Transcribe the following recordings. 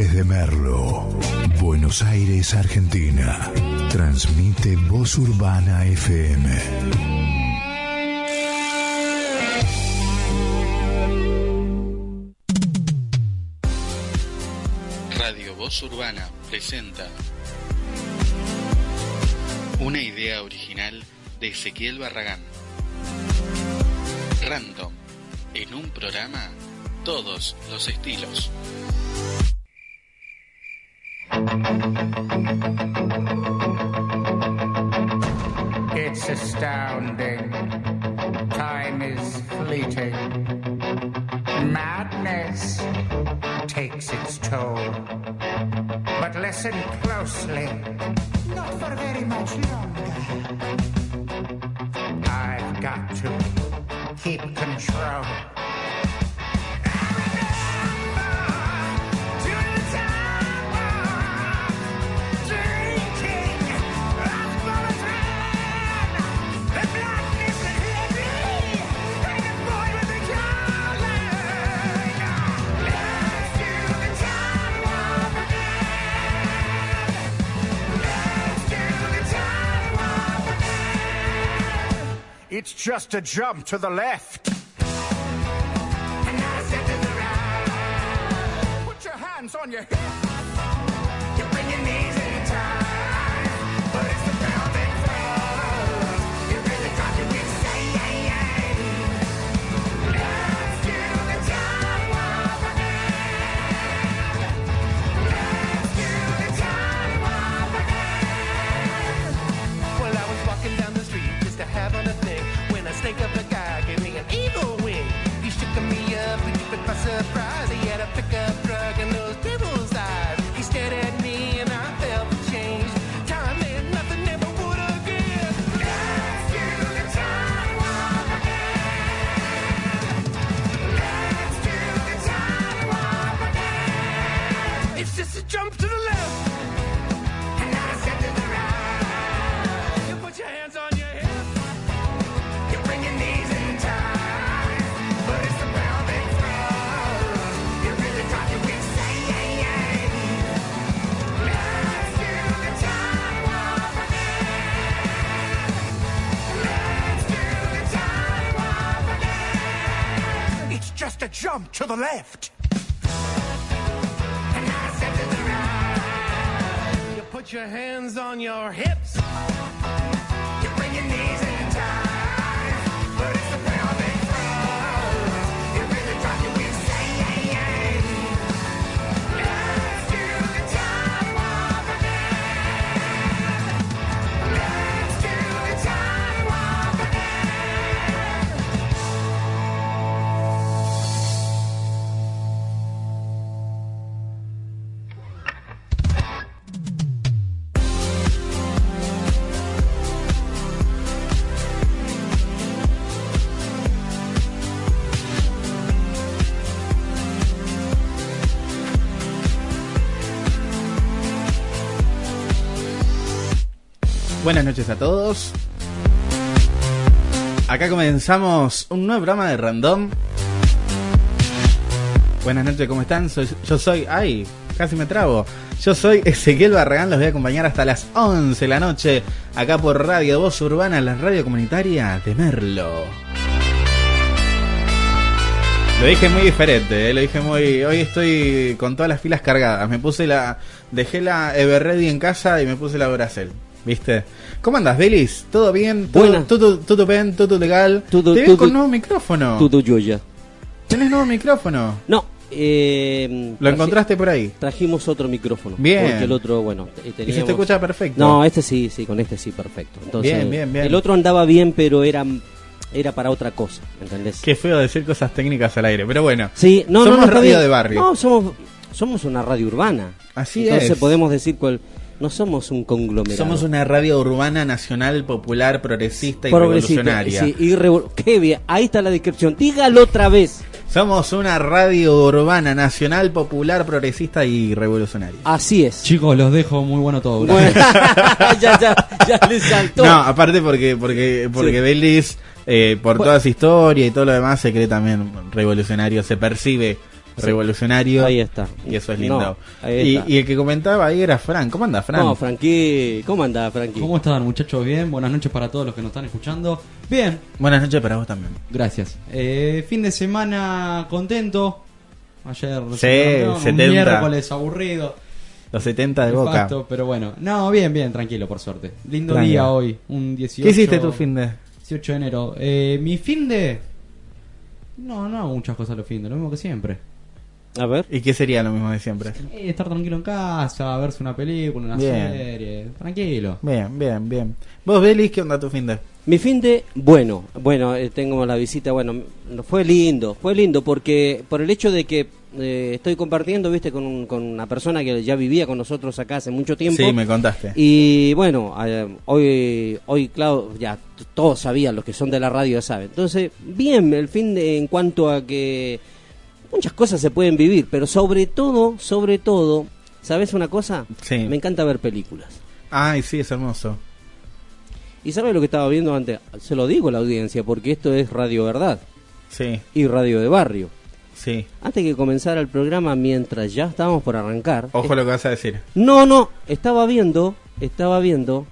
Desde Merlo, Buenos Aires, Argentina. Transmite Voz Urbana FM. Radio Voz Urbana presenta una idea original de Ezequiel Barragán. Random, en un programa, todos los estilos. Astounding. Time is fleeting. Madness takes its toll. But listen closely. Not for very much longer. It's just a jump to the left. They got the guy me an evil wing. He shook me up, he took by surprise. He had a pickup jump to the left. And I to the right. You put your hands on your hips. Buenas noches a todos. Acá comenzamos un nuevo programa de Random. Buenas noches, ¿cómo están? Soy- yo soy... ¡Ay! Casi me trabo. Yo soy Ezequiel Barragán, los voy a acompañar hasta las 11 de la noche, acá por Radio Voz Urbana, la radio comunitaria de Merlo. Lo dije muy diferente, eh, lo dije muy... Hoy estoy con todas las pilas cargadas. Me puse la... Dejé la Everready en casa y me puse la Duracell. ¿Viste? ¿Cómo andas, Belis? ¿Todo bien? ¿Todo, todo, todo bien? ¿Todo legal? Todo- Te todo- con nuevo micrófono. Tudo Yoya. ¿Tenés nuevo micrófono? No, eh, ¿Lo encontraste por ahí? Trajimos otro micrófono. Bien. Porque el otro, bueno, Y se te escucha perfecto. No, este sí, sí, con este sí, perfecto. Entonces, Bien, bien, bien. El otro andaba bien, pero era, era para otra cosa, ¿entendés? Qué feo decir cosas técnicas al aire, pero bueno. Sí, no, Somos no, no, radio de barrio. No, somos, somos una radio urbana. Así Entonces es. podemos decir cuál... No somos un conglomerado. Somos una radio urbana nacional, popular, progresista y Progresista, revolucionaria. sí, y revo- Qué bien, ahí está la descripción. Dígalo otra vez. Somos una radio urbana, nacional, popular, progresista y revolucionaria. Así es. Chicos, los dejo muy bueno todo. Bueno, ya, ya, ya le saltó. No, aparte porque porque porque Sí. Belis, eh, por Bueno. toda su historia y todo lo demás, se cree también revolucionario, se percibe revolucionario. Ahí está. Y eso es No, lindo. ahí y, y el que comentaba ahí era Fran. ¿Cómo anda, Fran? No, Frankie, ¿cómo anda, Frankie? ¿Cómo están muchachos? Bien, buenas noches para todos los que nos están escuchando. Bien, Buenas noches para vos también. gracias. Eh, fin de semana contento. Ayer Sí, un 70. miércoles aburrido. Los 70 de Boca. pero bueno. No, bien, bien, tranquilo, por suerte. Lindo Tranquilo. día hoy, un 18. ¿Qué hiciste tu fin de? 18 de enero. Eh, mi fin de... No, no hago muchas cosas los fin de, lo mismo que siempre. A ver. ¿Y qué sería lo mismo de siempre? Eh, estar tranquilo en casa, verse una película, una Bien. serie. Tranquilo. Bien, bien, bien. ¿Vos, Belis, qué onda tu fin de? Mi fin de, bueno, bueno, eh, tengo la visita, bueno, fue lindo, fue lindo porque por el hecho de que eh, estoy compartiendo, viste, con, un- con una persona que ya vivía con nosotros acá hace mucho tiempo. Sí, me contaste. Y bueno, eh, hoy, hoy claro, ya todos sabían, los que son de la radio ya saben. Entonces, bien, el fin de, en cuanto a que muchas cosas se pueden vivir, pero sobre todo, sobre todo, ¿sabes una cosa? Sí. Me encanta ver películas. Ay, sí, es hermoso. ¿Y sabes lo que estaba viendo antes? Se lo digo a la audiencia, porque esto es Radio Verdad Sí, y Radio de Barrio. sí. Antes que comenzara el programa, mientras ya estábamos por arrancar... Ojo lo que vas a decir. No, no, estaba viendo, estaba viendo,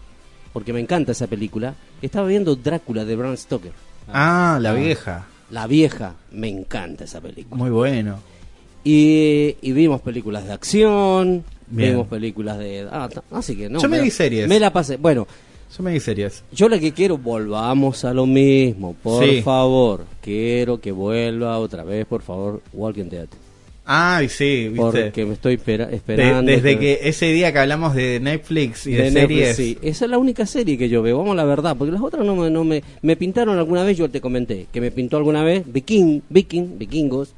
porque me encanta esa película, estaba viendo Drácula de Bram Stoker. Ah, la vieja. La vieja, me encanta esa película. Muy bueno. Y, y vimos películas de acción, Bien. vimos películas de... ah, así que no. Yo me vi series. Me la pasé. Bueno, Yo me di series. yo lo que quiero, volvamos a lo mismo, por Sí. favor. Quiero que vuelva otra vez, por favor, Walking Dead. Ay, sí, viste. Porque me estoy De- esperando. desde que ese día que hablamos de Netflix y de, de Netflix, series. sí. Esa es la única serie que yo veo, vamos la verdad, porque las otras no me, no me, me pintaron alguna vez, yo te comenté, que me pintó alguna vez Viking, Viking, Vikingos,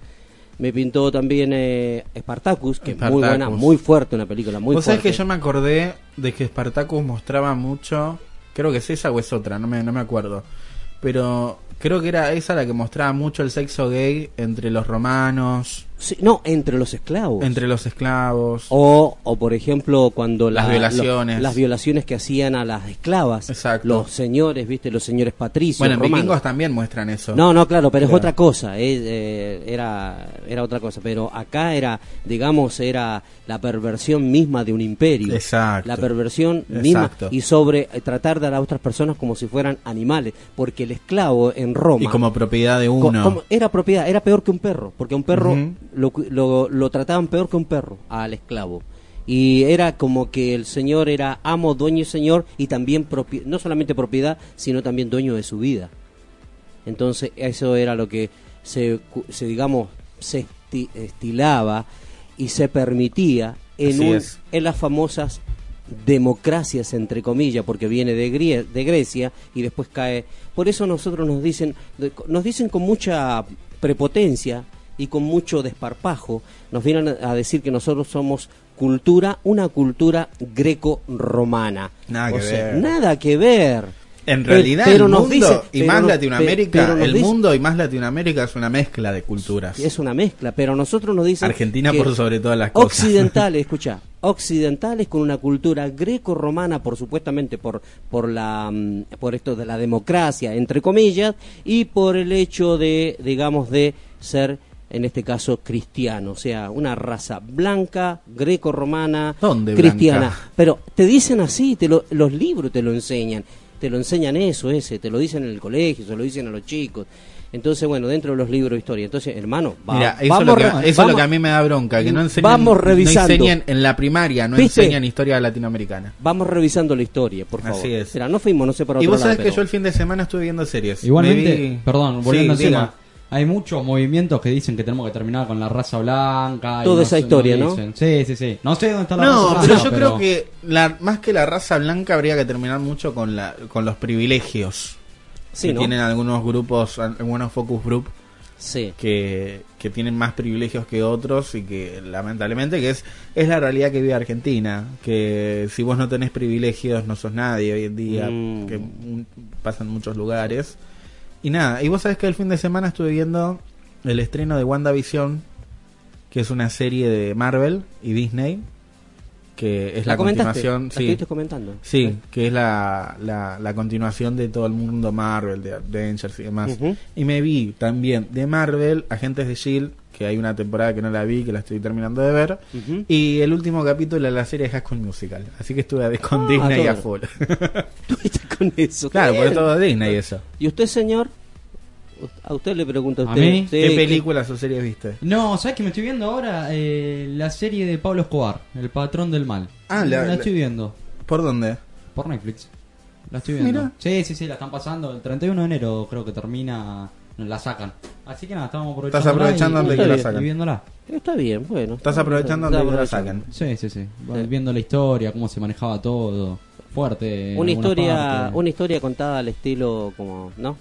me pintó también eh, Spartacus, que es muy buena, muy fuerte, una película muy Vos sabés fuerte. que yo me acordé de que Spartacus mostraba mucho. Creo que es esa o es otra, no me, no me acuerdo. Pero creo que era esa la que mostraba mucho el sexo gay entre los romanos, Sí, no, entre los esclavos. entre los esclavos. O, o por ejemplo, cuando Las la- violaciones. las violaciones que hacían a las esclavas. Exacto. Los señores, viste, los señores patricios. bueno, en vikingos también muestran eso. No, no, claro, pero es otra cosa, eh, eh, era, era otra cosa, pero acá era, digamos, era la perversión misma de un imperio. Exacto. La perversión misma Exacto. y sobre eh, tratar de a las otras personas como si fueran animales, porque el esclavo en Roma Y como propiedad de co- uno. como- era propiedad, era peor que un perro, porque un perro. Lo, lo, lo trataban peor que un perro, al esclavo. Y era como que el señor era amo, dueño y señor, y también propi- no solamente propiedad, sino también dueño de su vida. Entonces eso era lo que se, se, digamos, se esti- estilaba y se permitía en, un- en las famosas democracias, entre comillas, porque viene de, Grie- de Grecia y después cae. Por eso nosotros nos dicen, nos dicen con mucha prepotencia y con mucho desparpajo, nos vienen a decir que nosotros somos cultura, una cultura greco-romana. Nada O que sea, ver. Nada que ver. En realidad pero el mundo dice- y pero más nos- Latinoamérica, el dice- mundo y más Latinoamérica es una mezcla de culturas. Es una mezcla, pero nosotros nos dicen. Argentina por sobre todas las cosas. Occidentales, escucha, occidentales con una cultura greco-romana, por supuestamente por, por, la, mm, por esto de la democracia, entre comillas, y por el hecho de, digamos, de ser, en este caso, cristiano, o sea, una raza blanca, greco-romana, ¿Dónde cristiana. blanca? Pero te dicen así, te lo- los libros te lo enseñan, te lo enseñan eso, ese, te lo dicen en el colegio, se lo dicen a los chicos. Entonces, bueno, dentro de los libros de historia. Entonces, hermano, va- Mira, eso, vamos lo que, eso es lo que a mí me da bronca, que no enseñan, Vamos revisando. no enseñan en la primaria, no ¿Viste? enseñan historia latinoamericana. Vamos revisando la historia, por favor. Así es. Mira, no fuimos, no sé por Y otro vos sabés lado, que pero- yo el fin de semana estuve viendo series. Igualmente, vi- perdón, volviendo Sí, diga. Hay muchos movimientos que dicen que tenemos que terminar con la raza blanca. y Toda no esa sé, historia, ¿no? dicen. Sí, sí, sí. No sé dónde está la No, raza pero yo creo que la, más que la raza blanca habría que terminar mucho con la con los privilegios Sí, que ¿no? tienen algunos grupos, algunos focus group Sí. que, que tienen más privilegios que otros y que lamentablemente que es es la realidad que vive Argentina que si vos no tenés privilegios no sos nadie hoy en día Mm. que pasa en muchos lugares y nada y vos sabés que el fin de semana estuve viendo el estreno de WandaVision que es una serie de Marvel y Disney que es la, continuación ¿La sí estuviste comentando? Sí, que es la, la, la continuación de todo el mundo Marvel, de Avengers y demás. Y me vi también de Marvel, Agentes de Shield, que hay una temporada que no la vi, que la estoy terminando de ver. Y el último capítulo de la serie es High School Musical. Así que estuve con Ah, Disney todo. a full. Estuviste con eso. claro, por todo Disney eso. ¿Y usted, señor? A usted le pregunto a ¿A usted. mí? ¿Qué películas o series viste? No, ¿sabes que me estoy viendo ahora? Eh, la serie de Pablo Escobar, El Patrón del Mal. Ah, la- la, la- estoy viendo. ¿Por dónde? Por Netflix. La estoy viendo. Mira. Sí, sí, sí, la están pasando. El 31 de enero creo que termina. La sacan. Así que nada, estamos aprovechando. Estás aprovechando antes de que la sacan. Y viéndola. Está bien, bueno. Estás aprovechando antes de que la saquen. Sí, sí, sí. Sí. Viendo la historia, cómo se manejaba todo. Fuerte. Una historia, una historia contada al estilo como, ¿no?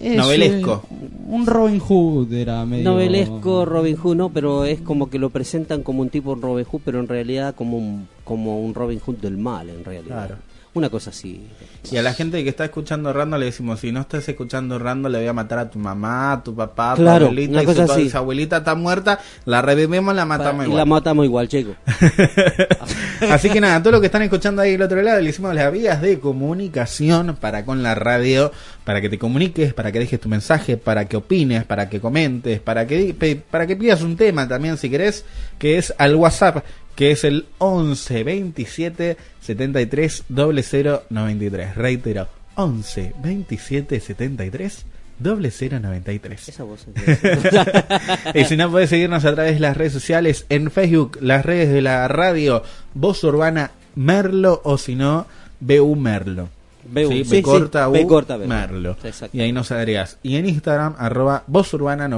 Es, Novelesco. eh, un Robin Hood era medio. Novelesco Robin Hood, no, pero es como que lo presentan como un tipo Robin Hood, pero en realidad como un, como un Robin Hood del mal, en realidad. Claro. Una cosa así. Y a la gente que está escuchando Rando le decimos, si no estás escuchando Rando le voy a matar a tu mamá, a tu papá, a tu abuelita, una y cosa así. su abuelita está muerta, la revivimos, la matamos y igual. la matamos igual, chico. Así que nada, todo lo que están escuchando ahí del otro lado, le hicimos las vías de comunicación para con la radio, para que te comuniques, para que dejes tu mensaje, para que opines, para que comentes, para que para que pidas un tema también si querés, que es al WhatsApp, que es el 11 27 73 00 93. Reitero, 11 27 73 00 93. Esa voz Y si no, puedes seguirnos a través de las redes sociales, en Facebook, las redes de la radio, Voz Urbana Merlo, o si no, BU Merlo. BU, Sí, sí, B sí, corta U corta. Merlo. Y ahí nos agregas. Y en Instagram, arroba Voz Urbana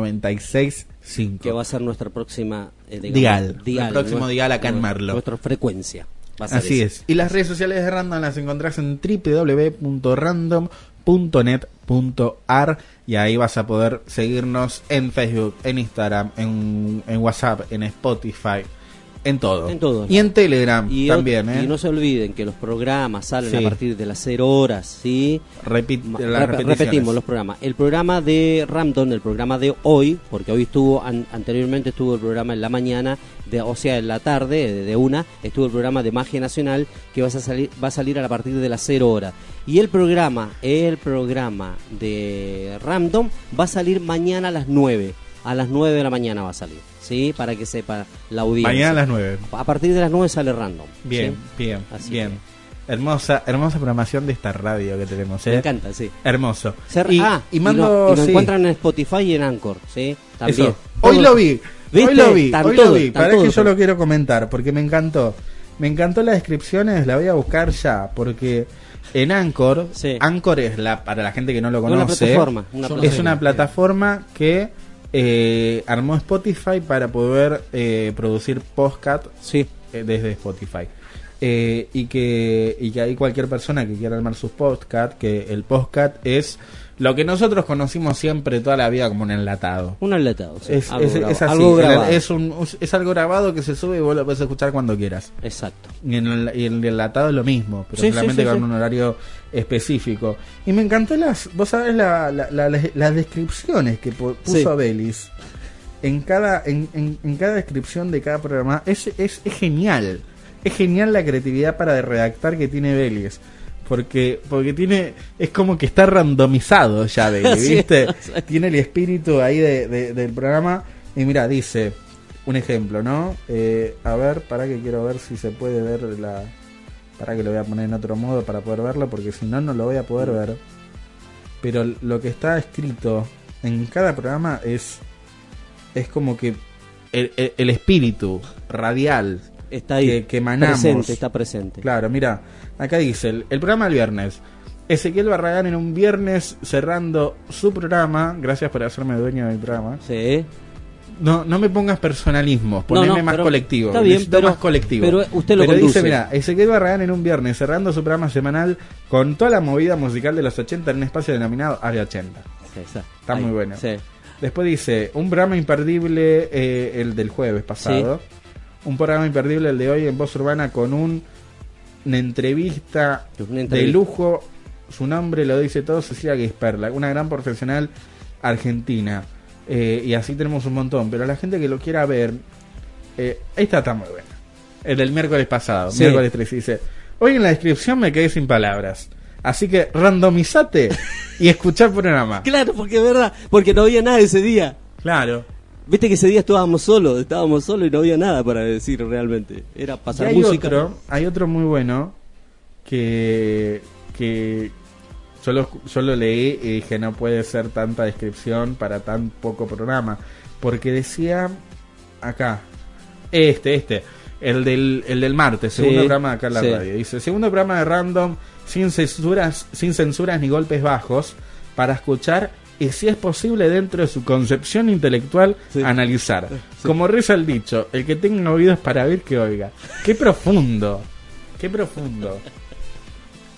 965. que va a ser nuestra próxima eh, Dial. El próximo dial acá en nuestra- frecuencia. Va a ser Así es. Y las redes sociales de Random las encontrás en www.random.net.ar y ahí vas a poder seguirnos en Facebook, en Instagram, en, en WhatsApp, en Spotify, en todo. En todo. Y en Telegram Y, también, ¿eh? y no se olviden que los programas salen Sí. a partir de las 0 horas, ¿sí? Repit- Ma- las rep- repeticiones. repetimos los programas. El programa de Ramdon, el programa de hoy, porque hoy estuvo, an- anteriormente estuvo el programa en la mañana, de, o sea, en la tarde, de, de una, estuvo el programa de Magia Nacional, que va a salir, va a salir a partir de las 0 horas. Y el programa, el programa de Ramdon va a salir mañana a las 9. A las 9 de la mañana va a salir, ¿sí? Para que sepa la audiencia. Mañana a las 9. A partir de las 9 sale Random. Bien, ¿sí? bien, Así bien. que- Hermosa, hermosa programación de esta radio que tenemos, ¿eh? Me encanta, sí. Hermoso. Ser- y, ah, y y mando, lo, y lo sí, encuentran en Spotify y en Anchor, ¿sí? También. Eso. Hoy Todo- lo vi. ¿Viste? Hoy lo vi. Hoy lo vi. Para que todos. yo lo quiero comentar porque me encantó. Me encantó las descripciones, la voy a buscar ya porque en Anchor, Sí. Anchor es la para la gente que no lo Es una conoce, plataforma, una no es plataforma. una plataforma que eh, armó Spotify para poder eh, producir podcast Sí, eh, desde Spotify. Eh, y que y que hay cualquier persona que quiera armar sus podcast, que el podcast es lo que nosotros conocimos siempre toda la vida como un enlatado. un enlatado. sí. Es, algo, es- grabado, es así, algo el- grabado. es, un, es algo grabado que se sube y vos lo puedes escuchar cuando quieras. Exacto. Y en el, y en el enlatado es lo mismo, pero Sí, solamente sí, con un horario específico. Y me encantó las, vos sabés, la, la- la- las- descripciones que pu- puso. Belis en cada, en, en- en cada descripción de cada programa. Es, es, es genial. Es genial la creatividad para redactar que tiene Belis. Porque, porque tiene, es como que está randomizado ya Sí, ¿viste? Tiene el espíritu ahí de- de- del programa. Y mira, dice, un ejemplo, ¿no? Eh, a ver, para que quiero ver si se puede ver la... Para que lo voy a poner en otro modo para poder verlo, porque si no, no lo voy a poder ver. Pero lo que está escrito en cada programa es... Es como que el, el- el espíritu radial Está ahí. que, que emanamos. Presente, está presente. Claro, mira, acá dice, el, el programa del viernes. Ezequiel Barragán en un viernes cerrando su programa. Gracias por hacerme dueño del programa. Sí. No, no me pongas personalismo, No, poneme no, más colectivo. está bien, pero- más colectivo. pero usted lo Pero conduce. dice, mira, Ezequiel Barragán en un viernes cerrando su programa semanal con toda la movida musical de los 80 en un espacio denominado Área 80. Sí, está. Está Ahí. muy bueno. Sí. Después dice, un programa imperdible eh, el del jueves pasado. Un programa imperdible el de hoy en Voz Urbana con un, una entrevista Una de entrevista. lujo. Su nombre lo dice todo, Cecilia Gisperla, una gran profesional argentina. Eh, y así tenemos un montón. Pero la gente que lo quiera ver, eh, esta está muy buena. El del miércoles pasado, Sí. miércoles 3, dice: Hoy en la descripción me quedé sin palabras. Así que randomizate y escuchá el programa. Claro, porque es verdad. Porque no había nada ese día. Claro. Viste que ese día estábamos solos, estábamos solos y no había nada para decir realmente. Era pasar hay música. otro, hay otro muy bueno que, que yo, lo, yo lo leí y dije no puede ser tanta descripción para tan poco programa. Porque decía acá, este, este, el del, el del martes, Sí, segundo programa de acá en la sí. radio. Dice, segundo programa de Random sin censuras, sin censuras ni golpes bajos para escuchar y si es posible dentro de su concepción intelectual Sí. analizar. Sí. Como reza el dicho, el que tenga oídos para oír que oiga. Qué profundo, qué profundo.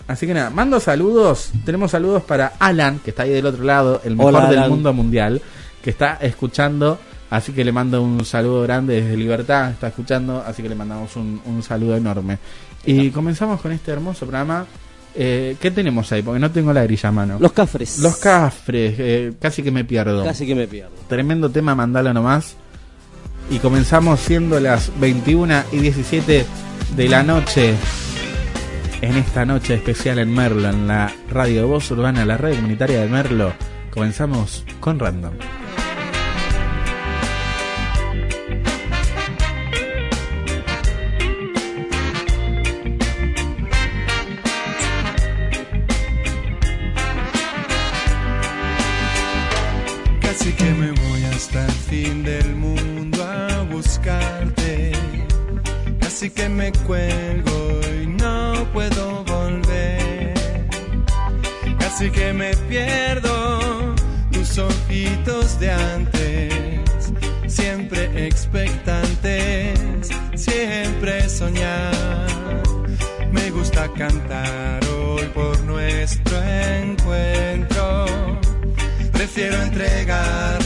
Así que nada, mando saludos. Tenemos saludos para Alan, que está ahí del otro lado, el mejor Hola, del Alan. mundo mundial, que está escuchando. Así que le mando un saludo grande desde Libertad, está escuchando, así que le mandamos un, un saludo enorme. Y comenzamos con este hermoso programa. Eh, ¿Qué tenemos ahí? Porque no tengo la grilla a mano. Los cafres. Los cafres, eh, casi que me pierdo. Casi que me pierdo. Tremendo tema, mandala nomás. Y comenzamos siendo las 21 y 17 de la noche. En esta noche especial en Merlo, en la radio Voz Urbana, la radio comunitaria de Merlo. Comenzamos con Random. Fin del mundo a buscarte. Casi que me cuelgo y no puedo volver. Casi que me pierdo tus ojitos de antes. Siempre expectantes, siempre soñar. Me gusta cantar hoy por nuestro encuentro. Prefiero entregarle al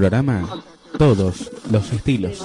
programa, todos los estilos.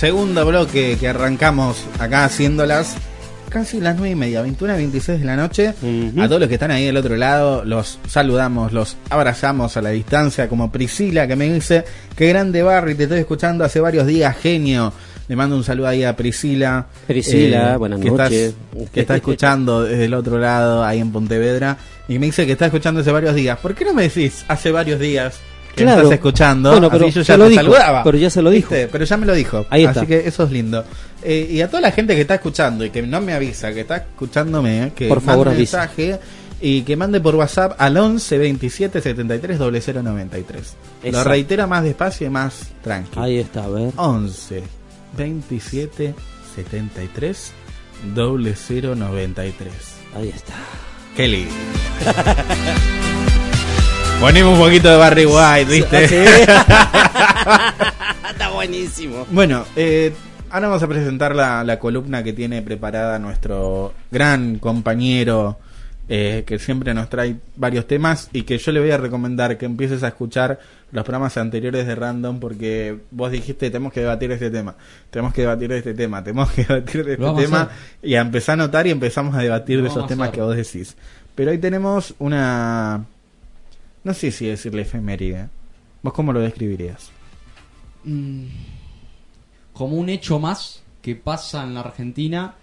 Segundo bloque que arrancamos acá haciéndolas casi las nueve y media, 21 a 26 de la noche. A todos los que están ahí del otro lado, los saludamos, los abrazamos a la distancia, como Priscila que me dice, qué grande Barry, te estoy escuchando hace varios días, genio. Le mando un saludo ahí a Priscila. eh, Priscila, buenas que estás- noches. que está escuchando desde el otro lado, ahí en Pontevedra. Y me dice que está escuchando hace varios días. ¿Por qué no me decís hace varios días que me Claro. estás escuchando? Bueno, pero Así yo ya lo te dijo, saludaba. pero ya se lo dijo. ¿Viste? Pero ya me lo dijo. Ahí Así está. que eso es lindo. Eh, y a toda la gente que está escuchando y que no me avisa que está escuchándome, eh, que Por favor, mande avisa. mensaje y que mande por WhatsApp al 11 27 73 0093. Lo Exacto. reitero más despacio y más tranquilo. Ahí está, a ver. 11 27 73 0093. Ahí está. Qué lindo. Ponemos un poquito de Barry White, ¿viste? está buenísimo. Bueno, eh, ahora vamos a presentar la, la columna que tiene preparada nuestro gran compañero eh, que siempre nos trae varios temas y que yo le voy a recomendar que empieces a escuchar los programas anteriores de Random porque vos dijiste tenemos que debatir este tema, tenemos que debatir de este tema, tenemos que debatir este vamos tema y a empezar a notar y empezamos a debatir Lo de esos temas que vos decís. Pero hoy tenemos una... No sé si decirle efeméride. ¿Vos cómo lo describirías? Mm, como un hecho más que pasa en la Argentina,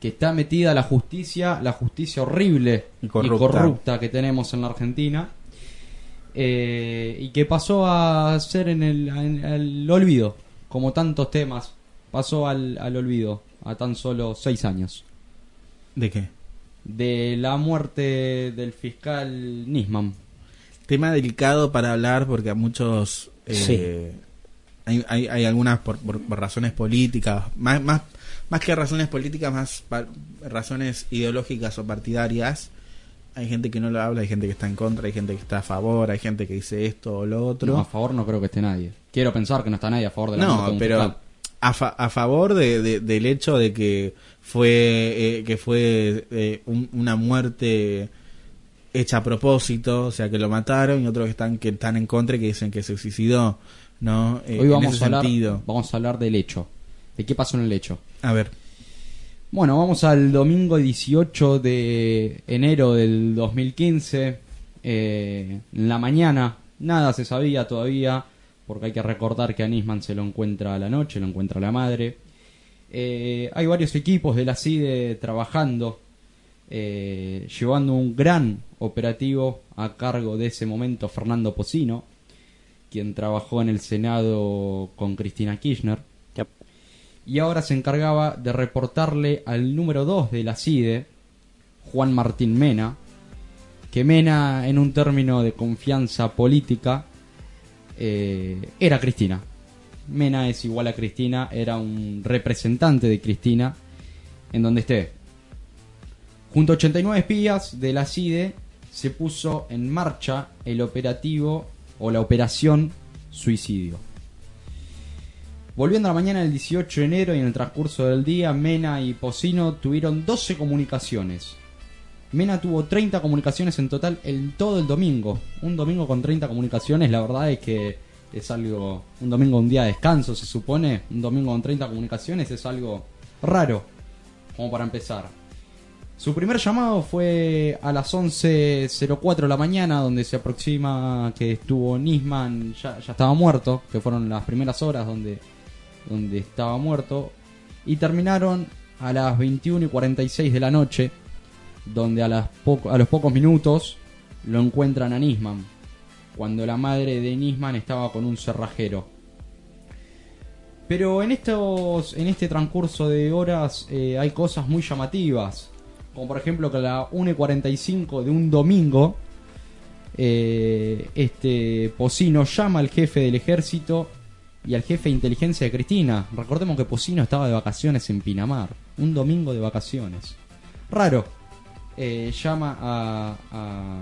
que está metida la justicia, la justicia horrible Y y corrupta. corrupta, que tenemos en la Argentina, eh, y que pasó a ser en el, en el olvido, como tantos temas, pasó al, al olvido a tan solo seis años. ¿De qué? De la muerte del fiscal Nisman. Tema delicado para hablar porque a muchos eh, hay, hay, hay algunas por, por- por razones políticas, más, más, más que razones políticas, más pa- razones ideológicas o partidarias. Hay gente que no lo habla, hay gente que está en contra, hay gente que está a favor, hay gente que dice esto o lo otro. No, a favor no creo que esté nadie. Quiero pensar que no está nadie a favor de la No, pero a, fa- a favor de, de- del hecho de que fue eh, que fue eh, un- una muerte hecha a propósito, o sea que lo mataron y otros que están que están en contra y que dicen que se suicidó, ¿no? Eh, Hoy en vamos ese a, hablar, sentido. vamos a hablar del hecho. ¿De qué pasó en el hecho? A ver, Bueno, vamos al domingo 18 de enero del 2015. eh, en la mañana, nada se sabía todavía, porque hay que recordar que a Nisman se lo encuentra a la noche, lo encuentra la madre. Eh, hay varios equipos de la CIDE trabajando, eh, llevando un gran operativo a cargo de ese momento Fernando Pocino, quien trabajó en el Senado con Cristina Kirchner Yep. y ahora se encargaba de reportarle al número 2 de la CIDE, Juan Martín Mena, que Mena, en un término de confianza política, eh, era Cristina. Mena es igual a Cristina, era un representante de Cristina en donde esté. Junto a 89 espías de la CIDE se puso en marcha el operativo o la operación suicidio. Volviendo a la mañana del 18 de enero y en el transcurso del día, Mena y Pocino tuvieron 12 comunicaciones. Mena tuvo 30 comunicaciones en total en todo el domingo. Un domingo con 30 comunicaciones, la verdad es que es algo. Un domingo, un día de descanso, se supone. Un domingo con 30 comunicaciones es algo raro, como para empezar. Su primer llamado fue a las 11.04 de la mañana, donde se aproxima que estuvo Nisman, ya, ya estaba muerto, que fueron las primeras horas donde, donde estaba muerto, y terminaron a las 21 y 46 de la noche, donde a, las poco- a los pocos minutos lo encuentran a Nisman, cuando la madre de Nisman estaba con un cerrajero. Pero en estos en este transcurso de horas eh, hay cosas muy llamativas. Como por ejemplo que a la 1 y 45 de un domingo, eh, este Pocino llama al jefe del ejército y al jefe de inteligencia de Cristina. Recordemos que Pocino estaba de vacaciones en Pinamar. Un domingo de vacaciones. Raro. Eh, llama a-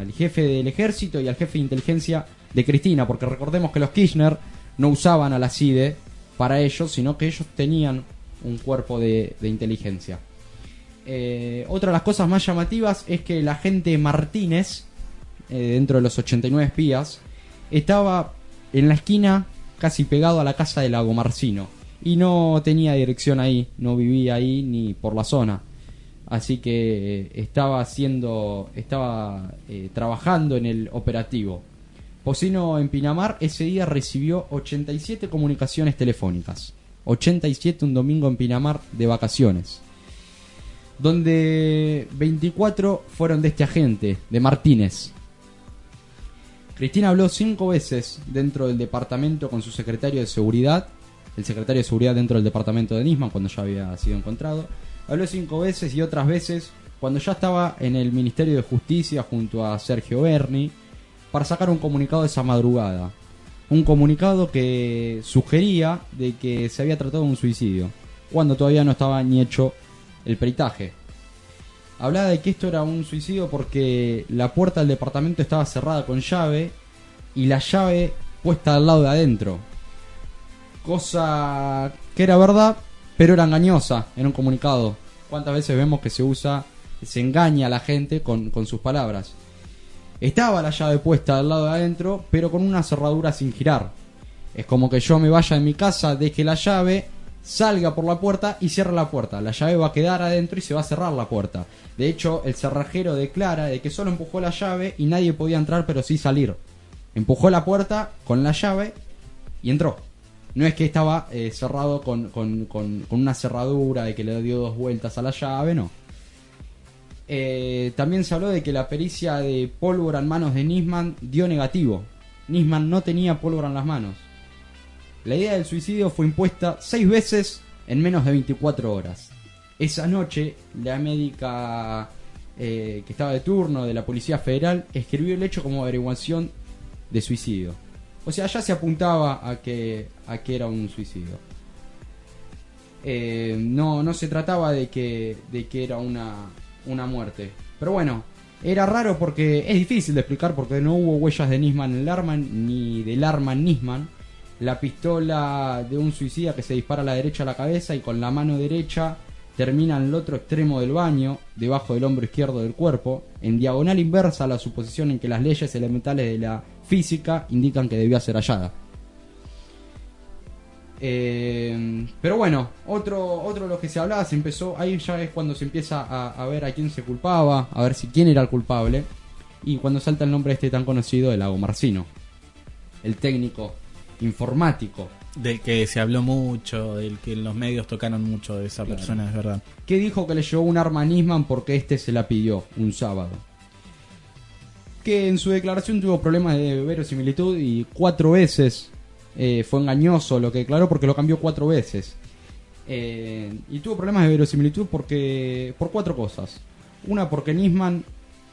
al jefe del ejército y al jefe de inteligencia de Cristina. Porque recordemos que los Kirchner no usaban a la CIDE para ellos, sino que ellos tenían un cuerpo de inteligencia. Eh, otra de las cosas más llamativas es que el agente Martínez, eh, dentro de los 89 espías, estaba en la esquina casi pegado a la casa de Lago Marcino. y no tenía dirección ahí, no vivía ahí ni por la zona. Así que eh, estaba haciendo, estaba trabajando en el operativo. Pocino en Pinamar ese día recibió 87 comunicaciones telefónicas. 87 un domingo en Pinamar de vacaciones. Donde 24 fueron de este agente, de Martínez. Cristina habló cinco veces dentro del departamento con su secretario de seguridad, el secretario de seguridad dentro del departamento de Nisman cuando ya había sido encontrado. Habló cinco veces y otras veces cuando ya estaba en el Ministerio de Justicia junto a Sergio Berni para sacar un comunicado de esa madrugada. Un comunicado que sugería de que se había tratado de un suicidio, cuando todavía no estaba ni hecho el peritaje. Hablaba de que esto era un suicidio porque la puerta del departamento estaba cerrada con llave y la llave puesta al lado de adentro. Cosa que era verdad, pero era engañosa en un comunicado. ¿Cuántas veces vemos que se usa, se engaña a la gente con, con sus palabras? Estaba la llave puesta al lado de adentro, pero con una cerradura sin girar. Es como que yo me vaya de mi casa, deje la llave, salga por la puerta y cierre la puerta. La llave va a quedar adentro y se va a cerrar la puerta. De hecho, el cerrajero declara de que solo empujó la llave y nadie podía entrar, pero sí salir. Empujó la puerta con la llave y entró. No es que estaba eh, cerrado con una cerradura de que le dio dos vueltas a la llave, no. Eh, también se habló de que la pericia de pólvora en manos de Nisman dio negativo. Nisman no tenía pólvora en las manos. La idea del suicidio fue impuesta seis veces en menos de 24 horas. Esa noche, la médica eh, que estaba de turno de la Policía Federal escribió el hecho como averiguación de suicidio. O sea, ya se apuntaba a que, a que era un suicidio. Eh, no, no se trataba de que, de que era una, una muerte. Pero bueno, era raro porque es difícil de explicar porque no hubo huellas de Nisman en el arma ni del arma Nisman. La pistola de un suicida que se dispara a la derecha a la cabeza y con la mano derecha termina en el otro extremo del baño, debajo del hombro izquierdo del cuerpo, en diagonal inversa a la suposición en que las leyes elementales de la física indican que debió ser hallada. Eh, pero bueno, otro, otro de los que se hablaba, se empezó, ahí ya es cuando se empieza a, a ver a quién se culpaba, a ver si quién era el culpable, y cuando salta el nombre este tan conocido de Lago Marcino, el técnico informático, Del que se habló mucho, del que los medios tocaron mucho de esa Claro. persona, es verdad. que dijo que le llevó un arma a Nisman porque este se la pidió un sábado. Que en su declaración tuvo problemas de verosimilitud y cuatro veces eh, fue engañoso lo que declaró porque lo cambió cuatro veces. Eh, y tuvo problemas de verosimilitud porque por cuatro cosas. Una porque Nisman,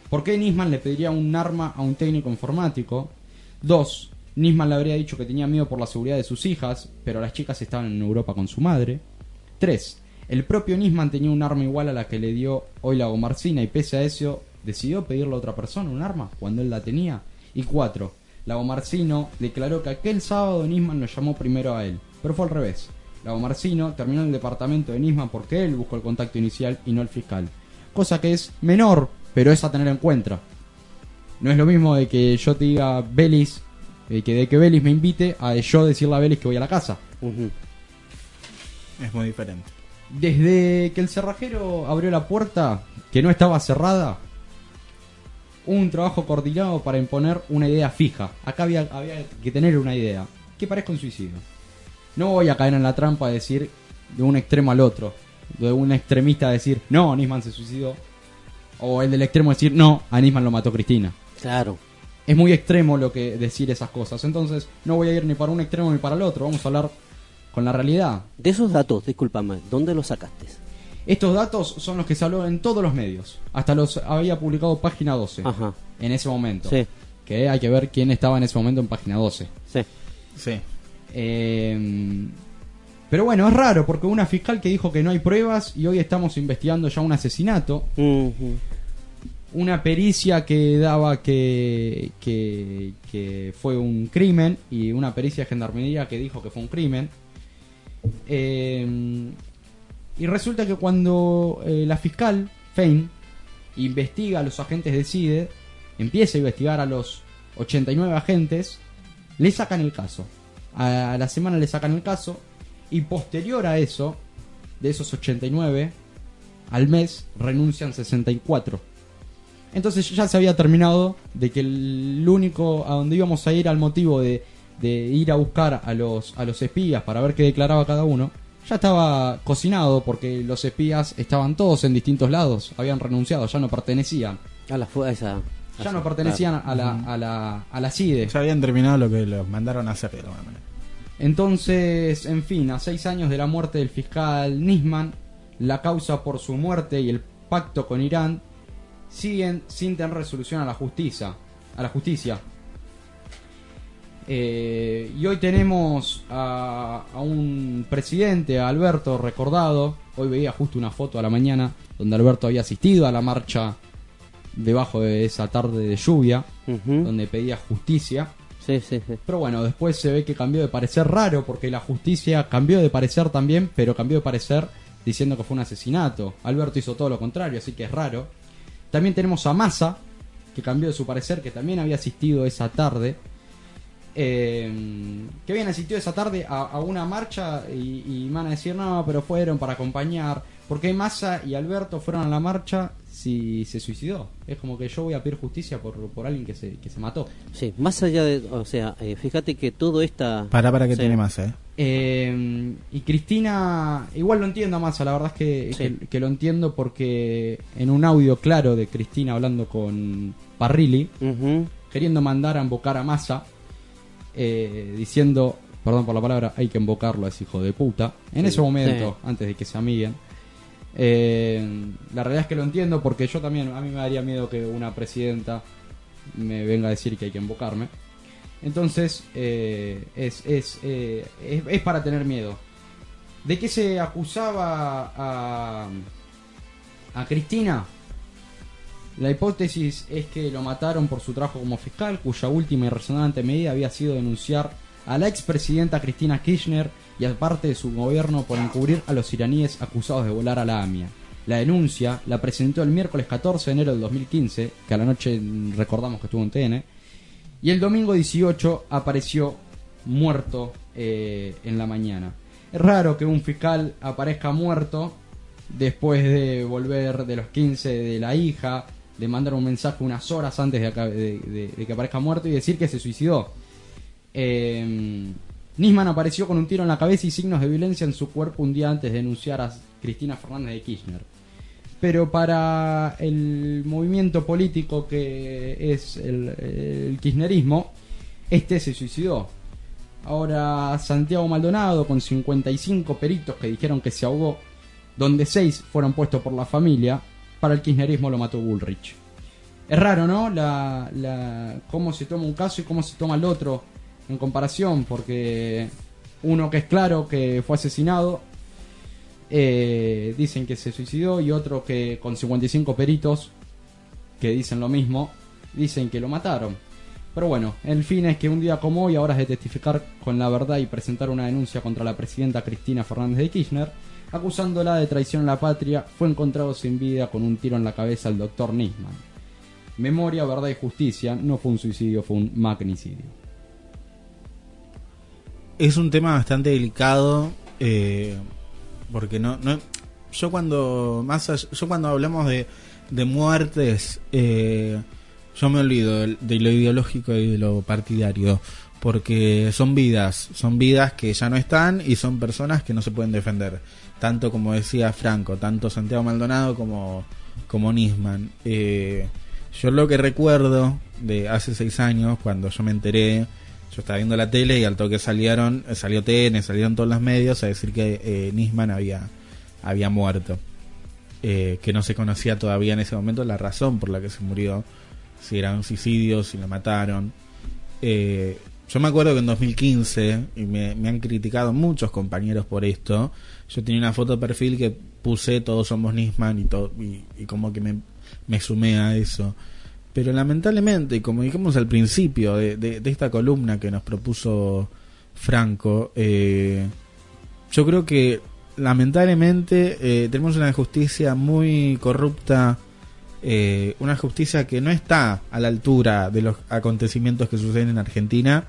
¿por qué Nisman le pediría un arma a un técnico informático? Dos, Nisman le habría dicho que tenía miedo por la seguridad de sus hijas, pero las chicas estaban en Europa con su madre. 3. El propio Nisman tenía un arma igual a la que le dio hoy la Gomarcina y pese a eso decidió pedirle a otra persona un arma cuando él la tenía. Y 4. La Gomarcino declaró que aquel sábado Nisman lo llamó primero a él, pero fue al revés. La Gomarcino terminó en el departamento de Nisman porque él buscó el contacto inicial y no el fiscal. Cosa que es menor, pero es a tener en cuenta. No es lo mismo de que yo te diga Belis, eh, que de que Belis me invite, a yo decirle a Belis que voy a la casa. Es muy diferente. Desde que el cerrajero abrió la puerta, que no estaba cerrada, hubo un trabajo coordinado para imponer una idea fija. Acá había, había que tener una idea que parezca un suicidio. No voy a caer en la trampa de decir de un extremo al otro. De un extremista decir, no, Nisman se suicidó. O el del extremo decir, no, a Nisman lo mató Cristina. Claro. Es muy extremo lo que decir esas cosas. Entonces, no voy a ir ni para un extremo ni para el otro. Vamos a hablar con la realidad. De esos datos, discúlpame, ¿dónde los sacaste? Estos datos son los que se habló en todos los medios. Hasta los había publicado Página 12 Ajá. en ese momento. Sí, Que hay que ver quién estaba en ese momento en Página 12. sí. Sí. Eh, pero bueno, es raro porque una fiscal que dijo que no hay pruebas y hoy estamos investigando ya un asesinato. Una pericia que daba que, que, fue un crimen y una pericia de gendarmería que dijo que fue un crimen. Eh, y resulta que cuando eh, la fiscal, Fein, investiga a los agentes de CIDE, empieza a investigar a los 89 agentes, le sacan el caso. A la semana le sacan el caso Y posterior a eso, de esos 89, al mes renuncian 64. Entonces ya se había terminado de que el único a donde íbamos a ir al motivo de, de ir a buscar a los, a los espías para ver qué declaraba cada uno, ya estaba cocinado porque los espías estaban todos en distintos lados, habían renunciado, ya no pertenecían. A la a esa, a Ya no pertenecían claro. a la, a la, a la CIDE. Ya habían terminado lo que los mandaron a hacer de alguna manera. Entonces, en fin, a seis años de la muerte del fiscal Nisman, la causa por su muerte y el pacto con Irán siguen sin tener resolución a la justicia. A la justicia. Eh, y hoy tenemos a, a un presidente, a Alberto, recordado. Hoy veía justo una foto a la mañana donde Alberto había asistido a la marcha debajo de esa tarde de lluvia, donde pedía justicia. Sí, sí, sí. Pero bueno, después se ve que cambió de parecer raro porque la justicia cambió de parecer también, pero cambió de parecer diciendo que fue un asesinato. Alberto hizo todo lo contrario, así que es raro. También tenemos a Massa, que cambió de su parecer, que también había asistido esa tarde. eh, que habían asistido esa tarde a, a una marcha y, y van a decir no, pero fueron para acompañar. Porque Massa y Alberto fueron a la marcha si se suicidó. Es como que yo voy a pedir justicia por, por alguien que se, que se mató. Sí, más allá de, o sea, eh, fíjate que todo esta... Para, para que Sí. tiene más, ¿eh? Eh, y Cristina, igual lo entiendo a Massa, la verdad es que, Sí. que, que lo entiendo porque en un audio claro de Cristina hablando con Parrilli, queriendo mandar a invocar a Massa, eh, diciendo, perdón por la palabra, hay que invocarlo a ese hijo de puta, en Sí. ese momento, antes de que se amiguen. Eh, la realidad es que lo entiendo porque yo también, a mí me daría miedo que una presidenta me venga a decir que hay que invocarme. Entonces, eh, es, es, eh, es, es para tener miedo. ¿De qué se acusaba a, a Cristina? La hipótesis es que lo mataron por su trabajo como fiscal, cuya última y resonante medida había sido denunciar a la expresidenta Cristina Kirchner y a parte de su gobierno por encubrir a los iraníes acusados de volar a la AMIA. La denuncia la presentó el miércoles 14 de enero del 2015, que a la noche recordamos que estuvo en TN, y el domingo 18 apareció muerto eh, en la mañana. Es raro que un fiscal aparezca muerto después de volver de los 15 de la hija, de mandar un mensaje unas horas antes de- de que aparezca muerto y decir que se suicidó. Eh, Nisman apareció con un tiro en la cabeza y signos de violencia en su cuerpo un día antes de denunciar a Cristina Fernández de Kirchner. Pero para el movimiento político que es el, kirchnerismo, este se suicidó. Ahora Santiago Maldonado con 55 peritos que dijeron que se ahogó, donde 6 fueron puestos por la familia, para el kirchnerismo lo mató Bullrich. Es raro, ¿no? La, cómo se toma un caso y cómo se toma el otro en comparación, porque uno que es claro que fue asesinado, eh, dicen que se suicidó, y otro que con 55 peritos, que dicen lo mismo, dicen que lo mataron. Pero bueno, el fin es que un día como hoy, ahora es de testificar con la verdad y presentar una denuncia contra la presidenta Cristina Fernández de Kirchner, acusándola de traición a la patria, fue encontrado sin vida con un tiro en la cabeza el doctor Nisman. Memoria, verdad y justicia, no fue un suicidio, fue un magnicidio. Es un tema bastante delicado eh, porque no, no yo cuando más all- yo cuando hablamos de, de muertes eh, yo me olvido de, de lo ideológico y de lo partidario porque son vidas son vidas que ya no están y son personas que no se pueden defender. Tanto como decía Franco tanto Santiago Maldonado como como Nisman. Eh, yo lo que recuerdo de hace seis años cuando yo me enteré yo estaba viendo la tele y al toque salieron, eh, salió TN, salieron todos los medios a decir que eh, Nisman había, había muerto. Eh, que no se conocía todavía en ese momento la razón por la que se murió, si era un suicidio, si lo mataron. Eh, yo me acuerdo que en 2015, y me, han criticado muchos compañeros por esto, yo tenía una foto de perfil que puse todos somos Nisman y, todo, y como que me, me sumé a eso. Pero lamentablemente, y como dijimos al principio de, de- de esta columna que nos propuso Franco, eh, yo creo que lamentablemente eh, tenemos una justicia muy corrupta, eh, una justicia que no está a la altura de los acontecimientos que suceden en Argentina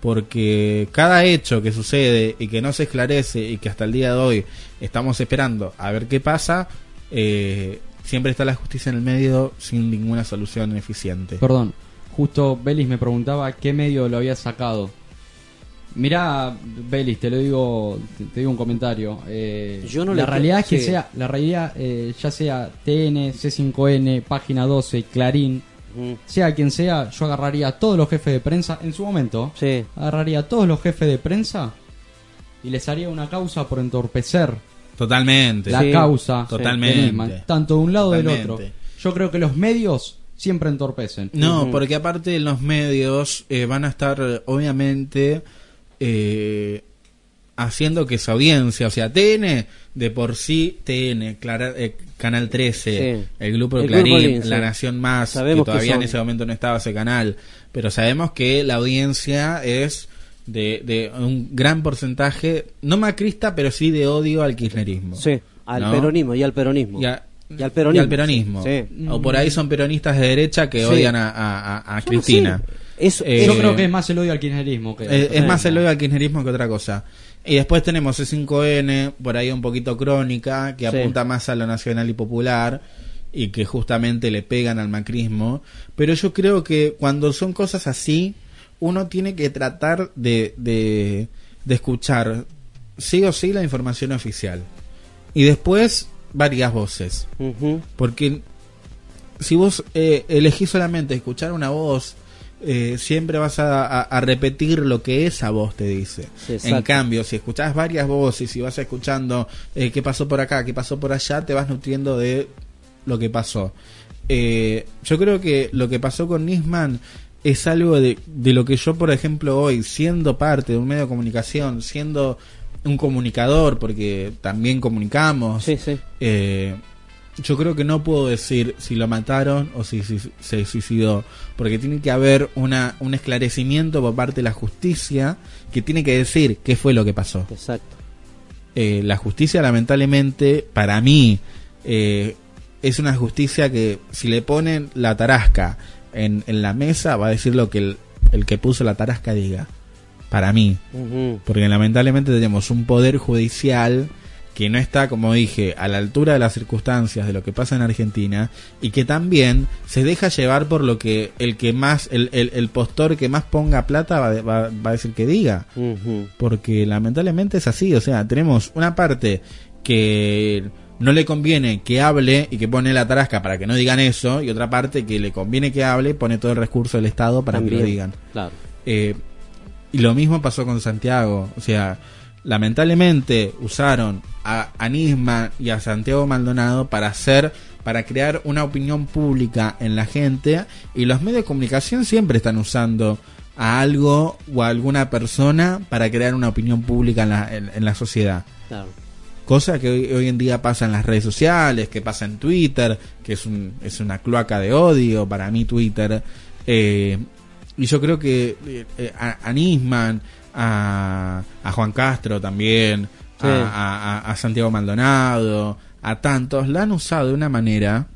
porque cada hecho que sucede y que no se esclarece y que hasta el día de hoy estamos esperando a ver qué pasa, eh, siempre está la justicia en el medio sin ninguna solución eficiente. Perdón, justo Belis me preguntaba qué medio lo había sacado. Mirá, Belis, te lo digo, te, te digo un comentario. Eh, Yo no la realidad es que sí. sea, la realidad, eh, ya sea TN, C5N, Página 12, Clarín, Mm. sea quien sea, yo agarraría a todos los jefes de prensa en su momento. Sí. Agarraría a todos los jefes de prensa y les haría una causa por entorpecer Totalmente. la Sí, causa totalmente. de tanto de un lado o del Totalmente. otro. Yo creo que los medios siempre entorpecen. No, porque aparte los medios eh, van a estar obviamente eh, haciendo que su audiencia, o sea, TN, de por sí TN, Clara- eh, Canal 13, Sí. el grupo de El Grupo Clarín, Lin, La sí. Nación Más, Sabemos que que todavía en ese momento no estaba ese canal, pero sabemos que la audiencia es de, de un gran porcentaje, no macrista, pero sí de odio al kirchnerismo. Sí, al ¿no? peronismo y al peronismo. Y, a- Y al peronismo. y al peronismo. Sí. O por ahí son peronistas de derecha que Sí. odian a, a- a- a Cristina. Sí. Eso, Eh, Yo creo que es más el odio al kirchnerismo que Eh, es más el odio al kirchnerismo que otra cosa. Y después tenemos C5N, por ahí un poquito crónica, que Sí. apunta más a lo nacional y popular y que justamente le pegan al macrismo. Pero yo creo que cuando son cosas así, uno tiene que tratar de, de, de escuchar sí o sí la información oficial. Y después varias voces. Porque si vos eh, elegís solamente escuchar una voz, eh, siempre vas a, a- a repetir lo que esa voz te dice. Exacto. en cambio, si escuchás varias voces y vas escuchando eh, qué pasó por acá, qué pasó por allá, te vas nutriendo de lo que pasó. Eh, yo creo que lo que pasó con Nisman es algo de, de lo que yo, por ejemplo, hoy, siendo parte de un medio de comunicación, siendo un comunicador, porque también comunicamos, Sí, sí. eh, yo creo que no puedo decir si lo mataron o si, si se suicidó, porque tiene que haber una, un esclarecimiento por parte de la justicia que tiene que decir qué fue lo que pasó. Exacto. Eh, la justicia, lamentablemente, para mí, eh, es una justicia que si le ponen la tarasca en, en la mesa, va a decir lo que el, el que puso la tarasca diga. Para mí. Porque lamentablemente tenemos un poder judicial que no está, como dije, a la altura de las circunstancias de lo que pasa en Argentina y que también se deja llevar por lo que el que más, el, el, el postor que más ponga plata va, va- va a decir que diga. Porque lamentablemente es así, o sea, tenemos una parte que no le conviene que hable y que pone la tarasca para que no digan eso y otra parte que le conviene que hable y pone todo el recurso del Estado para que lo digan. Claro. Eh, y lo mismo pasó con Santiago. O sea, lamentablemente usaron a, a Nisman y a Santiago Maldonado para hacer, para crear una opinión pública en la gente. Y los medios de comunicación siempre están usando a algo o a alguna persona para crear una opinión pública en la, en- en la sociedad. Claro. Cosa que hoy, hoy en día pasa en las redes sociales, que pasa en Twitter, que es, un, es una cloaca de odio para mí Twitter. Eh, y yo creo que eh, eh, a, a Nisman, a, a Juan Castro también, Sí. a, Santiago Maldonado, a tantos, la han usado de una manera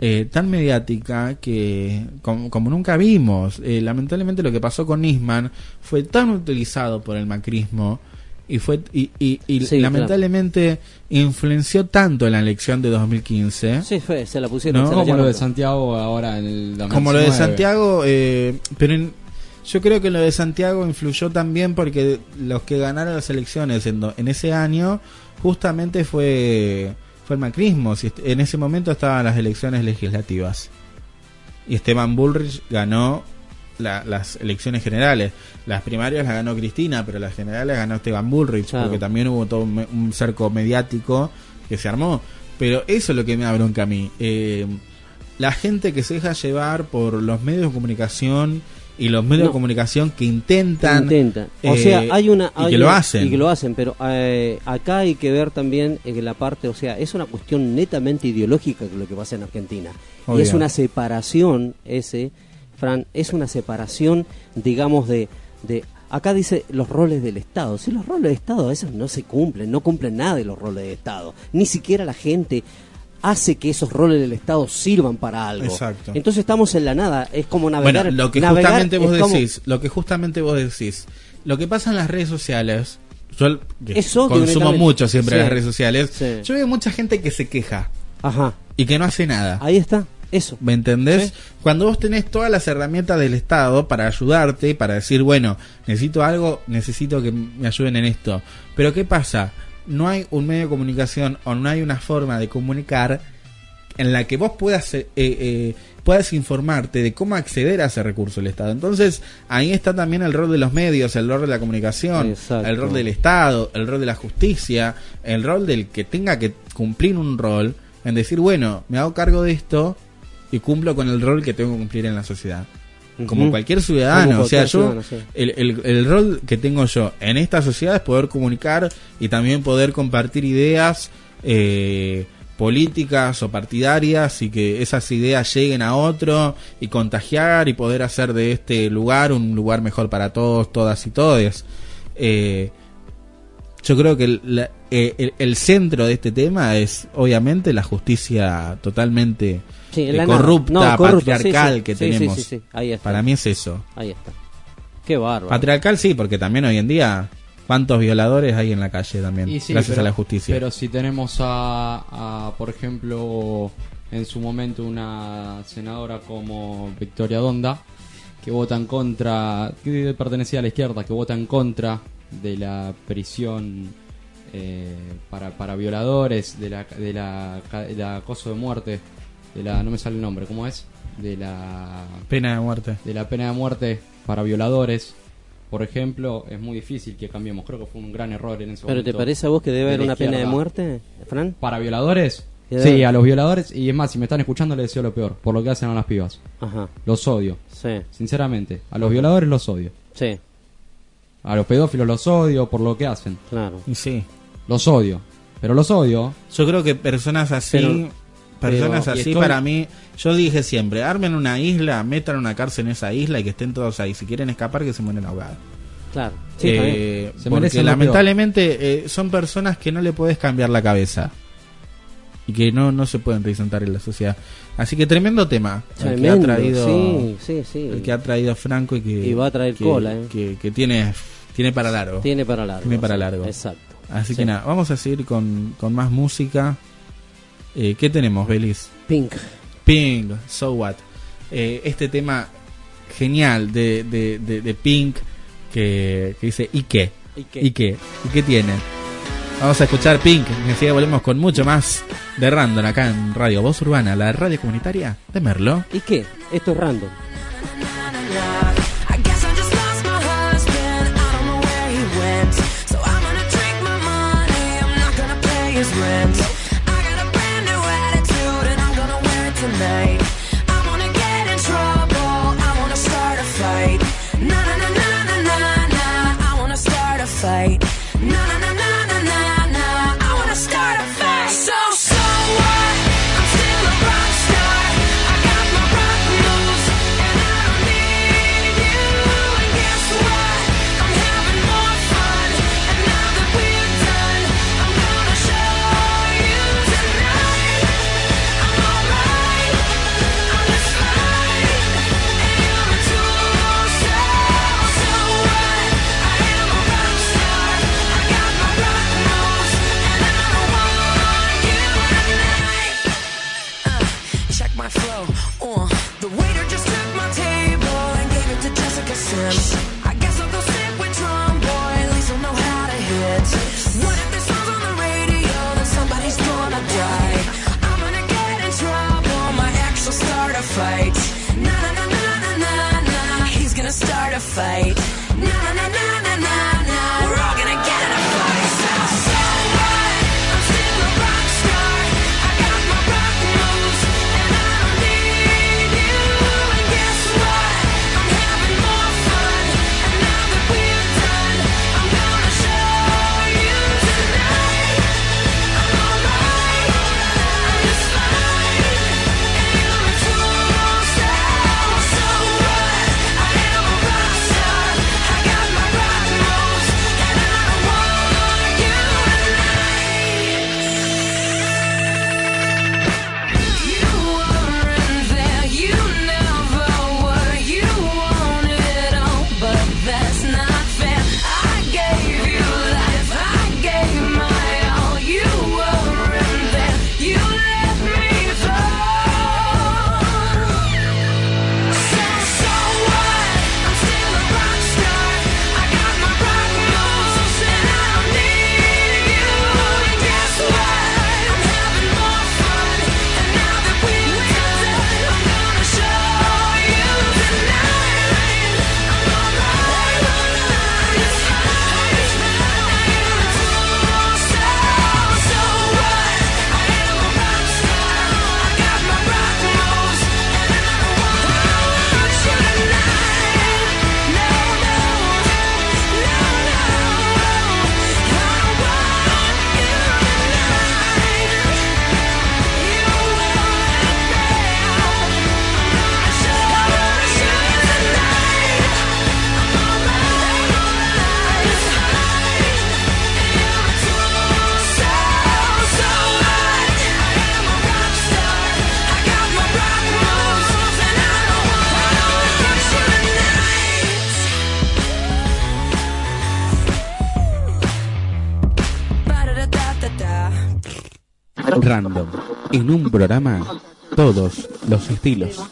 eh, tan mediática que como, como nunca vimos. Eh, lamentablemente lo que pasó con Nisman fue tan utilizado por el macrismo y fue y, y- y Sí, lamentablemente influenció tanto en la elección de 2015 Sí, fue, se la pusieron. No, se la Como lo de Santiago ahora en el 2019. como lo de Santiago eh, pero en- yo creo que lo de Santiago influyó también porque los que ganaron las elecciones en, en ese año justamente fue fue el macrismo en ese momento estaban las elecciones legislativas y Esteban Bullrich ganó la- las elecciones generales las primarias las ganó Cristina pero las generales ganó Esteban Bullrich Claro. porque también hubo todo un, un cerco mediático que se armó pero eso es lo que me da bronca a mí eh, la gente que se deja llevar por los medios de comunicación y los medios No. de comunicación que intentan, Intentan. O eh, sea, hay una. y que lo hacen Y que lo hacen, pero eh, acá hay que ver también en la parte, o sea, es una cuestión netamente ideológica lo que pasa en Argentina. Y es una separación, ese, Fran, es una separación, digamos, de. de Acá dice los roles del Estado. Si los roles del Estado a veces no se cumplen, no cumplen nada de los roles del Estado. Ni siquiera la gente hace que esos roles del Estado sirvan para algo. Exacto. Entonces estamos en la nada, es como navegar. Bueno, lo que justamente vos como- decís, lo que justamente vos decís, lo que pasa en las redes sociales, yo consumo mucho siempre Sí. las redes sociales, Sí. yo veo mucha gente que se queja Ajá, y que no hace nada. ahí está, eso. ¿Me entendés? Sí. Cuando vos tenés todas las herramientas del Estado para ayudarte, para decir, bueno, necesito algo, necesito que me ayuden en esto. Pero ¿qué pasa? No hay un medio de comunicación o no hay una forma de comunicar en la que vos puedas, eh, eh, puedas informarte de cómo acceder a ese recurso del Estado. Entonces, ahí está también el rol de los medios, el rol de la comunicación, Exacto. el rol del Estado, el rol de la justicia, el rol del que tenga que cumplir un rol en decir, bueno, me hago cargo de esto y cumplo con el rol que tengo que cumplir en la sociedad. Como cualquier ciudadano, Como o sea, yo, sí. el, el, el rol que tengo yo en esta sociedad es poder comunicar y también poder compartir ideas eh, políticas o partidarias y que esas ideas lleguen a otro y contagiar y poder hacer de este lugar un lugar mejor para todos, todas y todes. Eh, yo creo que el, la- eh, el- el centro de este tema es obviamente la justicia totalmente Sí, corrupta, No, patriarcal sí. que tenemos. sí, sí. Ahí está. Para mí es eso. Ahí está. Qué bárbaro. Patriarcal sí, porque también hoy en día, ¿cuántos violadores hay en la calle también? Gracias pero- a la justicia. Pero si tenemos a, a, por ejemplo, en su momento una senadora como Victoria Donda, que vota en contra, que pertenecía a la izquierda, que vota en contra de la prisión eh, para, para violadores, de la, de la, de la acoso de muerte, de la, no me sale el nombre, ¿cómo es? De la Pena de muerte. de la pena de muerte para violadores, por ejemplo, es muy difícil que cambiemos. Creo que fue un gran error en ese ¿Pero te momento. parece a vos que debe de haber una pena de muerte, Fran? ¿Para violadores? Sí, a los violadores. Y es más, si me están escuchando, les deseo lo peor. Por lo que hacen a las pibas. Ajá, Los odio. sí, Sinceramente. A los violadores los odio. sí, A los pedófilos los odio por lo que hacen. claro. Y sí. Los odio. Pero los odio. Yo creo que personas así, Pero- personas pero- así estoy- para mí, yo dije siempre, armen una isla, metan una cárcel en esa isla y que estén todos ahí. Si quieren escapar, que se mueren ahogados. Claro. Sí. Eh, Se porque lamentablemente eh, son personas que no le puedes cambiar la cabeza y que no, no se pueden presentar en la sociedad. Así que tremendo tema el que ha traído sí, sí, sí. el que ha traído Franco y que Y va a traer que- cola, eh. que, que tiene tiene para largo. Tiene para largo. Tiene para largo. Exacto. Así Sí. que nada, vamos a seguir con, con más música. Eh, ¿Qué tenemos, Belis? Pink. Pink, So What. Eh, este tema genial de, de, de, de Pink que, que dice ¿Y qué? ¿Y qué? ¿Y qué? ¿Y qué tiene? Vamos a escuchar Pink. Enseguida volvemos con mucho más de Random acá en Radio Voz Urbana, la radio comunitaria de Merlo. ¿Y qué? Esto es random. en un programa todos los estilos.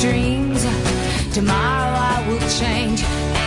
dreams. Tomorrow I will change.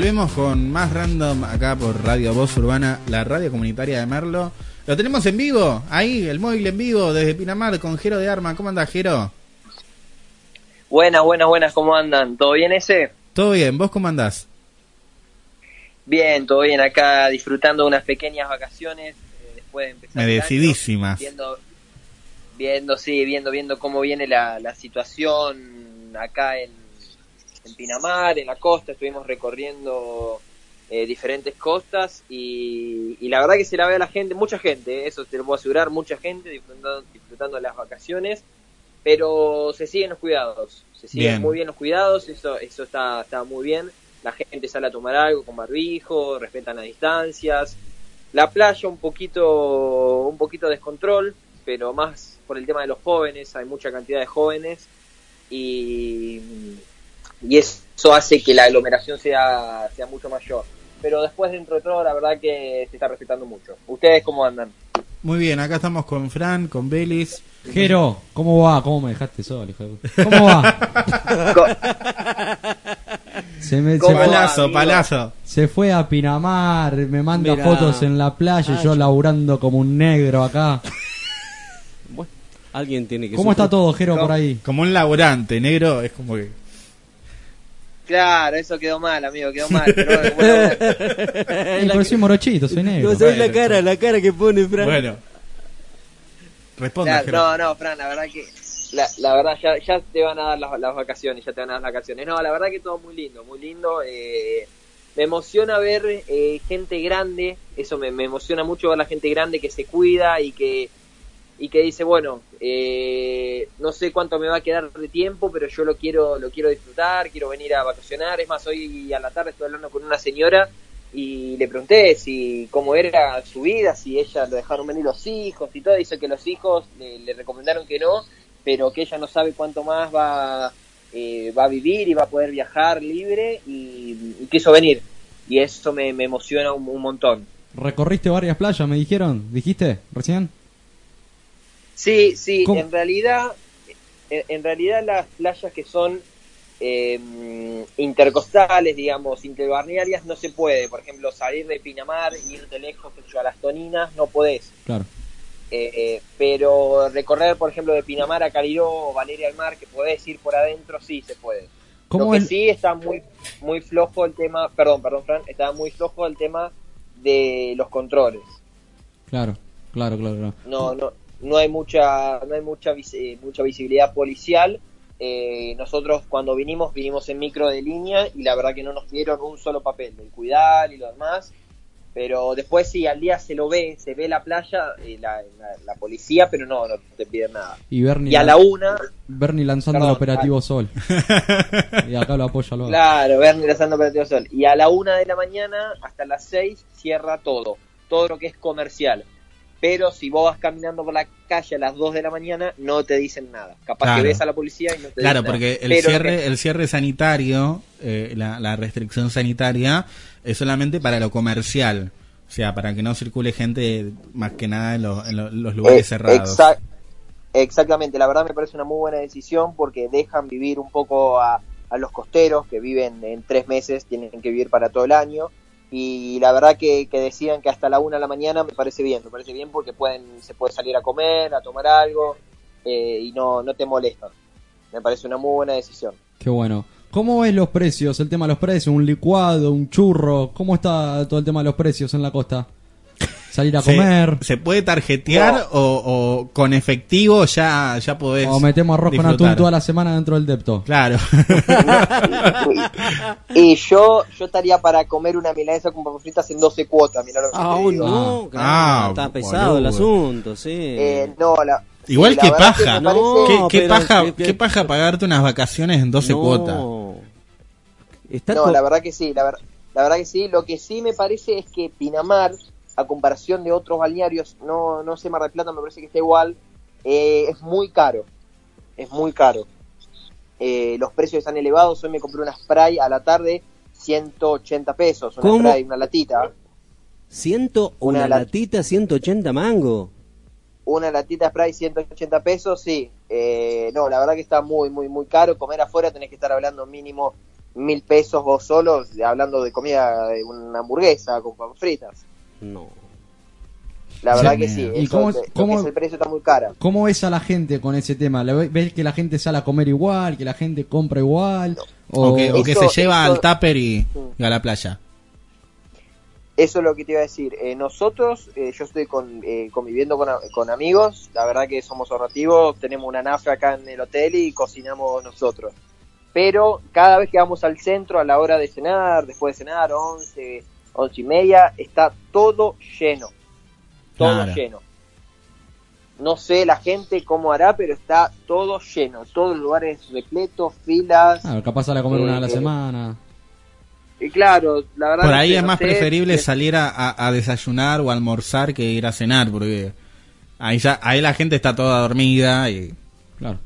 volvemos con más random acá por Radio Voz Urbana, la radio comunitaria de Merlo. Lo tenemos en vivo, ahí, el móvil en vivo, desde Pinamar, con Jero de Arma. ¿Cómo anda, Jero? Buenas, buenas, buenas, ¿cómo andan? ¿Todo bien ese? Todo bien, ¿vos cómo andás? Bien, todo bien, acá disfrutando unas pequeñas vacaciones. Eh, después de empezar. Merecidísimas. Viendo, viendo, sí, viendo, viendo cómo viene la, la situación acá en Pinamar, en la costa, estuvimos recorriendo eh, diferentes costas y, y la verdad que se la ve a la gente, mucha gente, eh, eso te lo puedo asegurar, mucha gente disfrutando, disfrutando las vacaciones, pero se siguen los cuidados, se siguen Bien. muy bien los cuidados, eso, eso está, está muy bien, la gente sale a tomar algo con barbijo, respetan las distancias, la playa un poquito, un poquito descontrol, pero más por el tema de los jóvenes, hay mucha cantidad de jóvenes y, y eso hace que la aglomeración sea, sea mucho mayor. Pero después dentro de todo la verdad que se está respetando mucho. ¿Ustedes cómo andan? Muy bien, acá estamos con Fran, con Belis. Jero, ¿cómo va? ¿Cómo me dejaste solo, hijo de puta? ¿Cómo va? Se me, ¿Cómo se, Palazo, palazo. Se fue a Pinamar, me manda Mirá. fotos en la playa Ah, yo laburando como un negro acá. Alguien tiene que ¿Cómo sufrir. está todo, Jero, por ahí? Como un laburante, negro, es como que... Claro, eso quedó mal, amigo, quedó mal. Pero bueno, bueno, pero soy morochito, soy negro. No sabés la cara, la cara que pone Fran. Bueno. Responda, Claro, no, no, Fran, la verdad que la, la verdad ya, ya te van a dar las, las vacaciones, ya te van a dar las vacaciones. No, la verdad que todo muy lindo, muy lindo. eh, me emociona ver eh, gente grande, eso me, me emociona mucho ver la gente grande que se cuida y que y que dice bueno eh, no sé cuánto me va a quedar de tiempo pero yo lo quiero lo quiero disfrutar quiero venir a vacacionar es más hoy a la tarde estoy hablando con una señora y le pregunté si cómo era su vida si ella lo dejaron venir los hijos y todo dice que los hijos le, recomendaron que no pero que ella no sabe cuánto más va eh, va a vivir y va a poder viajar libre y, y quiso venir y eso me, me emociona un, un montón Recorriste varias playas, me dijeron. ¿Dijiste recién? Sí, sí, ¿Cómo? en realidad, en, realidad las playas que son eh, intercostales, digamos, interbalnearias, no se puede. Por ejemplo, salir de Pinamar, irte lejos, a las Toninas, no podés. Claro. Eh, eh, pero recorrer, por ejemplo, de Pinamar a Cariró o Valeria al Mar, que podés ir por adentro, sí se puede. ¿Cómo Lo que el- sí está muy, muy flojo el tema, perdón, perdón, Fran, está muy flojo el tema de los controles Claro, claro, claro. claro. no no no hay mucha no hay mucha eh, mucha visibilidad policial. Eh, nosotros cuando vinimos vinimos en micro de línea y la verdad que no nos dieron un solo papel del cuidar y lo demás. Pero después sí al día se lo ve se ve la playa eh, la, la- la policía pero no no te piden nada. Y Bernie, y a la una Bernie lanzando Perdón, el operativo Sol. y acá lo apoya lo Claro, Bernie lanzando Operativo Sol. Y a la una de la mañana hasta las seis cierra todo, todo lo que es comercial. Pero si vos vas caminando por la calle a las 2 de la mañana, no te dicen nada. Capaz Claro. que ves a la policía y no te Claro, dicen porque nada. el Pero lo cierre, que- el cierre sanitario, eh, la, la restricción sanitaria, es solamente para lo comercial. O sea, para que no circule gente más que nada en, los- en lo- los lugares Eh, cerrados. exac- exactamente, la verdad me parece una muy buena decisión porque dejan vivir un poco a, a los costeros que viven en tres meses, tienen que vivir para todo el año. Y la verdad que, que decidan que hasta la una de la mañana me parece bien, me parece bien porque pueden se puede salir a comer, a tomar algo eh, y no, no te molestan. Me parece una muy buena decisión. Qué bueno. ¿Cómo ves los precios? El tema de los precios, un licuado, un churro. ¿Cómo está todo el tema de los precios en la costa? Salir a ¿Se, comer. ¿Se puede tarjetear o, o con efectivo ya, ya podés O metemos arroz con atún toda la semana dentro del depto. Claro. Y yo yo estaría para comer una milanesa con papas fritas en 12 cuotas, mirá lo que Ah, te uy, digo. no, Ah, está pesado el asunto, sí. Eh, no, la, Igual que que paja. me parece- No, ¿Qué, qué pero- paja que- que- qué paja pagarte unas vacaciones en 12 No. cuotas? Está no, la verdad que sí, la, ver- la verdad que sí. Lo que sí me parece es que Pinamar, a comparación de otros balnearios, no, no sé, Mar del Plata me parece que está igual, eh, es muy caro. Es muy caro. Eh, los precios están elevados. Hoy me compré una spray a la tarde, 180 pesos. Una ¿Cómo? spray, una latita. Ciento, una, Una lat- latita, 180 mango. Una latita spray, 180 pesos, sí. Eh, no, la verdad que está muy, muy, muy caro. Comer afuera tenés que estar hablando mínimo mil pesos vos solos, hablando de comida, de una hamburguesa con papas fritas. No. La verdad Sí. que sí. ¿Y eso, cómo- cómo- es el precio está muy cara. ¿Cómo ves a la gente con ese tema? ¿Le ve- ¿Ves que la gente sale a comer igual? ¿Que la gente compra igual? O, que, o que Eso- se lleva eso- al tupper y, y a la playa. eso es lo que te iba a decir. Eh, nosotros, eh, yo estoy con, eh, conviviendo con, a- con amigos, la verdad que somos ahorrativos, tenemos una nafra acá en el hotel y cocinamos nosotros. Pero cada vez que vamos al centro a la hora de cenar, después de cenar, 11, 11 y media, está todo lleno. Todo Claro. lleno. No sé la gente cómo hará, pero está todo lleno. Todos los lugares repletos, filas. Claro, capaz sale a comer una a la Eh, semana. Y claro, la verdad Por ahí es no más sé, preferible salir a, a- a desayunar o almorzar que ir a cenar, porque ahí ya ahí la gente está toda dormida y claro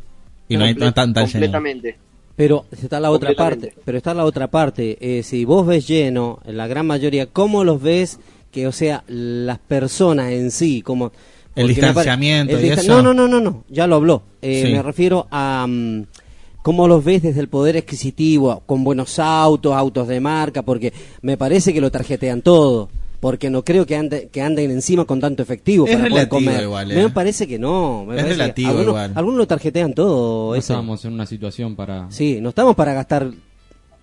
y no hay no están tan llenos. completamente. Pero está la otra parte, pero está la otra parte. Eh, si vos ves lleno, en la gran mayoría, ¿cómo los ves? Que, o sea, las personas en sí, como... El distanciamiento el y distan- eso. No, no, no, no, no, ya lo habló. Eh, Sí. Me refiero a... mm, ¿Cómo los ves desde el poder adquisitivo? Con buenos autos, autos de marca, porque me parece que lo tarjetean todo. Porque no creo que, ande- que anden encima con tanto efectivo Es para poder relativo comer. igual, Me eh. parece que no. me Es relativo algunos, igual. Algunos lo tarjetean todo. No ese. estábamos en una situación para... Sí, no estamos para gastar.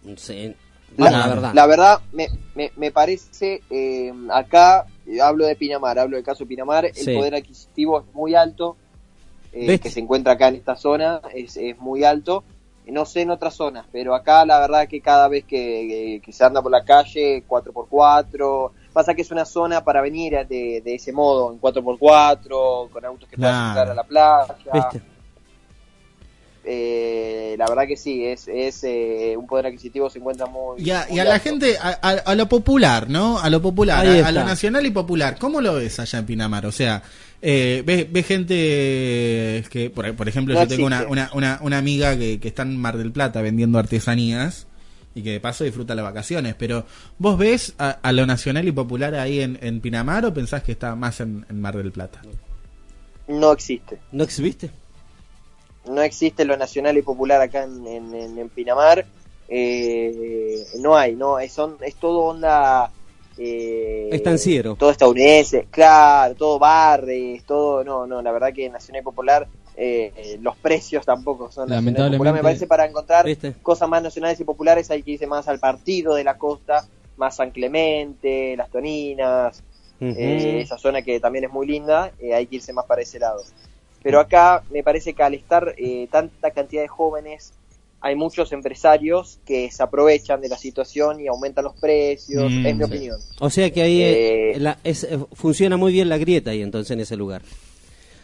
no sé, La, la verdad. la verdad, me, me, me parece, eh, acá, eh, hablo de Pinamar, hablo del caso de Pinamar, el Sí. poder adquisitivo es muy alto, eh, que se encuentra acá en esta zona, es, es muy alto. No sé en otras zonas, pero acá la verdad que cada vez que, que- que se anda por la calle, 4x4, pasa que es una zona para venir de, de ese modo, en 4x4, con autos que puedan entrar a la playa. ¿Viste? Eh, la verdad que sí, es, es eh, un poder adquisitivo se encuentra muy... Y a, y a la gente, a, a- a lo popular, ¿no? A lo popular, a, a lo nacional y popular. ¿Cómo lo ves allá en Pinamar? O sea, eh, ¿ves, ves gente que, por, por ejemplo, No yo tengo una, una, una, una amiga que, que está en Mar del Plata vendiendo artesanías y que de paso disfruta las vacaciones, pero ¿vos ves a, a lo nacional y popular ahí en, en Pinamar o pensás que está más en, en Mar del Plata? No existe. ¿No exhibiste? no existe lo nacional y popular acá en, en- en- en Pinamar. Eh, no hay, no, es, son- es todo onda. Eh, Estanciero. Todo estadounidense, claro, todo barres, todo. No, no, la verdad que Nacional y Popular, eh, los precios tampoco son popular. Me Lamentablemente- parece para encontrar ¿Viste? cosas más nacionales y populares hay que irse más al partido de la costa, más San Clemente, Las Toninas, eh, esa zona que también es muy linda, eh, hay que irse más para ese lado. Pero acá me parece que al estar eh, tanta cantidad de jóvenes, hay muchos empresarios que se aprovechan de la situación y aumentan los precios, Mm, es mi sí. opinión. O sea que ahí la- es- funciona muy bien la grieta ahí entonces en ese lugar.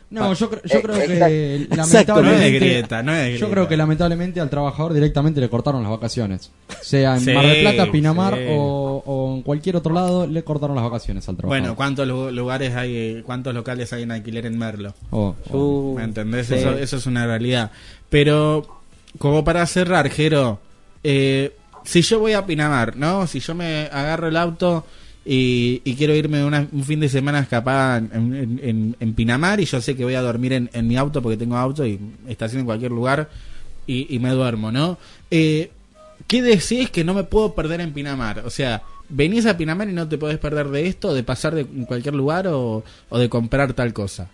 No, yo, cre- yo Eh, creo que Exacto. No es lamentablemente... de grieta, no es de Yo grieta. creo que lamentablemente al trabajador directamente le cortaron las vacaciones. Sea en Sí, Mar del Plata, Pinamar sí. o, o en cualquier otro lado, le cortaron las vacaciones al trabajador. Bueno, ¿cuántos lu- lugares hay, cuántos locales hay en alquiler en Merlo? O- o- Uh, ¿Me entendés? sí. Eso, eso es una realidad. Pero, como para cerrar, Jero, eh, si yo voy a Pinamar, ¿no? Si yo me agarro el auto y, y quiero irme una- un fin de semana escapada en, Pinamar y yo sé que voy a dormir en, mi auto porque tengo auto y estaciono en cualquier lugar y, me duermo, ¿no? Eh, ¿Qué decís que no me puedo perder en Pinamar? O sea, ¿venís a Pinamar y no te podés perder de esto, de pasar de cualquier lugar o, o de comprar tal cosa?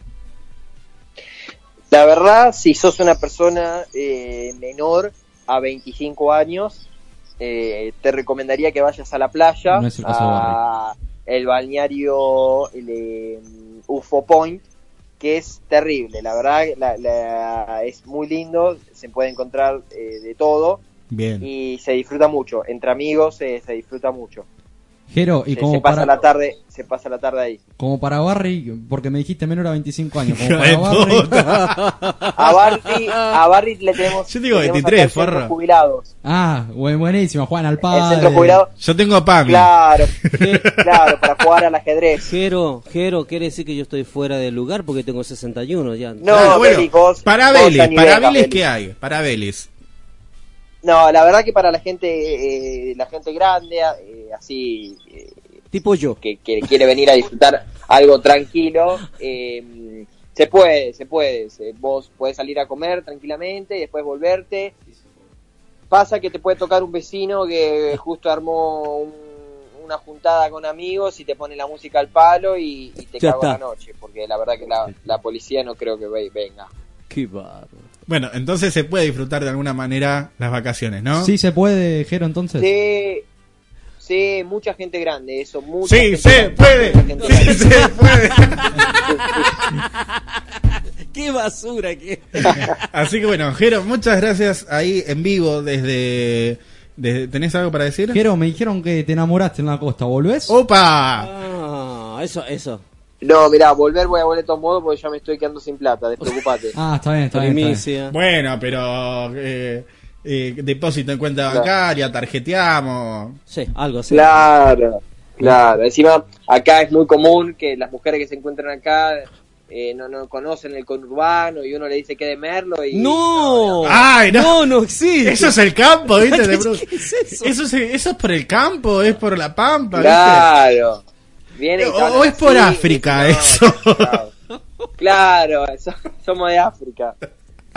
La verdad, si sos una persona eh, menor a 25 años, eh, te recomendaría que vayas a la playa, No el a el balneario el, eh, UFO Point, que es terrible, la verdad la- la- es muy lindo, se puede encontrar eh, de todo Bien. y se disfruta mucho, entre amigos eh, se disfruta mucho. Jero, y se, como se pasa para, la tarde, se pasa la tarde ahí. como para Barry, porque me dijiste menor a 25 años, como para de Barry. A Barry, a Barry le tenemos, Yo digo le tenemos 23, acá el centro forro. jubilados. Ah, buen- buenísimo, Juan al El padre. centro jubilado, Yo tengo a Pami. claro, claro, para jugar al ajedrez. Jero, Jero, quiere decir que yo estoy fuera del lugar porque tengo 61 ya. No, Claro, bueno, vos- para nivel, para Belis, Belis. ¿qué hay? Para Belis. No, la verdad que para la gente, eh, la gente grande, eh, así, eh, Tipo yo. que, que quiere venir a disfrutar algo tranquilo, eh, se puede, se puede. Se- vos podés salir a comer tranquilamente y después volverte. Pasa que te puede tocar un vecino que justo armó un- una juntada con amigos y te pone la música al palo y, y te Ya cago la noche, porque la verdad que la, la policía no creo que ve- venga. Qué bárbaro. Bueno, entonces se puede disfrutar de alguna manera las vacaciones, ¿no? Sí se puede, Jero, entonces. Sí, mucha gente grande, eso, mucha Sí, gente se grande, puede. mucha gente Sí, grande. se puede. ¡Qué basura que! Así que bueno, Jero, muchas gracias ahí en vivo desde... desde- ¿Tenés algo para decir? Jero, me dijeron que te enamoraste en la costa, ¿volvés? ¡Opa! Ah, eso, eso. No, mirá, volver voy a volver de todos modos porque ya me estoy quedando sin plata, despreocupate. Ah, está bien, está bien. está bien. Bueno, pero... Eh, eh, depósito en cuenta bancaria, tarjeteamos. Sí, algo así. Claro, claro. Encima, acá es muy común que las mujeres que se encuentran acá eh, no, no conocen el conurbano y uno le dice que de Merlo y... ¡No! ¡Ay, no! No, no existe. Eso es el campo, ¿viste? ¿Qué es eso? Eso es, eso es por el campo, es por la pampa, ¿viste? Claro. Te O, o es por África no, eso. Claro, Claro, so- somos de África.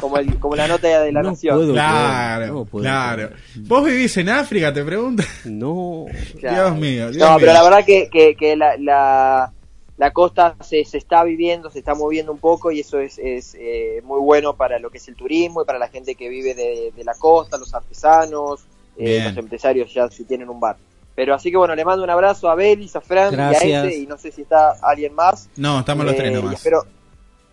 Como, el, como la nota de la No nación. puedo. Claro, No puedo claro. ¿Vos vivís en África, te pregunto? No. Claro. Dios mío, Dios No, mío. pero la verdad que, que, que la, la, la costa se, se está viviendo, se está moviendo un poco y eso es, es eh, muy bueno para lo que es el turismo y para la gente que vive de, de la costa, los artesanos, eh, los empresarios ya si tienen un bar. Pero así que bueno, le mando un abrazo a Belis, a Fran y a Gracias. ese y no sé si está alguien más. No, estamos los Eh, tres y nomás. espero,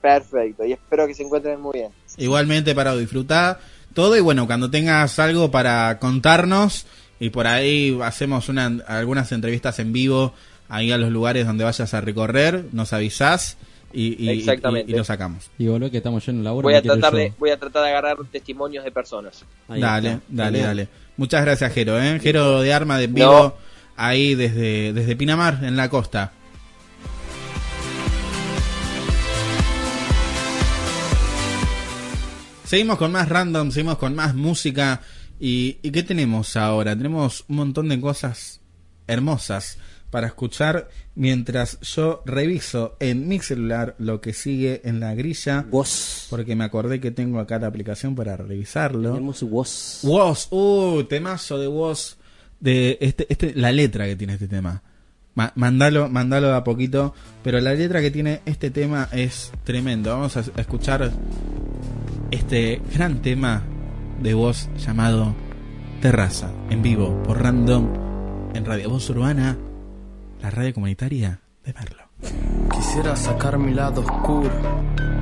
perfecto, y espero que se encuentren muy bien. Igualmente para disfrutar todo y bueno, cuando tengas algo para contarnos y por ahí hacemos una, algunas entrevistas en vivo ahí a los lugares donde vayas a recorrer, nos avisás y, y, Exactamente. y- y lo sacamos. Y volvé que estamos llenos de laburo. Voy a tratar de, voy a tratar de agarrar testimonios de personas. Ahí dale, está. dale, Genial. dale. Muchas gracias, Jero, ¿eh? Jero de Arma de vivo No. ahí desde, desde Pinamar, en la costa. Seguimos con más random, seguimos con más música. ¿Y, y qué tenemos ahora? Tenemos un montón de cosas hermosas para escuchar mientras yo reviso en mi celular lo que sigue en la grilla. Vos. Porque me acordé que tengo acá la aplicación para revisarlo. Tenemos vos. Woz, uh, temazo de Woz, de este, este, la letra que tiene este tema. Ma- mandalo, mandalo de a poquito, pero la letra que tiene este tema es tremendo. Vamos a, escuchar este gran tema de voz llamado Terraza, en vivo, por Random, en Radio Voz Urbana, la radio comunitaria de Merlo. Quisiera sacar mi lado oscuro,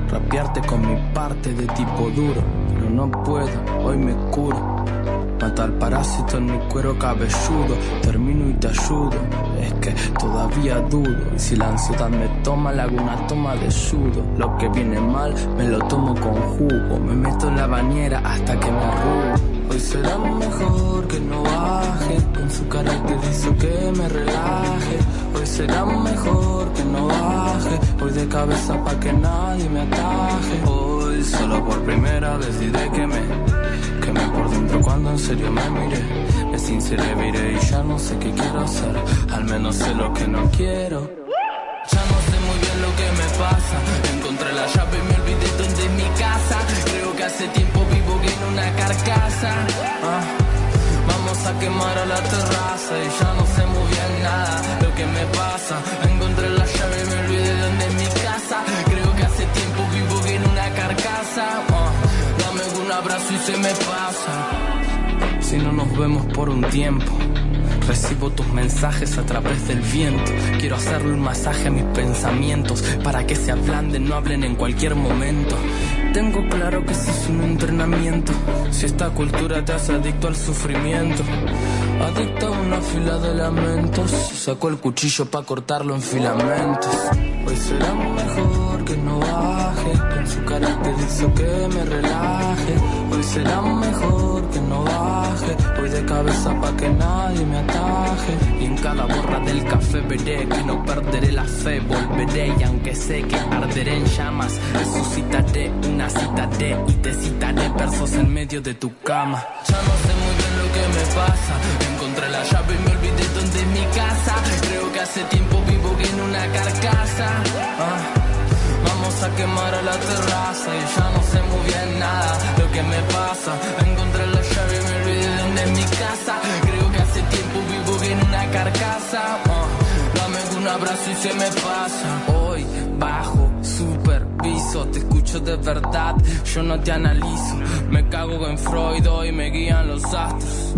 rapearte con mi parte de tipo duro, no puedo, hoy me curo. Mata al parásito en mi cuero cabelludo, termino y te ayudo. Es que todavía dudo, y si la ansiedad me toma, le hago toma de sudo. Lo que viene mal, me lo tomo con jugo, me meto en la bañera hasta que me arrugo. Hoy será mejor que no baje, con su carácter hizo que me relaje. Hoy será mejor que no baje, hoy de cabeza pa' que nadie me ataje. Hoy solo por primera vez diré que me quemé por dentro cuando en serio me miré. Me sinceré, miré y ya no sé qué quiero hacer, al menos sé lo que no quiero. Ya no sé muy bien lo que me pasa. Encontré la llave y me olvidé dónde es mi casa. Creo que hace tiempo vivo en una carcasa. Ah, Vamos a quemar a la terraza y ya no sé muy bien nada lo que me pasa. Encontré la llave y me olvidé dónde es mi casa. Ah, Dame un abrazo y se me pasa. Si no nos vemos por un tiempo. Recibo tus mensajes a través del viento. Quiero hacerle un masaje a mis pensamientos para que se ablanden, no hablen en cualquier momento. Tengo claro que ese es un entrenamiento. Si esta cultura te hace adicto al sufrimiento, adicto a una fila de lamentos. Saco el cuchillo para cortarlo en filamentos. Hoy será mejor que no baje. Con su carácter hizo que me relaje. Hoy será mejor que no baje. Voy de cabeza pa' que nadie me ataje. Y en cada borra del café veré que no perderé la fe. Volveré y aunque sé que arderé en llamas, resucitaré una cita de y te citaré versos en medio de tu cama. Ya no sé muy bien lo que me pasa. Encontré la llave y me olvidé dónde es mi casa. Creo que hace tiempo una carcasa. Ah. Vamos a quemar a la terraza y ya no sé muy bien nada lo que me pasa. Encontré la llave y me olvidé dónde es mi casa. Creo que hace tiempo vivo en una carcasa. Ah, Dame un abrazo y se me pasa. Hoy bajo, superviso, te escucho de verdad, yo no te analizo. Me cago en Freud, hoy me guían los astros.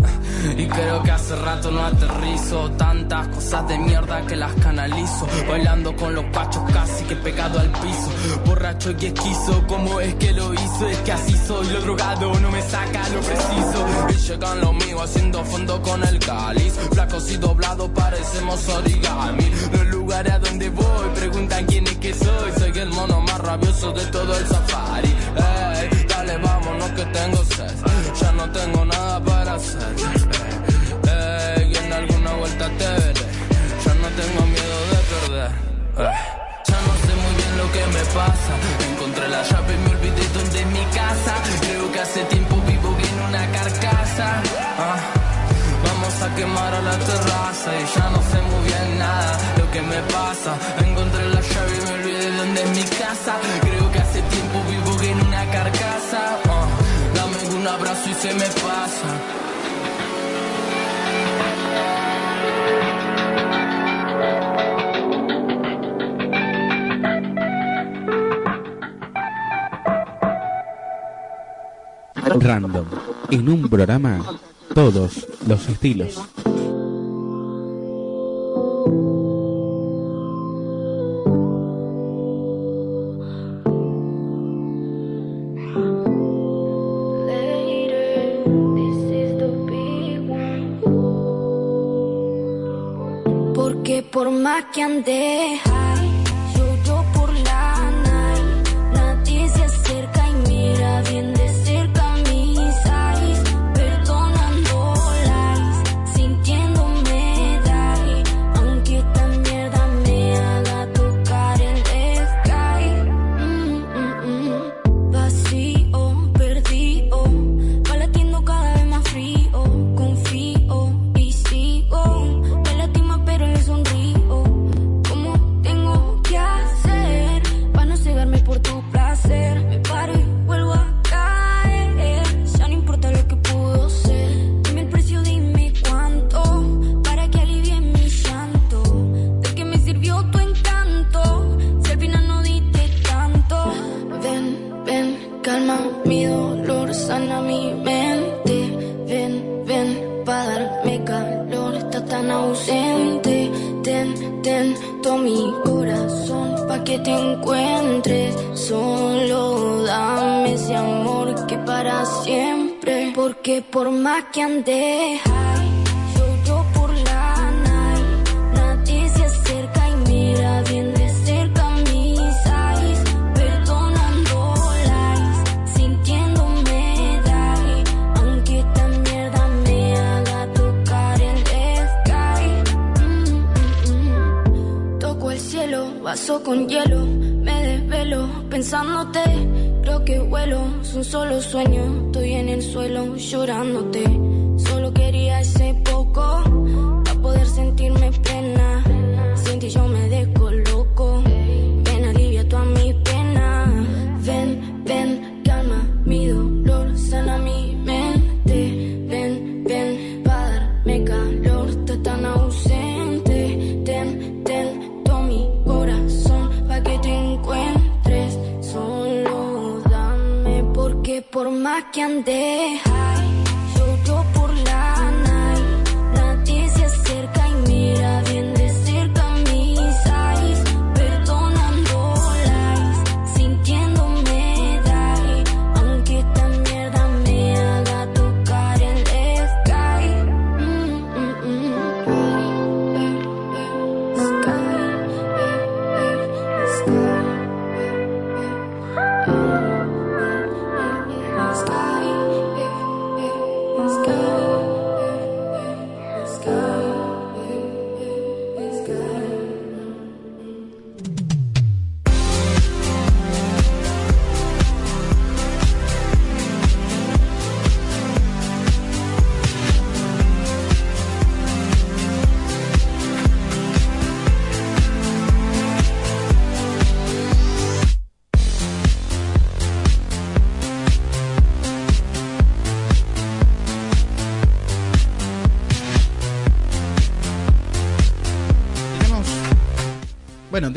Y creo que hace rato no aterrizo. Tantas cosas de mierda que las canalizo. Bailando con los pachos casi que pegado al piso. Borracho y esquizo, ¿cómo es que lo hizo? Es que así soy, lo drogado no me saca lo preciso. Y llegan los míos haciendo fondo con el cáliz. Flacos y doblados parecemos origami. Los lugares a donde voy preguntan quién es que soy. Soy el mono más rabioso de todo el safari. Ey, dale vámonos que tengo sed. Ya no tengo nada para hacer. Ey, y en alguna vuelta te veré. Ya no tengo miedo de perder. Ya no sé muy bien lo que me pasa. Encontré la llave y me olvidé dónde es mi casa. Creo que hace tiempo vivo en una carcasa. Ah, Vamos a quemar a la terraza y ya no sé muy bien nada lo que me pasa. Casa. Creo que hace tiempo vivo en una carcasa. Ah, Dame un abrazo y se me pasa. Random. En un programa, todos los estilos. Que ande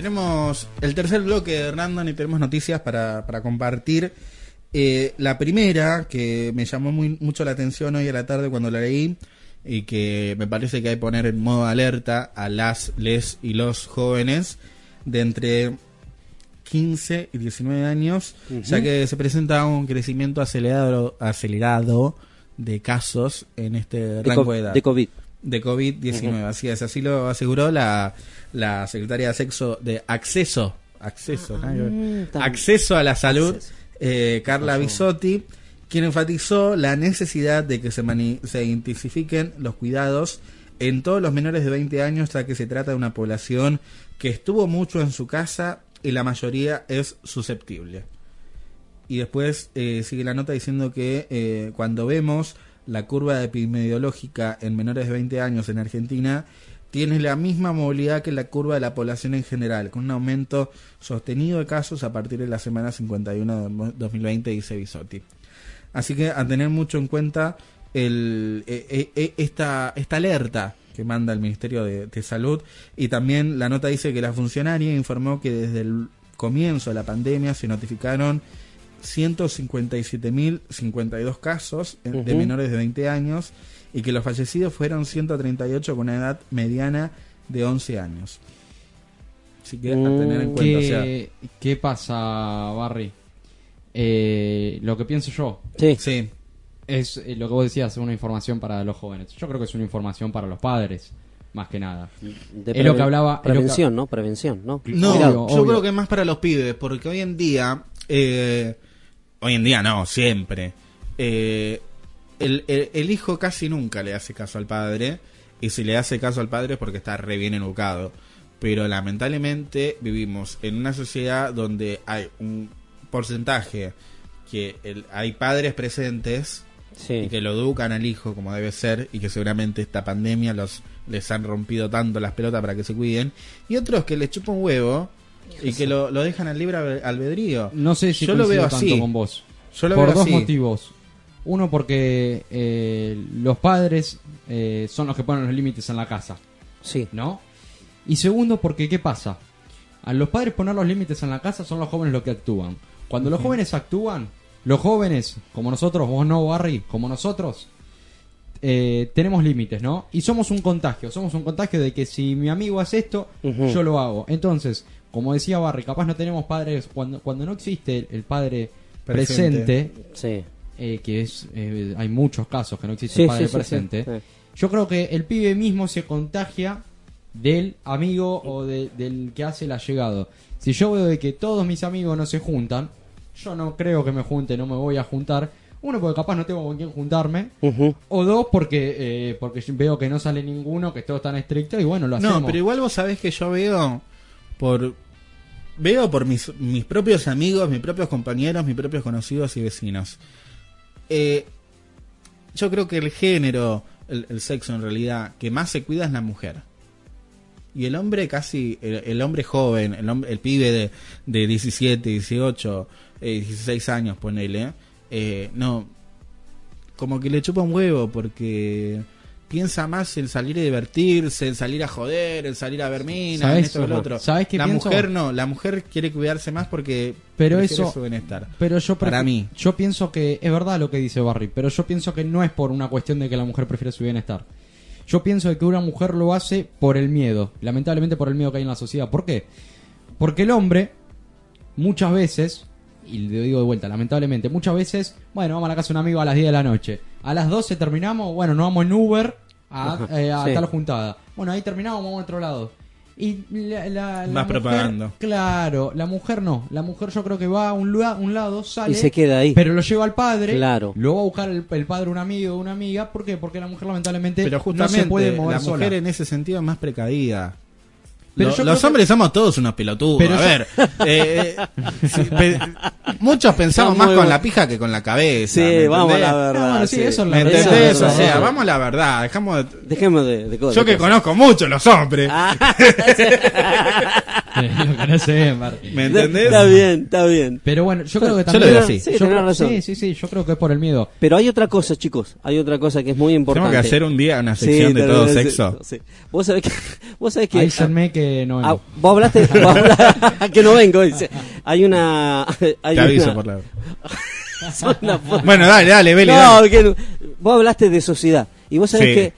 tenemos el tercer bloque de Random y tenemos noticias para, para compartir. Eh, la primera, que me llamó muy, mucho la atención hoy a la tarde cuando la leí, y que me parece que hay que poner en modo alerta a las, les y los jóvenes de entre 15 y 19 años, ya que se presenta un crecimiento acelerado, acelerado de casos en este rango de edad. de COVID. De COVID-19, Ujú. así es, así lo aseguró la, la secretaria de sexo de acceso, acceso, que ver. Mm, acceso a la salud, eh, Carla. Bisotti, quien enfatizó la necesidad de que se, mani- se intensifiquen los cuidados en todos los menores de 20 años, ya que se trata de una población que estuvo mucho en su casa y la mayoría es susceptible. Y después eh, sigue la nota diciendo que eh, cuando vemos la curva epidemiológica en menores de 20 años en Argentina, tiene la misma movilidad que la curva de la población en general, con un aumento sostenido de casos a partir de la semana 51 de 2020, dice Bisotti. Así que a tener mucho en cuenta el, eh, eh, eh, esta, esta alerta que manda el Ministerio de Salud y también la nota dice que la funcionaria informó que desde el comienzo de la pandemia se notificaron 157.052 casos eh, de menores de 20 años y que los fallecidos fueron 138 con una edad mediana de 11 años. Así que a tener en cuenta, o sea, ¿Qué, qué pasa, Barry? Eh, lo que pienso yo Sí. es eh, lo que vos decías, una información para los jóvenes. Yo creo que es una información para los padres, más que nada. De es lo que hablaba. es que- Prevención, ¿no? Prevención, ¿no? No, Obvio, yo obvio. creo que es más para los pibes, porque hoy en día, eh, hoy en día no, siempre, eh, el, el- el hijo casi nunca le hace caso al padre, y si le hace caso al padre es porque está re bien educado. Pero lamentablemente vivimos en una sociedad donde hay un porcentaje que el- hay padres presentes Sí. y que lo educan al hijo como debe ser y que seguramente esta pandemia los les han rompido tanto las pelotas para que se cuiden y otros que les chupan un huevo y que lo, lo dejan al libre albe- albedrío. No sé si yo lo veo tanto así. con vos. Yo lo por veo dos así. motivos. Uno porque eh, los padres eh, son los que ponen los límites en la casa, Sí. ¿no? Y segundo porque ¿qué pasa? A los padres poner los límites en la casa son los jóvenes los que actúan. Cuando los jóvenes actúan, los jóvenes, como nosotros, vos no, Barry, como nosotros, eh, tenemos límites, ¿no? Y somos un contagio, somos un contagio de que si mi amigo hace esto, yo lo hago. Entonces, como decía Barry, capaz no tenemos padres, cuando, cuando no existe el, padre Presente. presente, Sí. eh, que es eh, hay muchos casos que no existe Sí, el padre sí, presente, sí, sí. yo creo que el pibe mismo se contagia del amigo o de- del que hace el allegado. Si yo veo de que todos mis amigos no se juntan, yo no creo que me junte, no me voy a juntar. Uno, porque capaz no tengo con quién juntarme. O dos, porque eh, porque veo que no sale ninguno, que todo es tan estricto y bueno, lo hacemos. No, pero igual vos sabés que yo veo por veo por mis, mis propios amigos, mis propios compañeros, mis propios conocidos y vecinos. Eh, yo creo que el género, el, sexo en realidad, que más se cuida es la mujer. Y el hombre casi, el, hombre joven, el, el pibe de, de 17, 18, eh, 16 años, ponele, eh, no, como que le chupa un huevo porque piensa más en salir a divertirse, en salir a joder, en salir a ver minas, en esto y lo otro. ¿Sabés qué la pienso? mujer no, la mujer quiere cuidarse más porque Pero eso- su bienestar. Pero yo Para mí. Yo pienso que es verdad lo que dice Barry, pero yo pienso que no es por una cuestión de que la mujer prefiere su bienestar. Yo pienso que una mujer lo hace por el miedo, lamentablemente por el miedo que hay en la sociedad. ¿Por qué? Porque el hombre, muchas veces, y le digo de vuelta, lamentablemente, muchas veces, bueno, vamos a la casa de un amigo a las 10 de la noche. A las 12 terminamos, bueno, nos vamos en Uber a, eh, a sí. tal juntada. Bueno, ahí terminamos, vamos a otro lado. Y la, la- la Vas mujer- propagando. Claro, la mujer no. La mujer yo creo que va a un, lua- un lado, sale. Y se queda ahí. Pero lo lleva al padre. Claro. Luego va a buscar el, el padre un amigo o una amiga. ¿Por qué? Porque la mujer lamentablemente Pero no justamente se puede mover la mujer sola. en ese sentido es más precavida. Pero Lo- yo los que- hombres somos todos unos pelotudos. Pero a yo- ver, eh, sí, pe- muchos pensamos más con bueno. la pija que con la cabeza. Sí, ¿me vamos a la verdad. No, bueno, sí, sí. eso es la ¿Me verdad. entendés? Eso O es sea, verdad. vamos a la verdad. Dejamos de- Dejemos de, de cosas. Yo que conozco mucho los hombres. Ah, Lo que no se ve, Martín. ¿Me entendés? Está bien, está bien. Pero bueno, yo creo que Yo también. lo veo así. Sí, yo creo- razón. sí, sí, sí, yo creo que es por el miedo. Pero hay otra cosa, chicos. Hay otra cosa que es muy importante. Tenemos que hacer un día una Sí, sección de todo sexo. sí. Vos sabés que. Vos sabés que que no Ah, vengo. vos hablaste. vos que no vengo, dice. Hay una. Hay Te aviso una- por la una Bueno, dale, dale, Beli. No, dale. que no- vos hablaste de sociedad. Y vos sabés Sí. que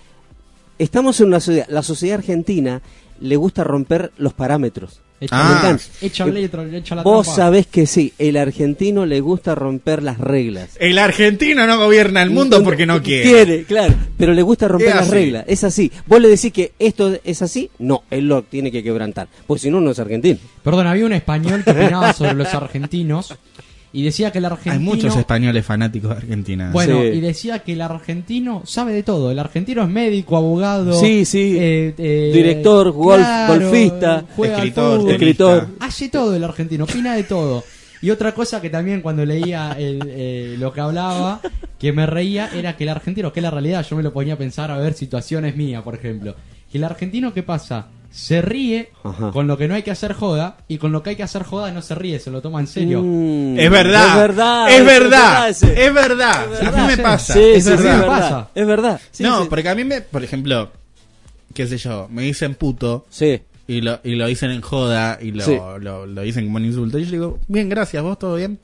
estamos en una sociedad, la sociedad argentina le gusta romper los parámetros. Echa, Ah. Eh, letra, echa la Vos trampa. sabés que sí, el argentino le gusta romper las reglas. El argentino no gobierna el mundo porque no quiere. Quiere, claro, pero le gusta romper las reglas. Es así. Vos le decís que esto es así, no, él lo tiene que quebrantar. Porque si no, no es argentino. Perdón, había un español que opinaba sobre los argentinos y decía que el argentino... Hay muchos españoles fanáticos de Argentina. Bueno, Sí. y decía que el argentino sabe de todo. El argentino es médico, abogado, Sí, sí. eh, eh, Director, golf- golfista, escritor, fútbol. Escritor. Hace todo el argentino, opina de todo. Y otra cosa que también cuando leía el, eh, lo que hablaba, que me reía, era que el argentino, que es la realidad, yo me lo ponía a pensar a ver situaciones mías, por ejemplo. Que el argentino, ¿qué pasa? Se ríe Ajá. con lo que no hay que hacer joda, y con lo que hay que hacer joda no se ríe, se lo toma en serio. Mm, Es verdad. Es verdad. Es verdad. Es verdad. Es A verdad, mí me pasa. Sí, es sí, verdad. es verdad. Pasa. Es verdad. Sí, no, sí. porque a mí me, por ejemplo, qué sé yo, me dicen puto Sí. y lo, y lo dicen en joda y lo, Sí. lo, lo dicen como un insulto. Y yo digo, bien, gracias, vos todo bien.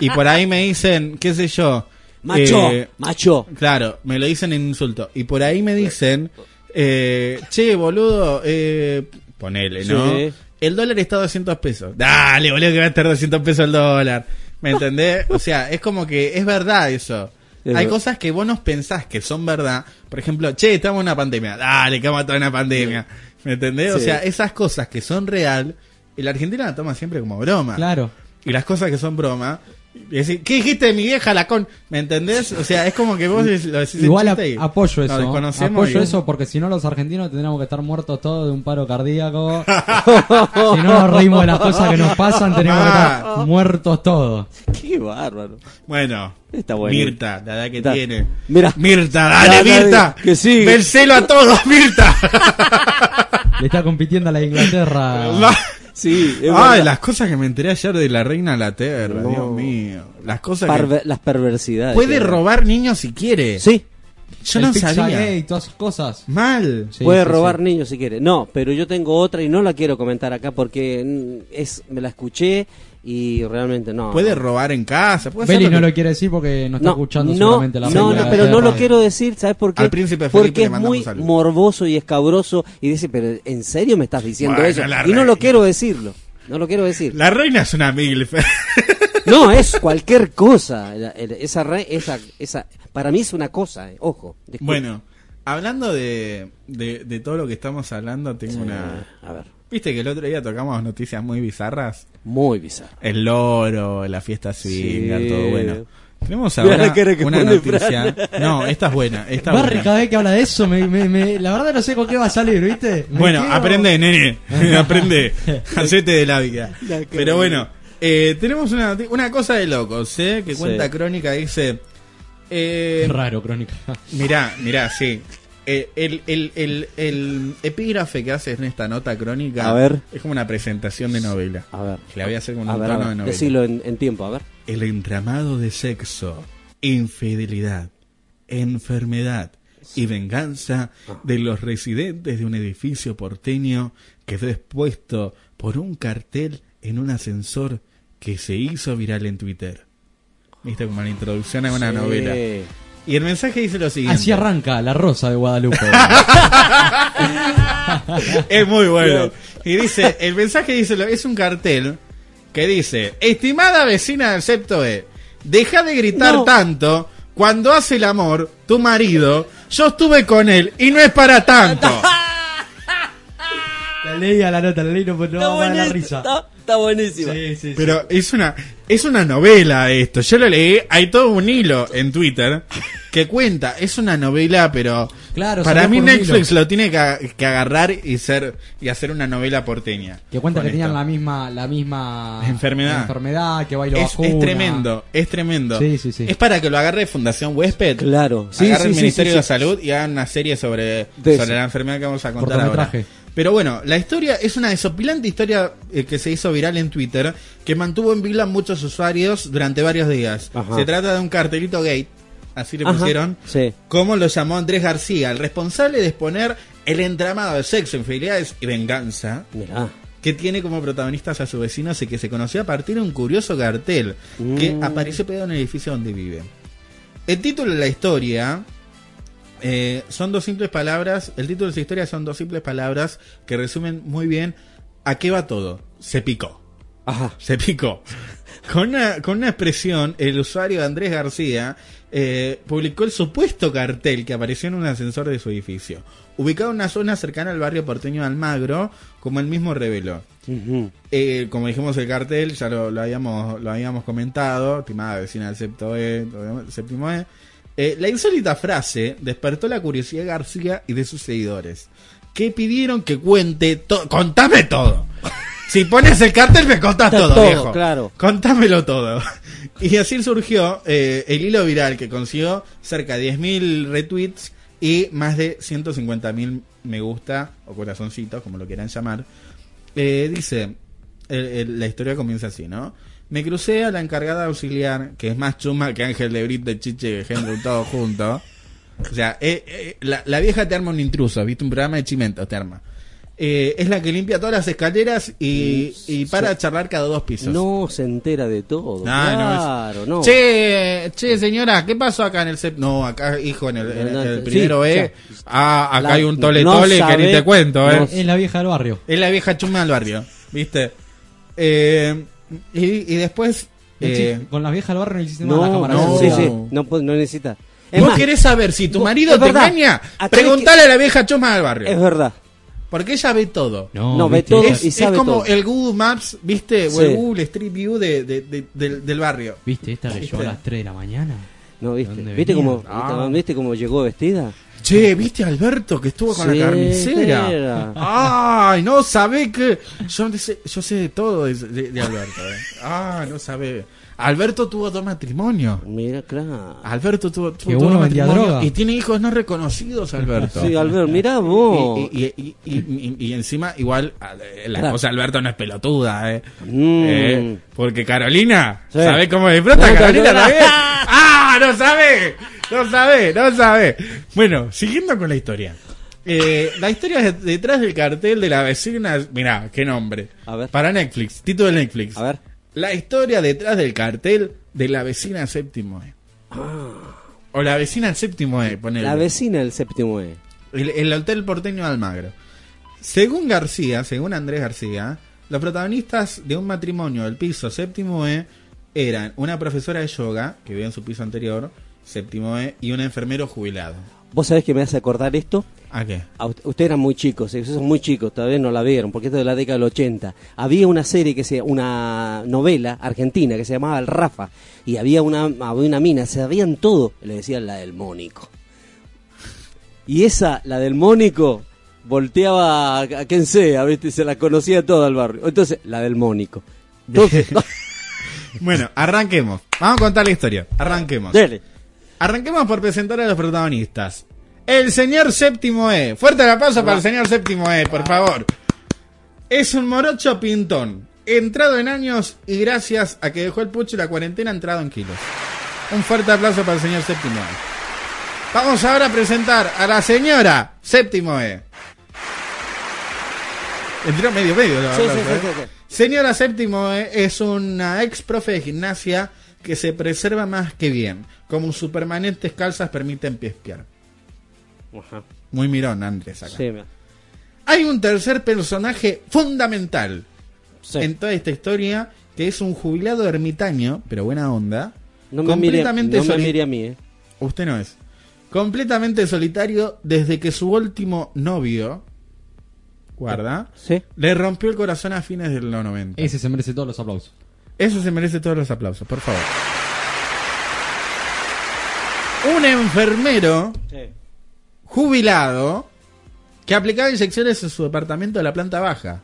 y por ahí me dicen, qué sé yo. Macho, eh, macho. Claro, me lo dicen en insulto. Y por ahí me dicen, eh, che, boludo, eh, ponele, ¿no? Sí. El dólar está a 200 pesos. Dale, boludo, que va a estar 200 pesos el dólar. ¿Me entendés? O sea, es como que es verdad eso. Es Hay cosas que vos no pensás que son verdad. Por ejemplo, che, estamos en una pandemia. Dale, que vamos a estar en una pandemia. ¿Me entendés? O sea, esas cosas que son real, el argentino la toma siempre como broma. Claro. Y las cosas que son broma, ¿qué dijiste de mi vieja la con? ¿Me entendés? O sea, es como que vos lo decís Igual a- chiste y apoyo eso. desconocemos Apoyo y- eso porque si no los argentinos tendríamos que estar muertos todos de un paro cardíaco. si no nos reímos de las cosas que nos pasan, tenemos que estar Ah. muertos todos. Qué bárbaro. Bueno, Está bueno. Mirta, la edad que Está- tiene. Mira. Mirta, dale, Dale, Mirta. que sigue. Vencelo a todos, Mirta. Le está compitiendo a la Inglaterra. Sí, es Ay, verdad. las cosas que me enteré ayer de la reina Inglaterra, No. Dios mío. Las cosas Parve- que... las perversidades. Puede robar niños si quiere. Sí, Yo El no sabía. Y todas esas cosas. Mal. Sí, puede sí, robar sí. niños si quiere. No, pero yo tengo otra y no la quiero comentar acá porque es me la escuché y realmente no. Puede robar en casa. Puede Beli no que- lo quiere decir porque no está no, escuchando no, seguramente la no, no, pero no lo quiero decir, ¿sabes por qué? Al príncipe Felipe Porque le es muy morboso y escabroso y dice, pero ¿en serio me estás diciendo Bueno, eso? Y no lo quiero decirlo. No lo quiero decir. La reina es una milf. No, es cualquier cosa. Esa, re- esa, esa, para mí es una cosa, eh, ojo. bueno, hablando de, de, de todo lo que estamos hablando, tengo una... A ver, Viste que el otro día tocamos noticias muy bizarras. muy bizarro. El loro, la fiesta swinger, Sí. todo bueno. Tenemos ahora la cara que una noticia. Fran. No, esta es buena. Esta Barry buena. cada vez que habla de eso, me, me- me- la verdad no sé con qué va a salir, ¿viste? Me Bueno, quedo- aprende, nene. aprende. Hacete de la vida. Pero bueno, eh, tenemos una, una cosa de locos, ¿eh? Que Sí. cuenta crónica, dice. Eh, Raro, crónica. mirá, mirá, sí. Eh, el, el, el, el epígrafe que haces en esta nota crónica A ver. es como una presentación de novela. A ver. Que la voy a hacer con A un ver, tono de novela. decilo en, en tiempo, a ver. El entramado de sexo, infidelidad, enfermedad y venganza de los residentes de un edificio porteño quedó expuesto por un cartel en un ascensor que se hizo viral en Twitter. Viste como la introducción a una Sí. novela. Y el mensaje dice lo siguiente. Así arranca La Rosa de Guadalupe. es muy bueno. Y dice, el mensaje dice, lo- es un cartel que dice, estimada vecina del septo E, deja de gritar No. tanto cuando hace el amor tu marido, yo estuve con él y no es para tanto. la leí a la nota, la leí no, no va a dar la risa. está, está buenísimo. Sí, sí, sí. Pero es una, es una novela esto. Yo lo leí, hay todo un hilo en Twitter que cuenta, es una novela, pero Claro, para mí Netflix lo tiene que, que agarrar y ser y hacer una novela porteña. Que cuenta que tenían la misma, la misma Enfermedad. enfermedad, que bailo Es, es tremendo, es tremendo. Sí, sí, sí. Es para que lo agarre Fundación Huésped. Claro. Sí, agarre sí, el sí, Ministerio sí, de. Salud y hagan una serie sobre, sobre la enfermedad que vamos a contar ahora. Pero bueno, la historia es una desopilante historia eh, que se hizo viral en Twitter que mantuvo en vila muchos usuarios durante varios días. Ajá. Se trata de un cartelito gate, así le Ajá, pusieron, Sí. como lo llamó Andrés García, el responsable de exponer el entramado de sexo, infidelidades y venganza Mirá. que tiene como protagonistas a sus vecinos y que se conoció a partir de un curioso cartel que Mm. apareció pegado en el edificio donde vive. El título de la historia Eh, son dos simples palabras, el título de su historia son dos simples palabras que resumen muy bien a qué va todo. Se picó. Ajá. Se picó. Con una, con una expresión, el usuario Andrés García eh, publicó el supuesto cartel que apareció en un ascensor de su edificio, ubicado en una zona cercana al barrio porteño de Almagro, como él mismo reveló. Eh, como dijimos el cartel, ya lo, lo habíamos, lo habíamos comentado, estimada vecina del septo E, séptimo E. Eh, la insólita frase despertó la curiosidad de García y de sus seguidores, que pidieron que cuente todo. ¡Contame todo! Si pones el cartel me contás todo, todo, viejo. claro. Contámelo todo. Y así surgió eh, el hilo viral que consiguió cerca de 10.000 retweets y más de 150.000 me gusta o corazoncitos, como lo quieran llamar. Eh, dice, el- el- la historia comienza así, ¿no? Me crucé a la encargada auxiliar, que es más chuma que Ángel de Brito, Chiche y Hendro, todo junto. O sea, eh, eh, la, la vieja te arma un intruso, ¿viste? Un programa de chimentos te arma. Eh, es la que limpia todas las escaleras y, y para charlar cada dos pisos. No se entera de todo. No, es- claro, no. Che, che, señora, ¿qué pasó acá en el sep- No, acá, hijo, en el, en el- No, en el sí, primero B. sí. Ah, acá La- hay un tole no tole que ni te cuento, ¿eh? Es la vieja del barrio. Es la vieja chuma del barrio, ¿viste? Eh, y, y después. eh, Con las viejas del barrio no hiciste nada la No, cámara. no. sí, no, no necesita. Es ¿Vos más, querés saber si tu vos- marido te verdad. engaña? Preguntale a la vieja chuma del barrio. Es verdad. Porque ella ve todo. No, ve viste, todo Es, y es sabe como todo. el Google Maps, ¿viste? O el Google Street View de, de- de- del, del barrio. ¿Viste esta que ¿Viste? llegó a las 3 de la mañana? No, ¿viste? ¿Dónde ¿Viste cómo, Ah. ¿Viste cómo llegó vestida? Che, ¿viste a Alberto que estuvo con Sí, la carnicera? era. Ay, no sabe que. Yo, yo sé de todo de, de- de Alberto. eh. Ah, no sabe. Alberto tuvo dos matrimonios. Mira, claro. Alberto tuvo, dos matrimonios y tiene hijos no reconocidos, Alberto. Sí, Albert, mirá vos. Y, y- y- y- y- y encima, igual, a- la Claro. cosa de Alberto no es pelotuda, ¿eh? Mm. Eh, porque Carolina, Sí. ¿sabe cómo disfruta No, Carolina también? ¡Ah! ¡No sabe! ¡No sabe! ¡No sabe! Bueno, siguiendo con la historia. Eh, la historia es detrás del cartel de la vecina. Mirá, qué nombre. A ver. Para Netflix, título de Netflix. A ver. La historia detrás del cartel de la vecina séptimo E. O la vecina séptimo E, ponele. La vecina del séptimo E. El, el hotel porteño de Almagro. Según García, según Andrés García, los protagonistas de un matrimonio del piso séptimo E eran una profesora de yoga, que vivía en su piso anterior, séptimo E, y un enfermero jubilado. ¿Vos sabés que me hace acordar esto? ¿A qué? A Ustedes eran muy chicos, eh, ustedes son muy chicos, todavía no la vieron, porque esto es de la década del 80. Había una serie, que se una novela argentina que se llamaba El Rafa, y había una, había una mina, sabían todo, le decían la del Mónico. Y esa, la del Mónico, volteaba a, a quien sea, ¿viste? se la conocía toda el barrio. Entonces, la del Mónico. Entonces, Bueno, arranquemos. Vamos a contar la historia. Arranquemos. dele. Arranquemos por presentar a los protagonistas. El señor séptimo E. Fuerte el aplauso para el señor séptimo E, por favor. Es un morocho pintón. Entrado en años y gracias a que dejó el pucho y la cuarentena entrado en kilos. Un fuerte aplauso para el señor séptimo E. Vamos ahora a presentar a la señora séptimo E. Entró medio medio. el Sí, sí, aplauso, sí, ¿eh? sí. Señora Séptimo eh, es una ex profe de gimnasia que se preserva más que bien. Como sus permanentes calzas permiten pesquear. Ajá. Muy mirón, Andrés. Acá. Sí. Hay un tercer personaje fundamental Sí. en toda esta historia que es un jubilado ermitaño, pero buena onda. No me, mire, no me soli- mire a mí, ¿eh? Usted no es. Completamente solitario desde que su último novio, guarda, Sí. le rompió el corazón a fines del 90. Ese se merece todos los aplausos. Eso se merece todos los aplausos, por favor. Un enfermero jubilado que aplicaba inyecciones en su departamento de la planta baja.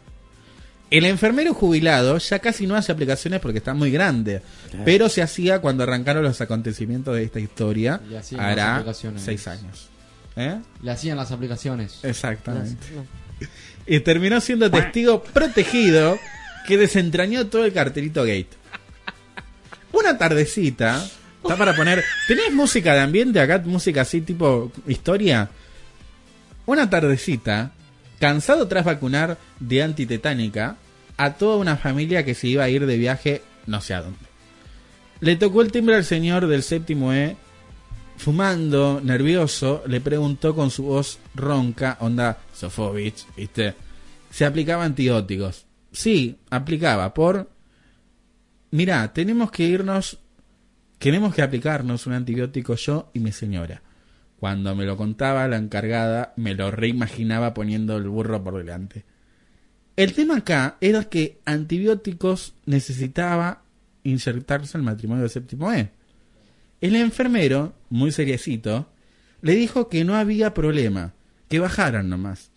El enfermero jubilado ya casi no hace aplicaciones porque está muy grande, pero se hacía cuando arrancaron los acontecimientos de esta historia, hará aplicaciones. seis años. ¿Eh? Le hacían las aplicaciones. Exactamente. Y terminó siendo testigo protegido que desentrañó todo el cartelito gate. Una tardecita, está para poner. ¿Tenés música de ambiente acá? Música así tipo historia. Una tardecita, cansado tras vacunar de antitetánica a toda una familia que se iba a ir de viaje no sé a dónde. Le tocó el timbre al señor del séptimo E fumando, nervioso, le preguntó con su voz ronca, onda Sofovich, ¿viste? Se aplicaba antibióticos. Sí, aplicaba por... Mirá, tenemos que irnos... Queremos que aplicarnos un antibiótico yo y mi señora. Cuando me lo contaba la encargada, me lo reimaginaba poniendo el burro por delante. El tema acá era que antibióticos necesitaba insertarse al matrimonio del séptimo E. El enfermero, muy seriecito, le dijo que no había problema, que bajaran nomás.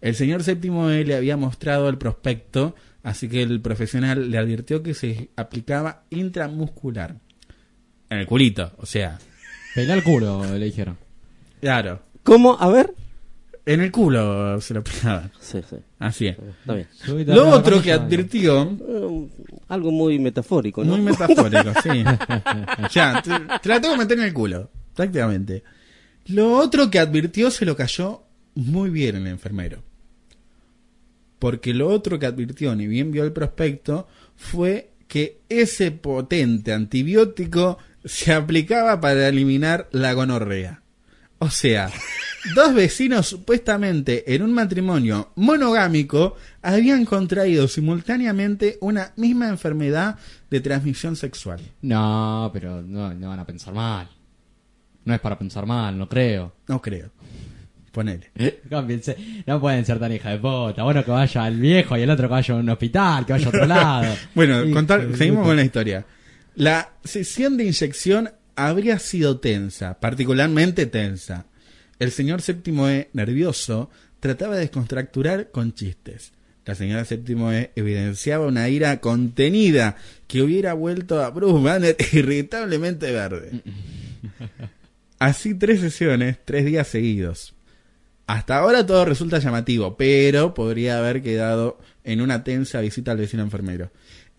El señor séptimo E le había mostrado el prospecto, así que el profesional le advirtió que se aplicaba intramuscular. En el culito, o sea. Pelá el culo, le dijeron. Claro. ¿Cómo? A ver. En el culo se lo aplicaban. Sí, sí. Así es. Está bien. Lo otro que advirtió. Eh, algo muy metafórico, ¿no? Muy metafórico, sí. ya, te, te la tengo que meter en el culo, prácticamente. Lo otro que advirtió se lo cayó muy bien el enfermero. Porque lo otro que advirtió, ni bien vio el prospecto, fue que ese potente antibiótico se aplicaba para eliminar la gonorrea. O sea, dos vecinos supuestamente en un matrimonio monogámico habían contraído simultáneamente una misma enfermedad de transmisión sexual. No, pero no, no van a pensar mal. No es para pensar mal, no creo. No creo. Ponele. No pueden ser tan hija de puta. Bueno, que vaya al viejo y el otro que vaya a un hospital, que vaya a otro lado. Bueno, contar- seguimos con la historia. La sesión de inyección habría sido tensa, particularmente tensa. El señor séptimo E, nervioso, trataba de descontracturar con chistes. La señora séptimo E evidenciaba una ira contenida que hubiera vuelto a Bruce Banner irritablemente verde. Así tres sesiones, tres días seguidos. Hasta ahora todo resulta llamativo, pero podría haber quedado en una tensa visita al vecino enfermero.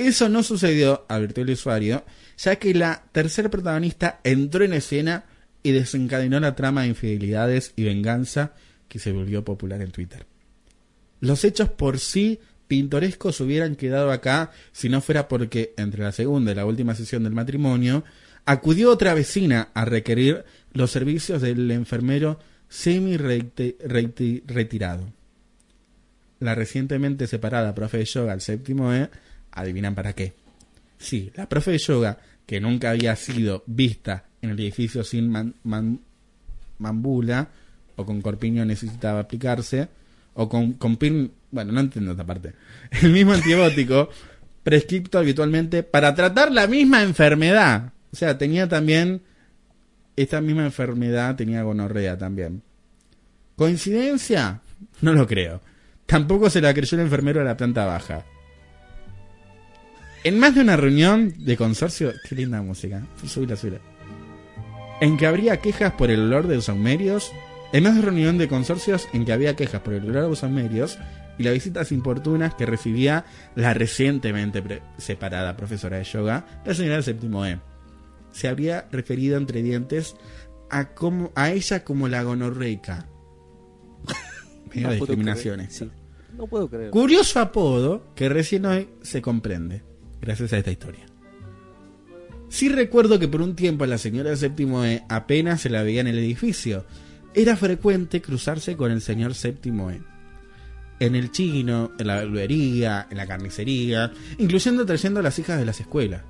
Eso no sucedió, advirtió el usuario, ya que la tercer protagonista entró en escena y desencadenó la trama de infidelidades y venganza que se volvió popular en Twitter. Los hechos por sí pintorescos hubieran quedado acá si no fuera porque entre la segunda y la última sesión del matrimonio acudió otra vecina a requerir los servicios del enfermero semi retirado. La recientemente separada profe de yoga al séptimo E, adivinan para qué. Sí, la profe de yoga, que nunca había sido vista en el edificio sin man- o con corpiño necesitaba aplicarse, o con, con pin, bueno, no entiendo esta parte. El mismo antibiótico prescripto habitualmente para tratar la misma enfermedad. O sea, tenía también esta misma enfermedad, tenía gonorrea también. ¿Coincidencia? No lo creo. Tampoco se la creyó el enfermero de la planta baja. En más de una reunión de consorcio, qué linda música, subila, subila. En que habría quejas por el olor de los saumerios, en más de una reunión de consorcios en que había quejas por el olor de los saumerios y las visitas importunas que recibía la recientemente separada profesora de yoga, la señora del séptimo E. Se habría referido entre dientes a, como, a ella como la gonorreica. Medio No. No puedo creer. Curioso apodo que recién hoy se comprende, gracias a esta historia. Sí recuerdo que por un tiempo a la señora del séptimo E apenas se la veía en el edificio. Era frecuente cruzarse con el señor séptimo E. En el chino, en la verdulería, en la carnicería, incluyendo trayendo a las hijas de las escuelas.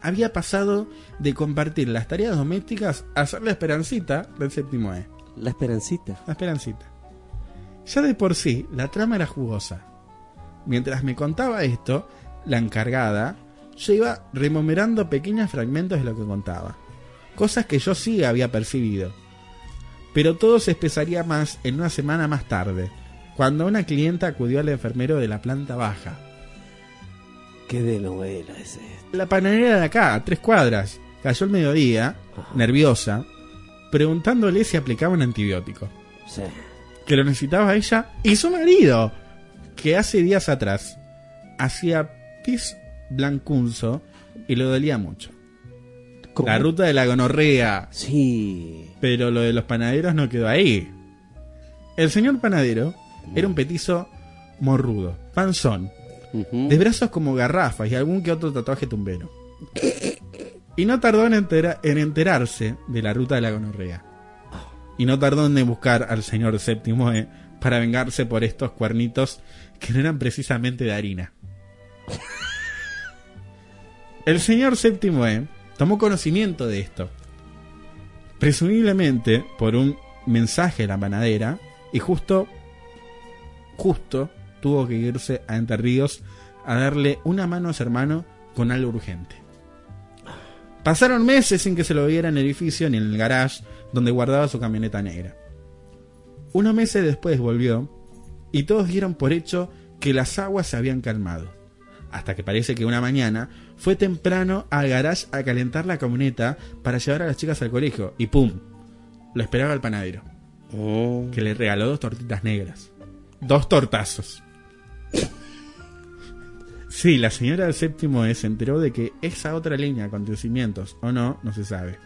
Había pasado de compartir las tareas domésticas a ser la esperancita del séptimo E. La esperancita. La esperancita. Ya de por sí, la trama era jugosa. Mientras me contaba esto, la encargada, yo iba rememorizando pequeños fragmentos de lo que contaba. Cosas que yo sí había percibido. Pero todo se espesaría más en una semana más tarde, cuando una clienta acudió al enfermero de la planta baja. Qué de novela es esta. La panadería de acá, a tres cuadras, cayó el mediodía, nerviosa, preguntándole si aplicaba un antibiótico. Sí. Que lo necesitaba ella y su marido, que hace días atrás hacía pis blancunzo y lo dolía mucho. La ruta de la gonorrea. Sí. Pero lo de los panaderos no quedó ahí. El señor panadero era un petizo morrudo, panzón, de brazos como garrafas y algún que otro tatuaje tumbero. Y no tardó en, entera- en enterarse de la ruta de la gonorrea. Y no tardó en buscar al señor séptimo E para vengarse por estos cuernitos que no eran precisamente de harina. El señor séptimo E tomó conocimiento de esto. Presumiblemente por un mensaje de la panadera y justo, justo tuvo que irse a Entre Ríos a darle una mano a su hermano con algo urgente. Pasaron meses sin que se lo viera en el edificio ni en el garage donde guardaba su camioneta negra. Unos meses después volvió y todos dieron por hecho que las aguas se habían calmado. Hasta que parece que una mañana fue temprano al garage a calentar la camioneta para llevar a las chicas al colegio y ¡pum! Lo esperaba el panadero. Que le regaló dos tortitas negras. Dos tortazos. Sí, la señora del séptimo E se enteró de que esa otra línea de acontecimientos, o no, no se sabe.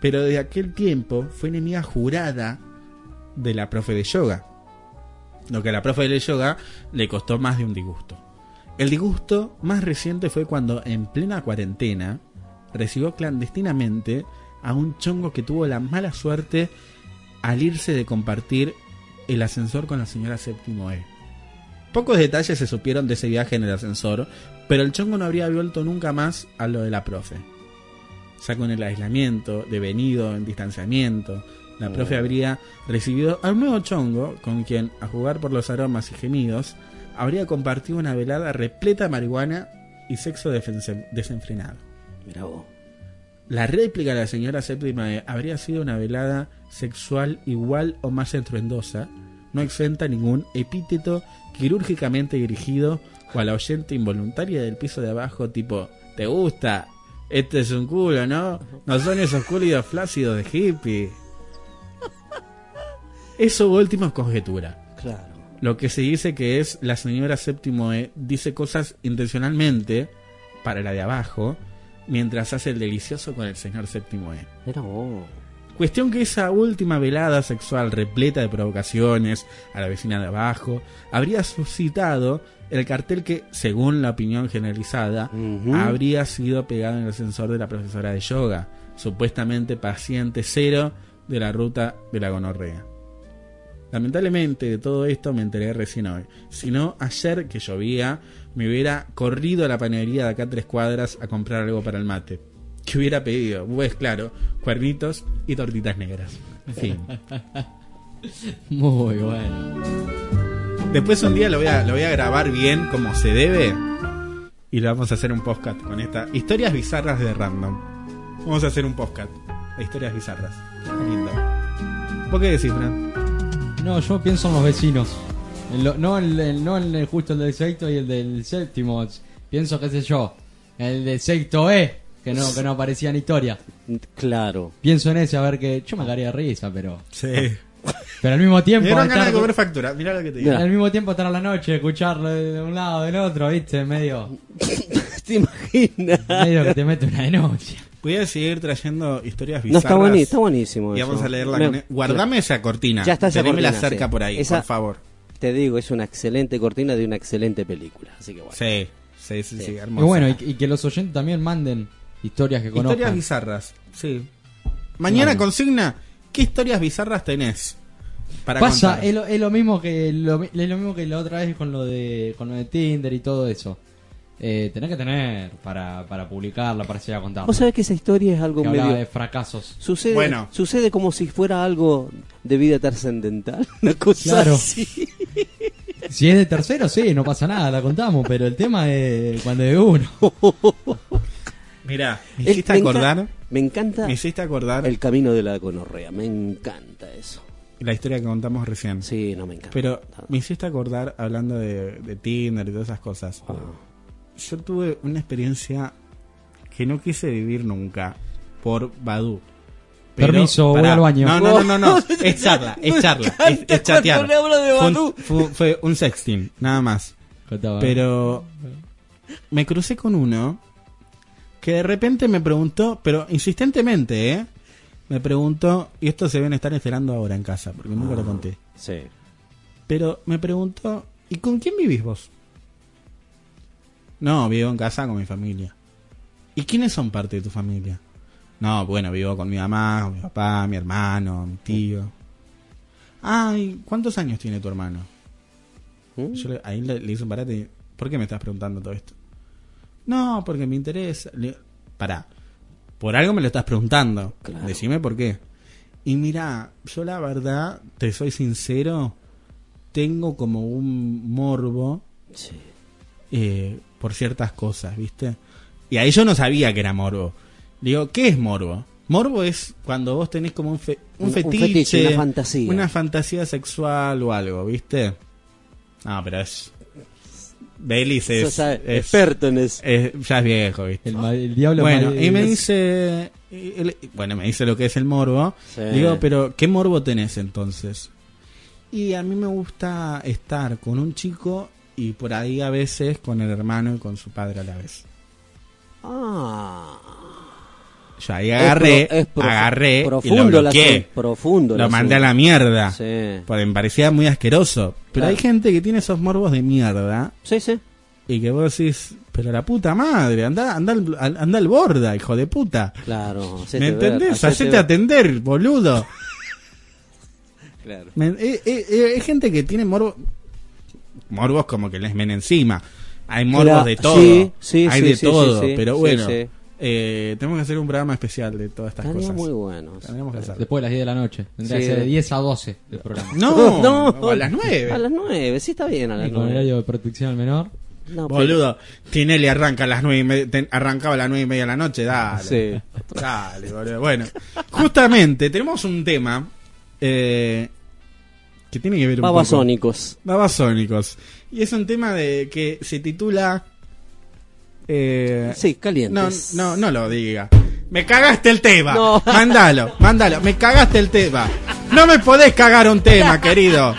Pero de aquel tiempo fue enemiga jurada de la profe de yoga. Lo que a la profe de yoga le costó más de un disgusto. El disgusto más reciente fue cuando en plena cuarentena recibió clandestinamente a un chongo que tuvo la mala suerte al irse de compartir el ascensor con la señora séptimo E. Pocos detalles se supieron de ese viaje en el ascensor, pero el chongo no habría vuelto nunca más a lo de la profe. Ya con el aislamiento, devenido en distanciamiento, la profe habría recibido a un nuevo chongo con quien, a jugar por los aromas y gemidos, habría compartido una velada repleta de marihuana y sexo desenfrenado. Mirá vos. La réplica de la señora séptima E habría sido una velada sexual igual o más estruendosa, no exenta ningún epíteto quirúrgicamente dirigido o a la oyente involuntaria del piso de abajo tipo ¿Te gusta? Este es un culo, ¿no? No son esos culidos flácidos de hippie. Eso último es conjetura. Claro. Lo que se dice que es la señora séptimo E dice cosas intencionalmente para la de abajo, mientras hace el delicioso con el señor séptimo E. Vos. Cuestión que esa última velada sexual repleta de provocaciones a la vecina de abajo habría suscitado el cartel que, según la opinión generalizada, habría sido pegado en el ascensor de la profesora de yoga, supuestamente paciente cero de la ruta de la gonorrea. Lamentablemente de todo esto me enteré recién hoy. Si no, ayer que llovía, me hubiera corrido a la panadería de acá a tres cuadras a comprar algo para el mate. ¿Qué hubiera pedido? Pues claro, cuernitos y tortitas negras. Fin. Muy bueno. Después un día lo voy, a, lo voy a grabar bien como se debe y lo vamos a hacer un podcast con esta. Historias bizarras de random. Vamos a hacer un podcast de historias bizarras. Lindo. ¿Vos qué decís, Fran? No, yo pienso en los vecinos. En lo- no en el, no en el justo el del sexto y el del séptimo. Pienso, qué sé yo, el del sexto E, que no, que no aparecía en historia. Claro. Pienso en ese, a ver que yo me de risa, pero... Sí. Pero al mismo tiempo... Me dieron ganas de estar- comer factura. Mirá lo que te digo. Al mismo tiempo estar a la noche, escucharlo de un lado del otro, viste, medio... ¿Te imaginas? Medio que te mete una denuncia. Voy a seguir trayendo historias No, bizarras. está, buení- está buenísimo. Y eso. vamos a leerla. Me- con- Guardame esa cortina. Ya está esa cortina, cerca sí. por ahí, Esa- por favor. Te digo, es una excelente cortina de una excelente película. Así que bueno. Sí, sí, sí, sí, Sí. Y bueno, y, y que los oyentes también manden historias que conozcan. Historias bizarras, sí. Mañana Bueno. consigna, ¿qué historias bizarras tenés? Para Pasa, contar? es lo, es lo mismo que lo, es lo mismo que la otra vez con lo de con lo de Tinder y todo eso. Eh, tenés que tener para, para publicarla, para seguir a contarla. Vos sabés que esa historia es algo Que hablaba medio... de fracasos. Sucede, Bueno. sucede como si fuera algo de vida trascendental. Una cosa Claro. así. Si es de tercero, sí, no pasa nada, la contamos, pero el tema es cuando es de uno. Mirá, me El- hiciste me enca- acordar. me encanta Me hiciste acordar. El camino de la gonorrea. Me encanta eso. La historia que contamos recién. Sí, no me encanta. Pero me hiciste acordar, hablando de, de Tinder y todas esas cosas. Ah. Yo tuve una experiencia que no quise vivir nunca por Badu. Permiso, voy al baño. No, no, no, no, no. Es charla, es charla. Es, es chatear. de Fue un- Badoo. Fue, fue un sexting, nada más. Pero me crucé con uno que de repente me preguntó, pero insistentemente, ¿eh? Me preguntó, y esto se deben estar esperando ahora en casa, porque nunca lo conté. Sí. Pero me preguntó, ¿y con quién vivís vos? No, vivo en casa con mi familia. ¿Y quiénes son parte de tu familia? No, bueno, vivo con mi mamá, con mi papá, mi hermano, mi tío. Ay, ¿cuántos años tiene tu hermano? ¿Mm? Yo le- ahí le, le hice un parate ¿por qué me estás preguntando todo esto? No, porque me interesa. Le, pará, por algo me lo estás preguntando. Decime por qué. Y mira, yo la verdad, te soy sincero, tengo como un morbo eh, por ciertas cosas, ¿viste? Y ahí yo no sabía que era morbo. Digo, ¿qué es morbo? Morbo es cuando vos tenés como un, fe- un Un- un fetiche, fetiche, una fantasía. una fantasía sexual o algo, ¿viste? No, pero es... Belis es, ah, experto en eso. es- ya es viejo, ¿viste? El, el diablo Bueno, y me dice... y él- bueno, me dice lo que es el morbo. Sí. Digo, pero ¿qué morbo tenés entonces? Y a mí me gusta estar con un chico y por ahí a veces con el hermano y con su padre a la vez. Ah. Yo ahí agarré, Es pro- es profu- agarré profundo y lo bloqueé. asunto, profundo Lo mandé a la mierda. Sí. Porque me parecía muy asqueroso. Pero Claro. hay gente que tiene esos morbos de mierda. Sí, sí. Y que vos decís, pero la puta madre, anda, anda, al- anda al borda, hijo de puta. Claro. ¿Me entendés? hacete Hacete ver. atender, boludo. Claro. Me- eh, eh, eh, hay gente que tiene morbo, morbos como que les men encima. Hay morbos de todo. sí, sí, hay sí, de sí, todo. sí, sí, pero bueno, sí. eh, tenemos que hacer un programa especial de todas estas Estaría cosas. muy bueno. Tendríamos que hacer. Después de las 10 de la noche. Tendría Sí. que ser de 10 a 12 el programa. No, a las 9. A las 9, sí está bien a las Y con 9. horario de protección al menor. No, Boludo, Tinelli arranca a las nueve y media, ten- arrancaba a las nueve y media de la noche, dale. Sí. Dale, boludo. Bueno, justamente tenemos un tema eh, que tiene que ver un poco- Babasónicos. Babasónicos. Y es un tema de que se titula... Eh, Sí, no, calientes. no, no lo diga. Me cagaste el tema. No. Mándalo, mándalo. Me cagaste el tema. No me podés cagar un tema, querido.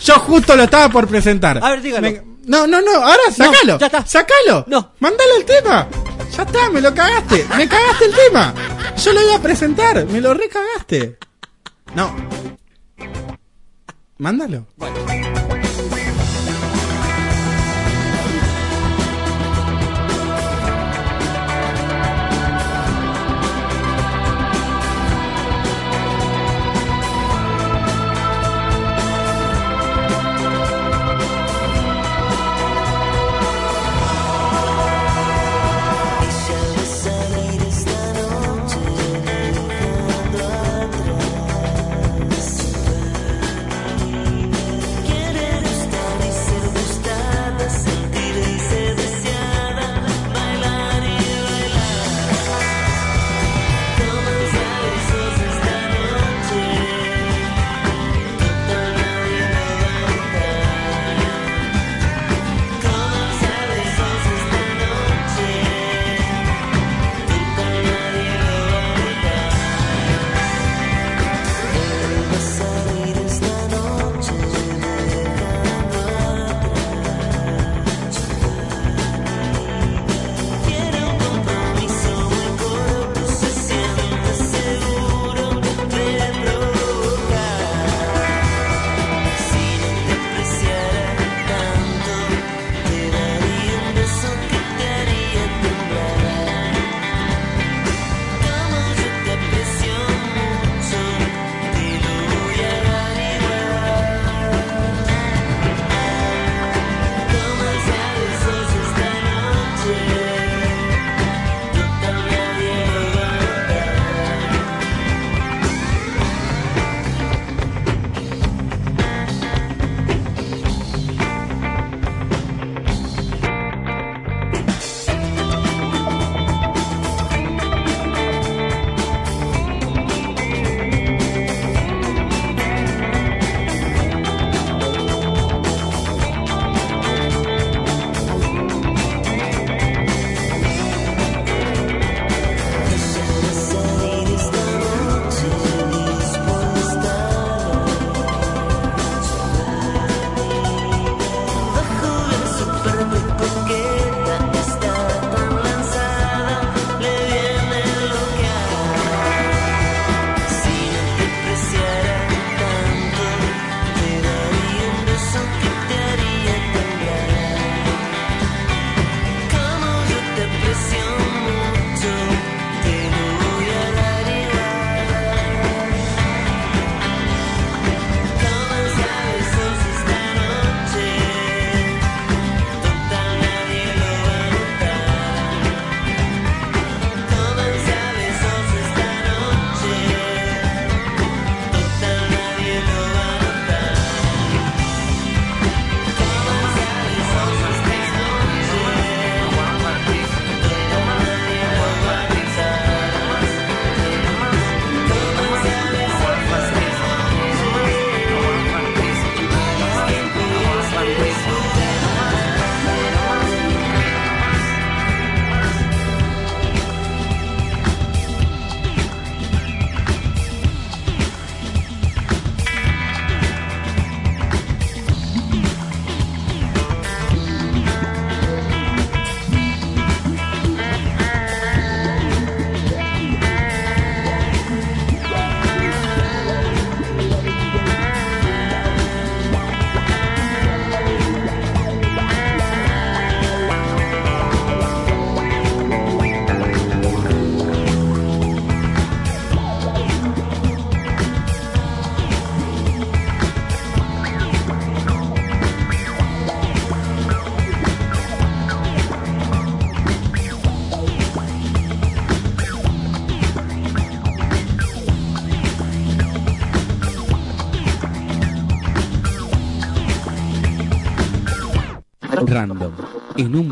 Yo justo lo estaba por presentar. A ver, dígalo. Me- no, no, no. Ahora sacalo. ya está. Sacalo. No. Mándalo el tema. Ya está, me lo cagaste. Me cagaste el tema. Yo lo iba a presentar. Me lo recagaste. No. Mándalo. Quisiera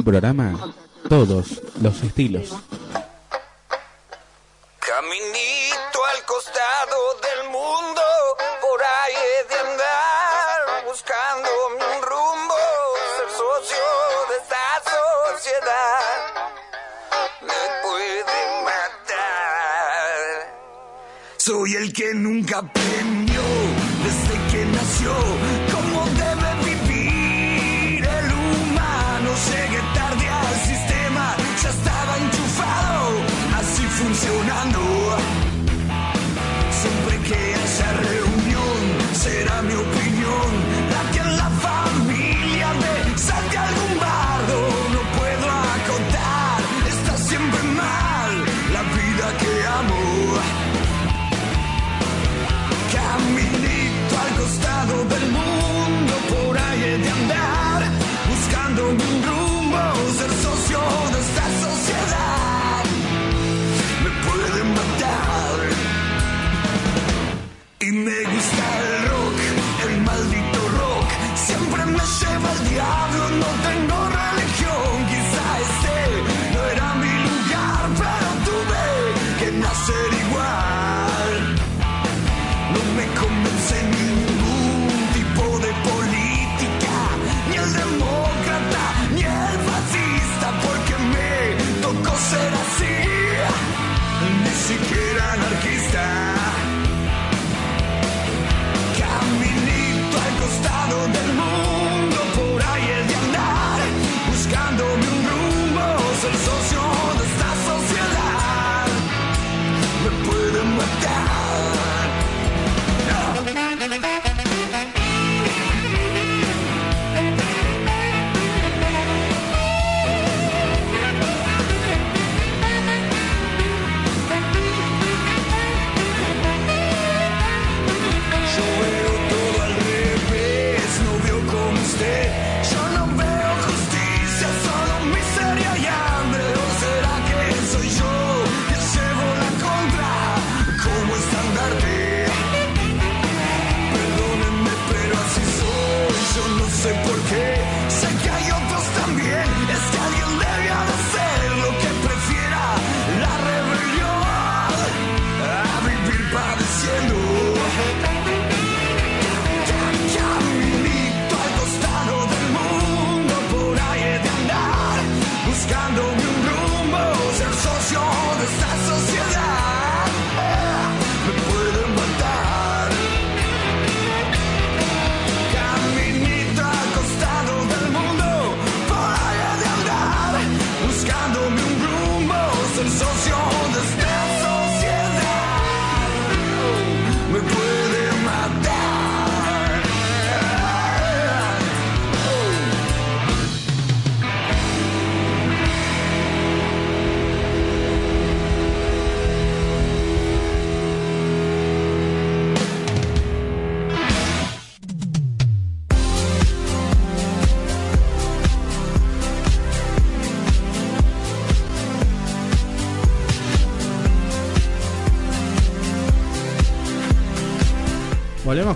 programa, todos los estilos.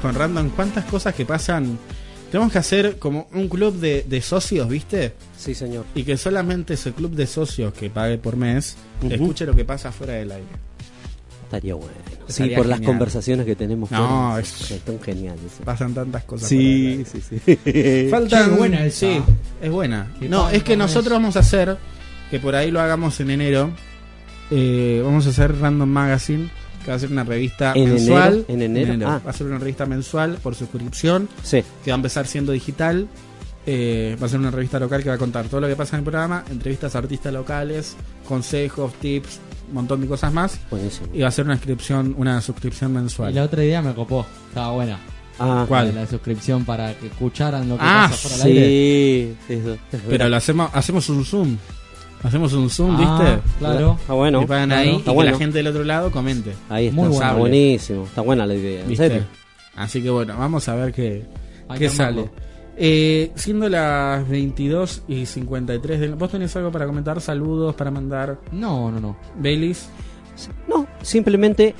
Con Random. ¿Cuántas cosas que pasan? Tenemos que hacer como un club de, de socios, ¿viste? Sí, señor. Y que solamente ese club de socios que pague por mes escuche lo que pasa fuera del aire. Estaría bueno. Sí, por las genial. conversaciones que tenemos. No, fuera, es- Están geniales. Pasan tantas cosas. Sí, sí, sí. Faltan. Buena esa. Sí, es buena. No, es que nosotros vamos a hacer, que por ahí lo hagamos en enero, eh, vamos a hacer Random Magazine, que va a ser una revista ¿En mensual. enero? ¿En enero? Ah. Va a ser una revista mensual por suscripción, Sí. que va a empezar siendo digital. Eh, va a ser una revista local que va a contar todo lo que pasa en el programa, entrevistas a artistas locales, consejos, tips, un montón de cosas más. Buenísimo. Y va a ser una inscripción, una suscripción Y mensual. la otra idea me copó. Estaba buena. Ah, ¿Cuál? La suscripción para que escucharan lo que Ah, pasa fuera del aire. sí. eso, es Pero lo hacemos, hacemos un zoom. Hacemos un zoom, Ah, ¿viste? Claro. Está bueno. Y pagan claro. ahí y Está que bueno. la gente del otro lado comente. Ahí está. Muy bueno. Está buenísimo. Está buena la idea. ¿En ¿viste? serio? Así que bueno, vamos a ver qué, qué que sale. Eh, siendo las 22 y 53 del... ¿Vos tenés algo para comentar? ¿Saludos para mandar? No, no, no. ¿Baileys? No, simplemente.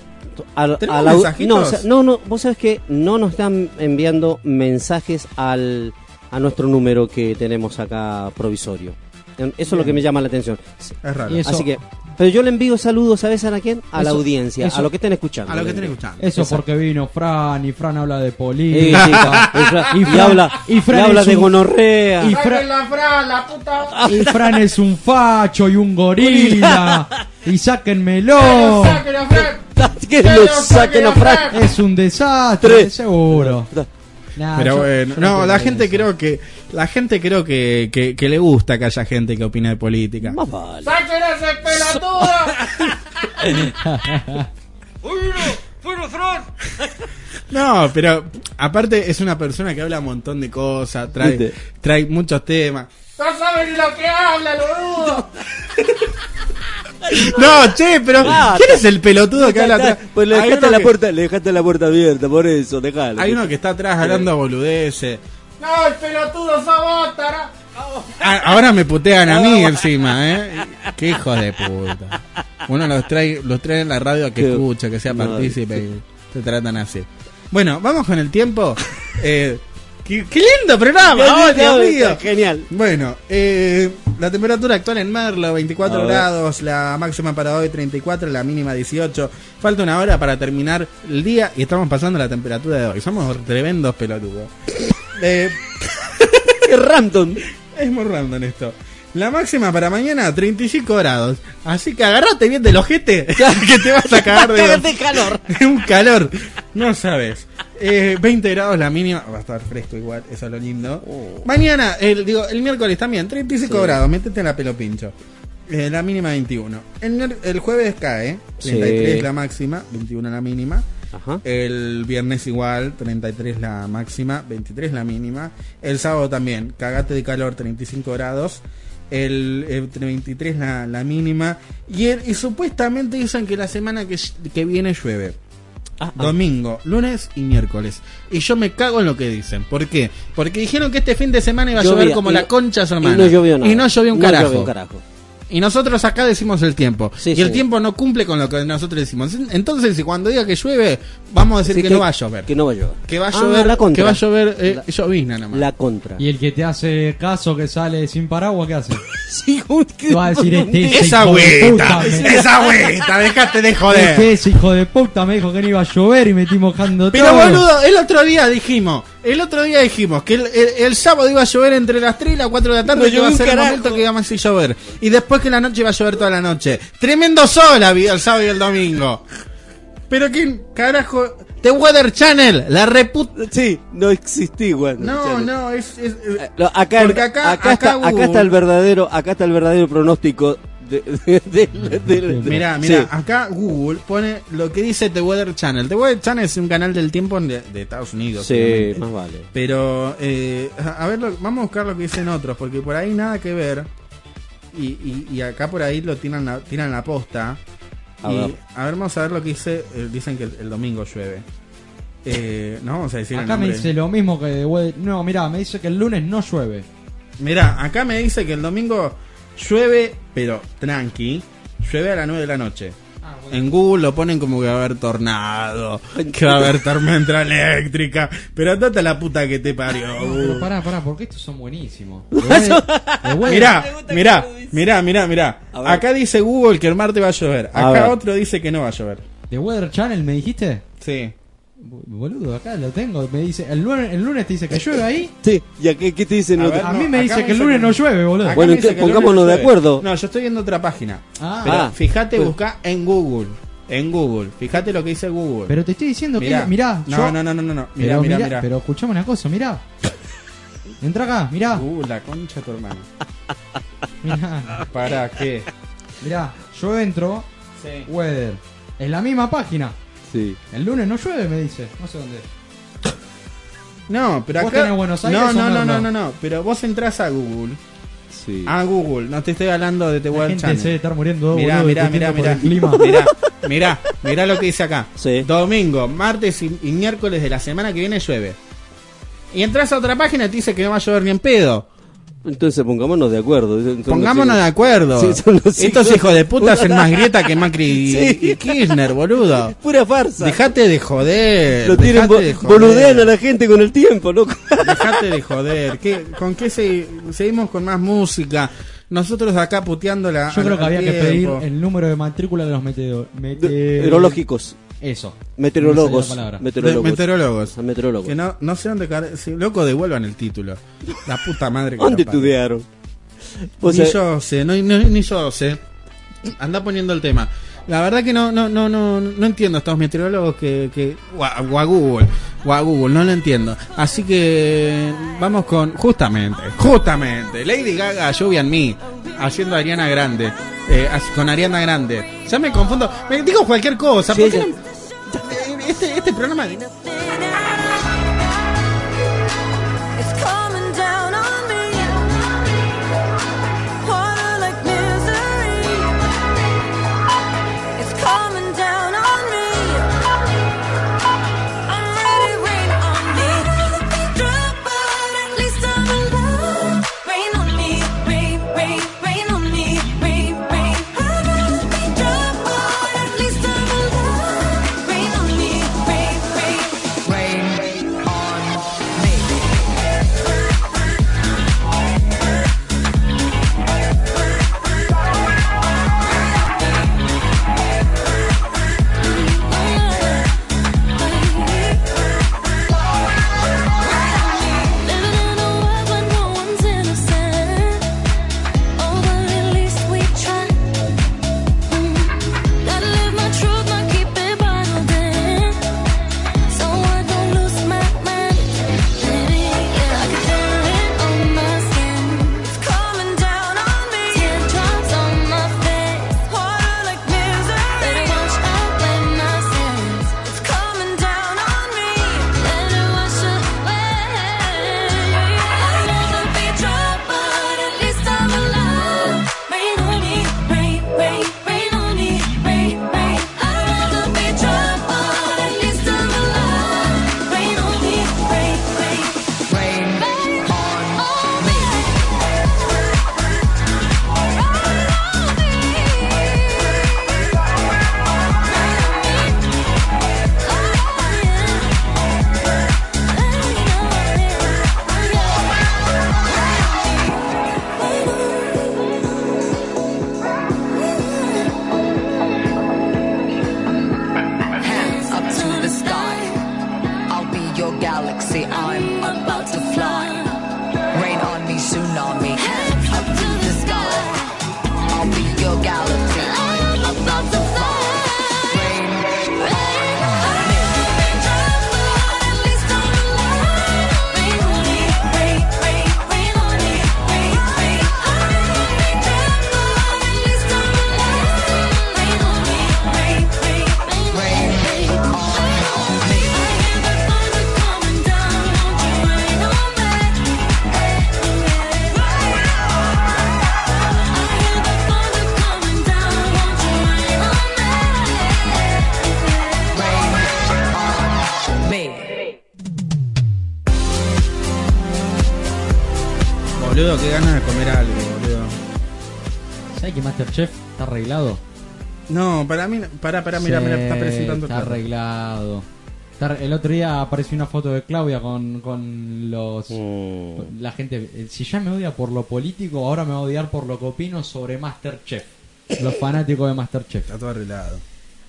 al- ¿Tenemos a la- mensajitos? no, o sea, no, no, vos sabés que no nos están enviando mensajes al a nuestro número que tenemos acá provisorio. Eso es lo que me llama la atención. Es raro. Eso- Así que, pero yo le envío saludos, ¿sabes a quién? A la audiencia, eso- a lo que estén escuchando. A lo que le estén envío. escuchando. Eso Exacto. porque vino Fran y Fran habla de política. sí, y, Fra- y Fran- habla, y Fran y habla de un- gonorrea. y Fran- la Fran, la puta. Y Fran es un facho y un gorila. y sáquenmelo. Saquen a Fran. que lo saquen a Fran. Es un desastre, seguro. Nah, Pero yo- bueno, yo no, la gente eso. creo que la gente creo que, que, que le gusta que haya gente que opine de política. Más vale. Saquen a ese pelotudo. No, pero aparte es una persona que habla un montón de cosas, trae, ¿Viste? trae muchos temas. No saben ni lo que habla, el boludo. No, che, pero Ah, ¿quién es el pelotudo que habla atrás? Pues le dejaste la que- puerta, le dejaste la puerta abierta, por eso, dejalo. Hay uno que está atrás hablando boludeces. No, el pelotudo tará. Ah, Ahora me putean a mí encima, ¿eh? Qué hijos de puta. Uno los trae, los trae en la radio a que Qué- escuche, que sea no, partícipe y te tratan así. Bueno, vamos con el tiempo. Eh, qué, qué lindo programa, oh, Dios mío. Genial. Bueno, eh, la temperatura actual en Merlo, 24 A ver. grados, la máxima para hoy 34, la mínima 18. Falta una hora para terminar el día y estamos pasando la temperatura de hoy. Somos tremendos pelotudos. Eh, Qué random. es muy random esto. La máxima para mañana 35 grados. Así que agarrate bien del ojete que te vas a cagar de, de calor. un calor. No sabes. Eh, 20 grados la mínima. Va a estar fresco igual, eso es lo lindo. Mañana, el, digo, el miércoles también, 35 Oh. Sí. grados. Métete en la pelo pincho. Eh, la mínima 21. El, el jueves cae, 33 Sí. la máxima, 21 la mínima. Ajá. El viernes igual, 33 la máxima, 23 la mínima. El sábado también, cagate de calor, 35 grados. El, eh, 23 la, la mínima. Y, el- y supuestamente dicen que la semana que, que viene llueve. Ah, ah. Domingo, lunes y miércoles. Y yo me cago en lo que dicen. ¿Por qué? Porque dijeron que este fin de semana iba a llover como y- la concha su y hermana. no llovió nada. Y no llovió un No carajo. llovió un carajo. Y nosotros acá decimos el tiempo. Sí, y el sí. tiempo no cumple con lo que nosotros decimos. Entonces, si cuando diga que llueve, vamos a decir Sí, que, no va a llover. Que no va a llover. Que va a Ah, llover, la contra. que va a llover eh, La- llovizna nomás. La contra. Y el que te hace caso que sale sin paraguas, ¿qué hace? Sí, Te va a decir este esa hijo de agüita, puta, me- esa agüita, dejate de Es que joder. ese hijo de puta me dijo que no iba a llover y me estoy mojando Pero todo. boludo, el otro día dijimos, el otro día dijimos que el, el- el sábado iba a llover entre las 3 y las 4 de la tarde, No que iba a ser un el carajo. momento que iba a llover. Y después que la noche iba a llover toda la noche. Tremendo sol había el sábado y el domingo. Pero quién, carajo, The Weather Channel, la reputa... Sí, no existí, güey. No, no, es... es- Eh, acá, Porque acá- acá, acá está, acá Google- está el verdadero, acá está el verdadero pronóstico de, de- de- de- de- Mira, mira, Sí. acá Google pone lo que dice The Weather Channel. The Weather Channel es un canal del tiempo de, de Estados Unidos. Sí, más vale. Pero, eh, a ver, lo- vamos a buscar lo que dicen otros, porque por ahí nada que ver. Y, y, y acá por ahí lo tiran la, tiran la posta. A y, ver. a ver, vamos a ver lo que dice. eh, dicen que el, el domingo llueve. Eh, no vamos a decir el Acá me dice lo mismo que No, mirá, me dice que el lunes no llueve. Mirá, acá me dice que el domingo llueve, pero tranqui. Llueve a las 9 de la noche. En Google lo ponen como que va a haber tornado, que va a haber tormenta eléctrica. Pero andate a la puta que te parió. No, pero pará, pará, porque estos son buenísimos. Mirá, mirá, mirá, mirá, mirá. Acá dice Google que el martes va a llover. Acá otro dice que no va a llover. ¿De Weather Channel me dijiste? Sí. Boludo, acá lo tengo. Me dice, el lunes, el lunes te dice que llueve ahí. Sí, ¿y a qué, qué te dicen A ver, A no, mí me dice me que el lunes que- no llueve, boludo. Acá Bueno, que pongámonos de acuerdo. No, yo estoy viendo otra página. Ah. Pero Ah, fíjate, busca en Google. En Google. Fíjate lo que dice Google. Pero te estoy diciendo mirá, que. Mirá, no, yo- no, no, no, no, no. Mirá, pero, mirá, mirá, mirá. pero escuchame una cosa, mirá. Entra acá, mirá. Uh, la concha de tu hermano. Mirá, ¿Para qué? mirá. Yo entro, Sí. Weather. Es la misma página. Sí. El lunes no llueve, me dice. No sé dónde. No, pero ¿Vos acá. tenés Buenos Aires no, o no, no, no, no, no. Pero vos entras a Google. Sí. A Google. No te estoy hablando de The World gente Channel. se debe estar muriendo, Mirá, boludo, mirá, mirá, mirá. clima. Mirá, mirá, mirá lo que dice acá. Sí. Domingo, martes y, y miércoles de la semana que viene llueve. Y entras a otra página y te dice que no va a llover ni en pedo. Entonces pongámonos de acuerdo. Pongámonos de acuerdo. Sí, Estos hijos- hijos de puta hacen más grieta que Macri y, Sí. y Kirchner, boludo. Pura farsa. Dejate de joder. Lo tienen bo- de joder. boludean a la gente con el tiempo, loco. Dejate de joder. ¿Qué- ¿Con qué se- seguimos con más música? Nosotros acá puteando la. Yo creo que había que pedir el número de matrícula de los meteo- mete- Meteorológicos. Eso. Meteorólogos. No. Meteorólogos. De- meteorólogos. A meteorólogos. Que no, no sé dónde caer. Si, loco, devuelvan el título. La puta madre que ¿Dónde estudiaron? Ni yo sé, no, no- ni yo sé. Anda poniendo el tema. La verdad que no, no, no, no, no entiendo a estos meteorólogos que, que o, a, o a Google, o a Google, no lo entiendo. Así que vamos con, justamente, justamente, Lady Gaga, Lluvia en mí, haciendo a Ariana Grande, eh, con Ariana Grande. Ya me confundo, me digo cualquier cosa. Sí, ¿por qué ya. no- este, este programa mira, mira, está presentando Está el plato. arreglado. El otro día apareció una foto de Claudia con, con los. con La gente. eh, Si ya me odia por lo político, ahora me va a odiar por lo que opino sobre Masterchef. Los fanáticos de Masterchef. Está todo arreglado.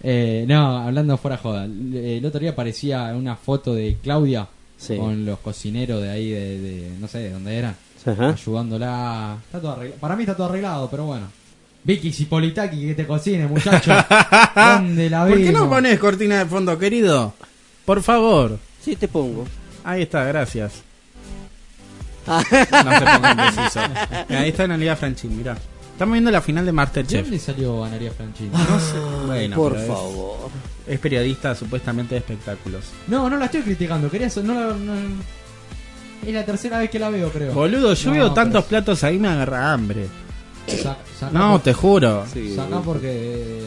Eh, no, hablando fuera joda. El, el otro día aparecía una foto de Claudia Sí. con los cocineros de ahí, de, de- no sé de dónde era, Ajá. ayudándola. Está todo arreglado. Para mí está todo arreglado, pero bueno. Vicky Cipolitaki que te cocine, muchacho. ¿Dónde la ¿Por qué no pones cortina de fondo, querido? Por favor. Sí, te pongo. Ahí está, gracias. Ah. No se pongan ahí está Analia Franchín, mirá. Estamos viendo la final de ¿De Masterchef. dónde salió Analia Franchini? No sé. Bueno, por es- favor. Es, periodista supuestamente de espectáculos. No, no la estoy criticando. Quería so- no la- no- es la tercera vez que la veo, creo. Boludo, yo No, veo pero tantos platos ahí me agarra hambre. Saca, saca No, por- te juro. Saca porque.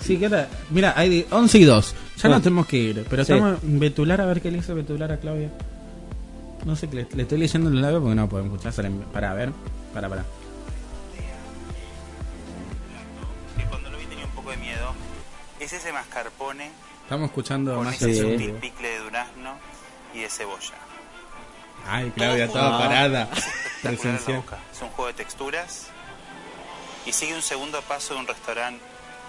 Sí, que era- Mira, hay di- 11 y 2. Ya Ah. nos tenemos que ir. Pero Sí. estamos en Betular a ver qué le hizo Betular a Claudia. No sé, le, le estoy leyendo el labio porque no podemos escuchar. Para, a ver. Para, para. cuando lo vi tenía un poco de miedo, es ese mascarpone Estamos escuchando con más ese sutil picle de durazno y de cebolla. Ay, Claudia, estaba parada. En. Es un juego de texturas y sigue un segundo paso de un restaurante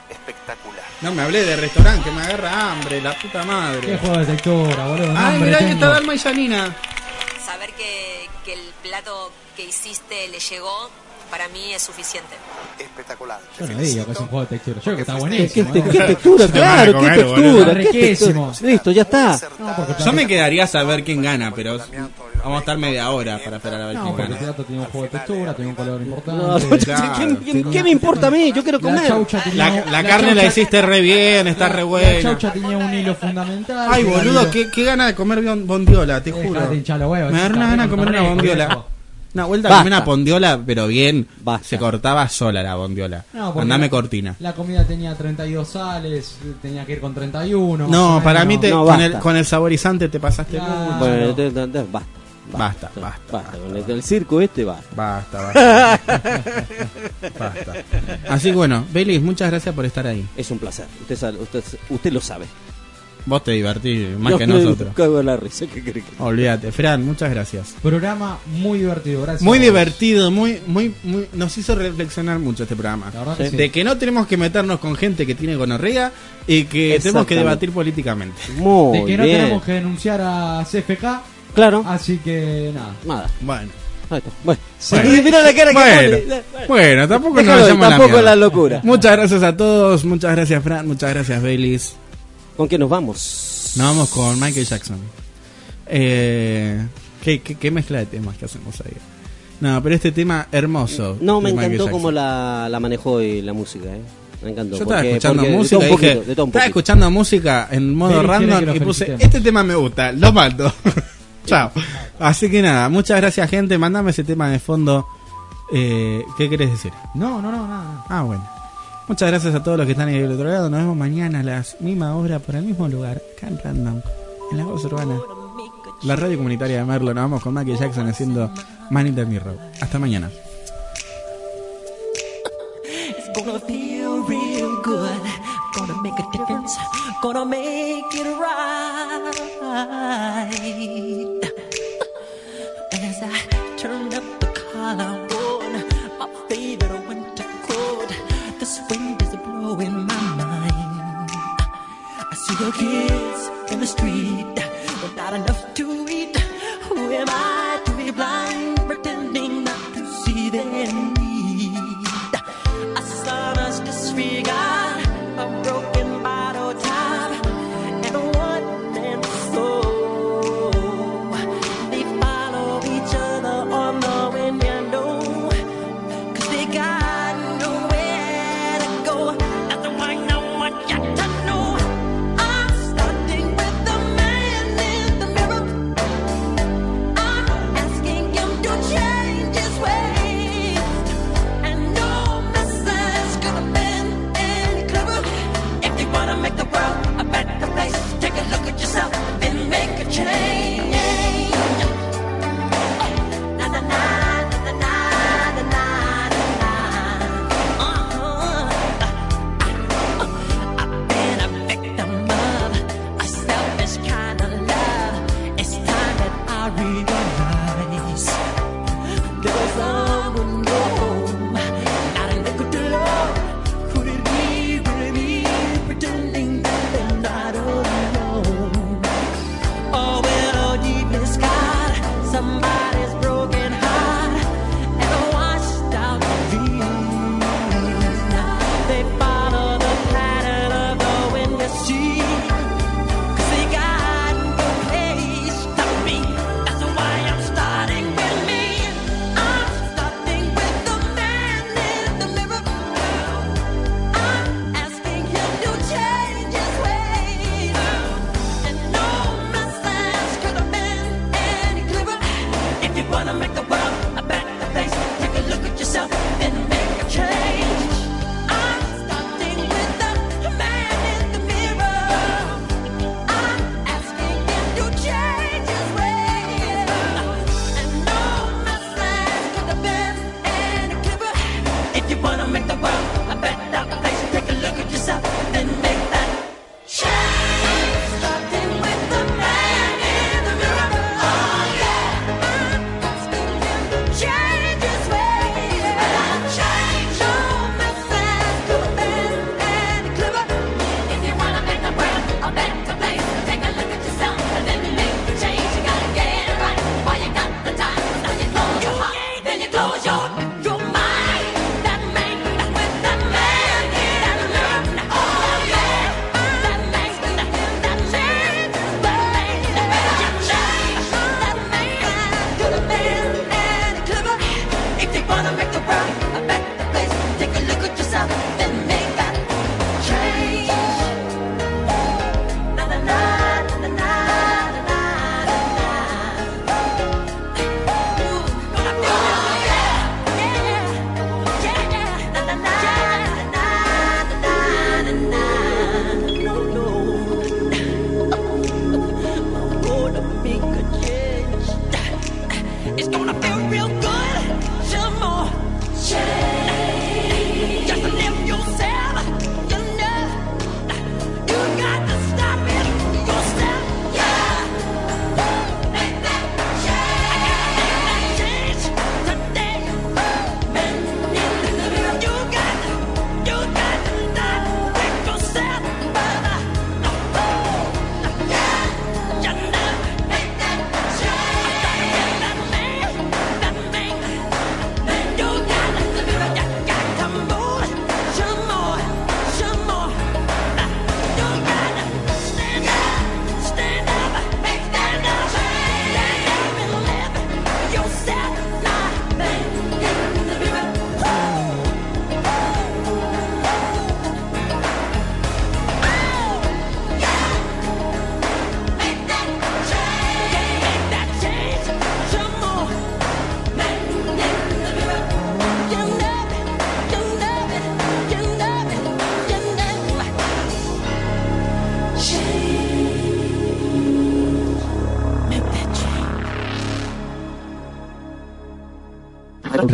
espectacular. No me hablé de restaurante, que me agarra hambre, la puta madre. Qué juego de textura, boludo. Ay, mirá, ahí tengo. está Dalma y Janina. Saber que, que el plato que hiciste le llegó, para mí es suficiente. Espectacular. Yo no digo que es un juego de textura. Yo creo que está ¿Qué, buenísimo. te- ¿eh? qué textura? Claro, qué textura. qué Riquísimo. textura. Listo, ya está. Yo me quedaría a saber quién gana, pero vamos a estar media hora para esperar a ver No, quién porque gana. plato tiene un juego de textura, tiene un color No, importante. ¿quién- quién- ¿Qué me importa a mí? Yo quiero La comer. chaucha tenía- La, la carne la chaucha- hiciste re bien, está re La buena. chaucha tenía un hilo fundamental. Ay, boludo, qué, qué gana de comer bon- bondiola, te juro. Me da una gana de comer una bondiola. Una vuelta a Basta. comer una bondiola, pero bien. Basta. Se cortaba sola la bondiola. No, porque Andame la- cortina. La comida tenía 32 sales, tenía que ir con 31. más No, o para menos. mí te, No, con, basta. el, con el saborizante te pasaste Claro. mucho. Bueno, te- te- te- basta. Basta, basta. Basta, con el, el circo este va. Basta, basta. Basta. Así que bueno, Belis, muchas gracias por estar ahí. Es un placer. Usted, sabe- usted, usted lo sabe. Vos te divertís más que nosotros. cago la risa. ¿Qué cree que- Olvídate. Fran, muchas gracias. Programa muy divertido, gracias. Muy divertido, muy, muy, muy, nos hizo reflexionar mucho este programa. La verdad que sí. De que no tenemos que meternos con gente que tiene gonorrea y que tenemos que debatir políticamente. Muy De que no bien. tenemos que denunciar a CFK, Claro. así que nada. Nada. Bueno. Ahí está. Bueno. Bueno. Mirá la cara que Bueno. pone. Bueno, tampoco nos Déjalo, la tampoco la locura. Muchas gracias a todos, muchas gracias Fran, muchas gracias Baileys. ¿Con qué nos vamos? Nos vamos con Michael Jackson. Eh, ¿qué, qué, qué mezcla de temas que hacemos ahí? No, pero este tema hermoso. No, me encantó cómo la, la manejó y la música, ¿eh? Me encantó. Yo estaba porque- escuchando porque de música, todo un dije, poquito, de todo un estaba poquito. escuchando música en modo random y puse, este tema me gusta, lo mando. Chao. Así que nada, muchas gracias gente, mandame ese tema de fondo. Eh, ¿Qué querés decir? No, no, no, nada. Ah, bueno. Muchas gracias a todos los que están ahí del otro lado. Nos vemos mañana a las misma hora por el mismo lugar, acá en Random, en la voz urbana. La radio comunitaria de Merlo. Nos vamos con Michael Jackson haciendo Man in the Mirror. Hasta mañana. Blowing my mind. I see the kids in the street with not enough to eat. Who am I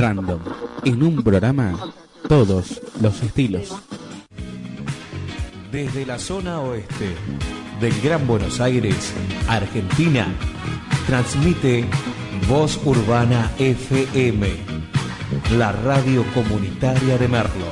En un programa, todos los estilos. Desde la zona oeste del Gran Buenos Aires, Argentina, transmite Voz Urbana FM, la radio comunitaria de Merlo.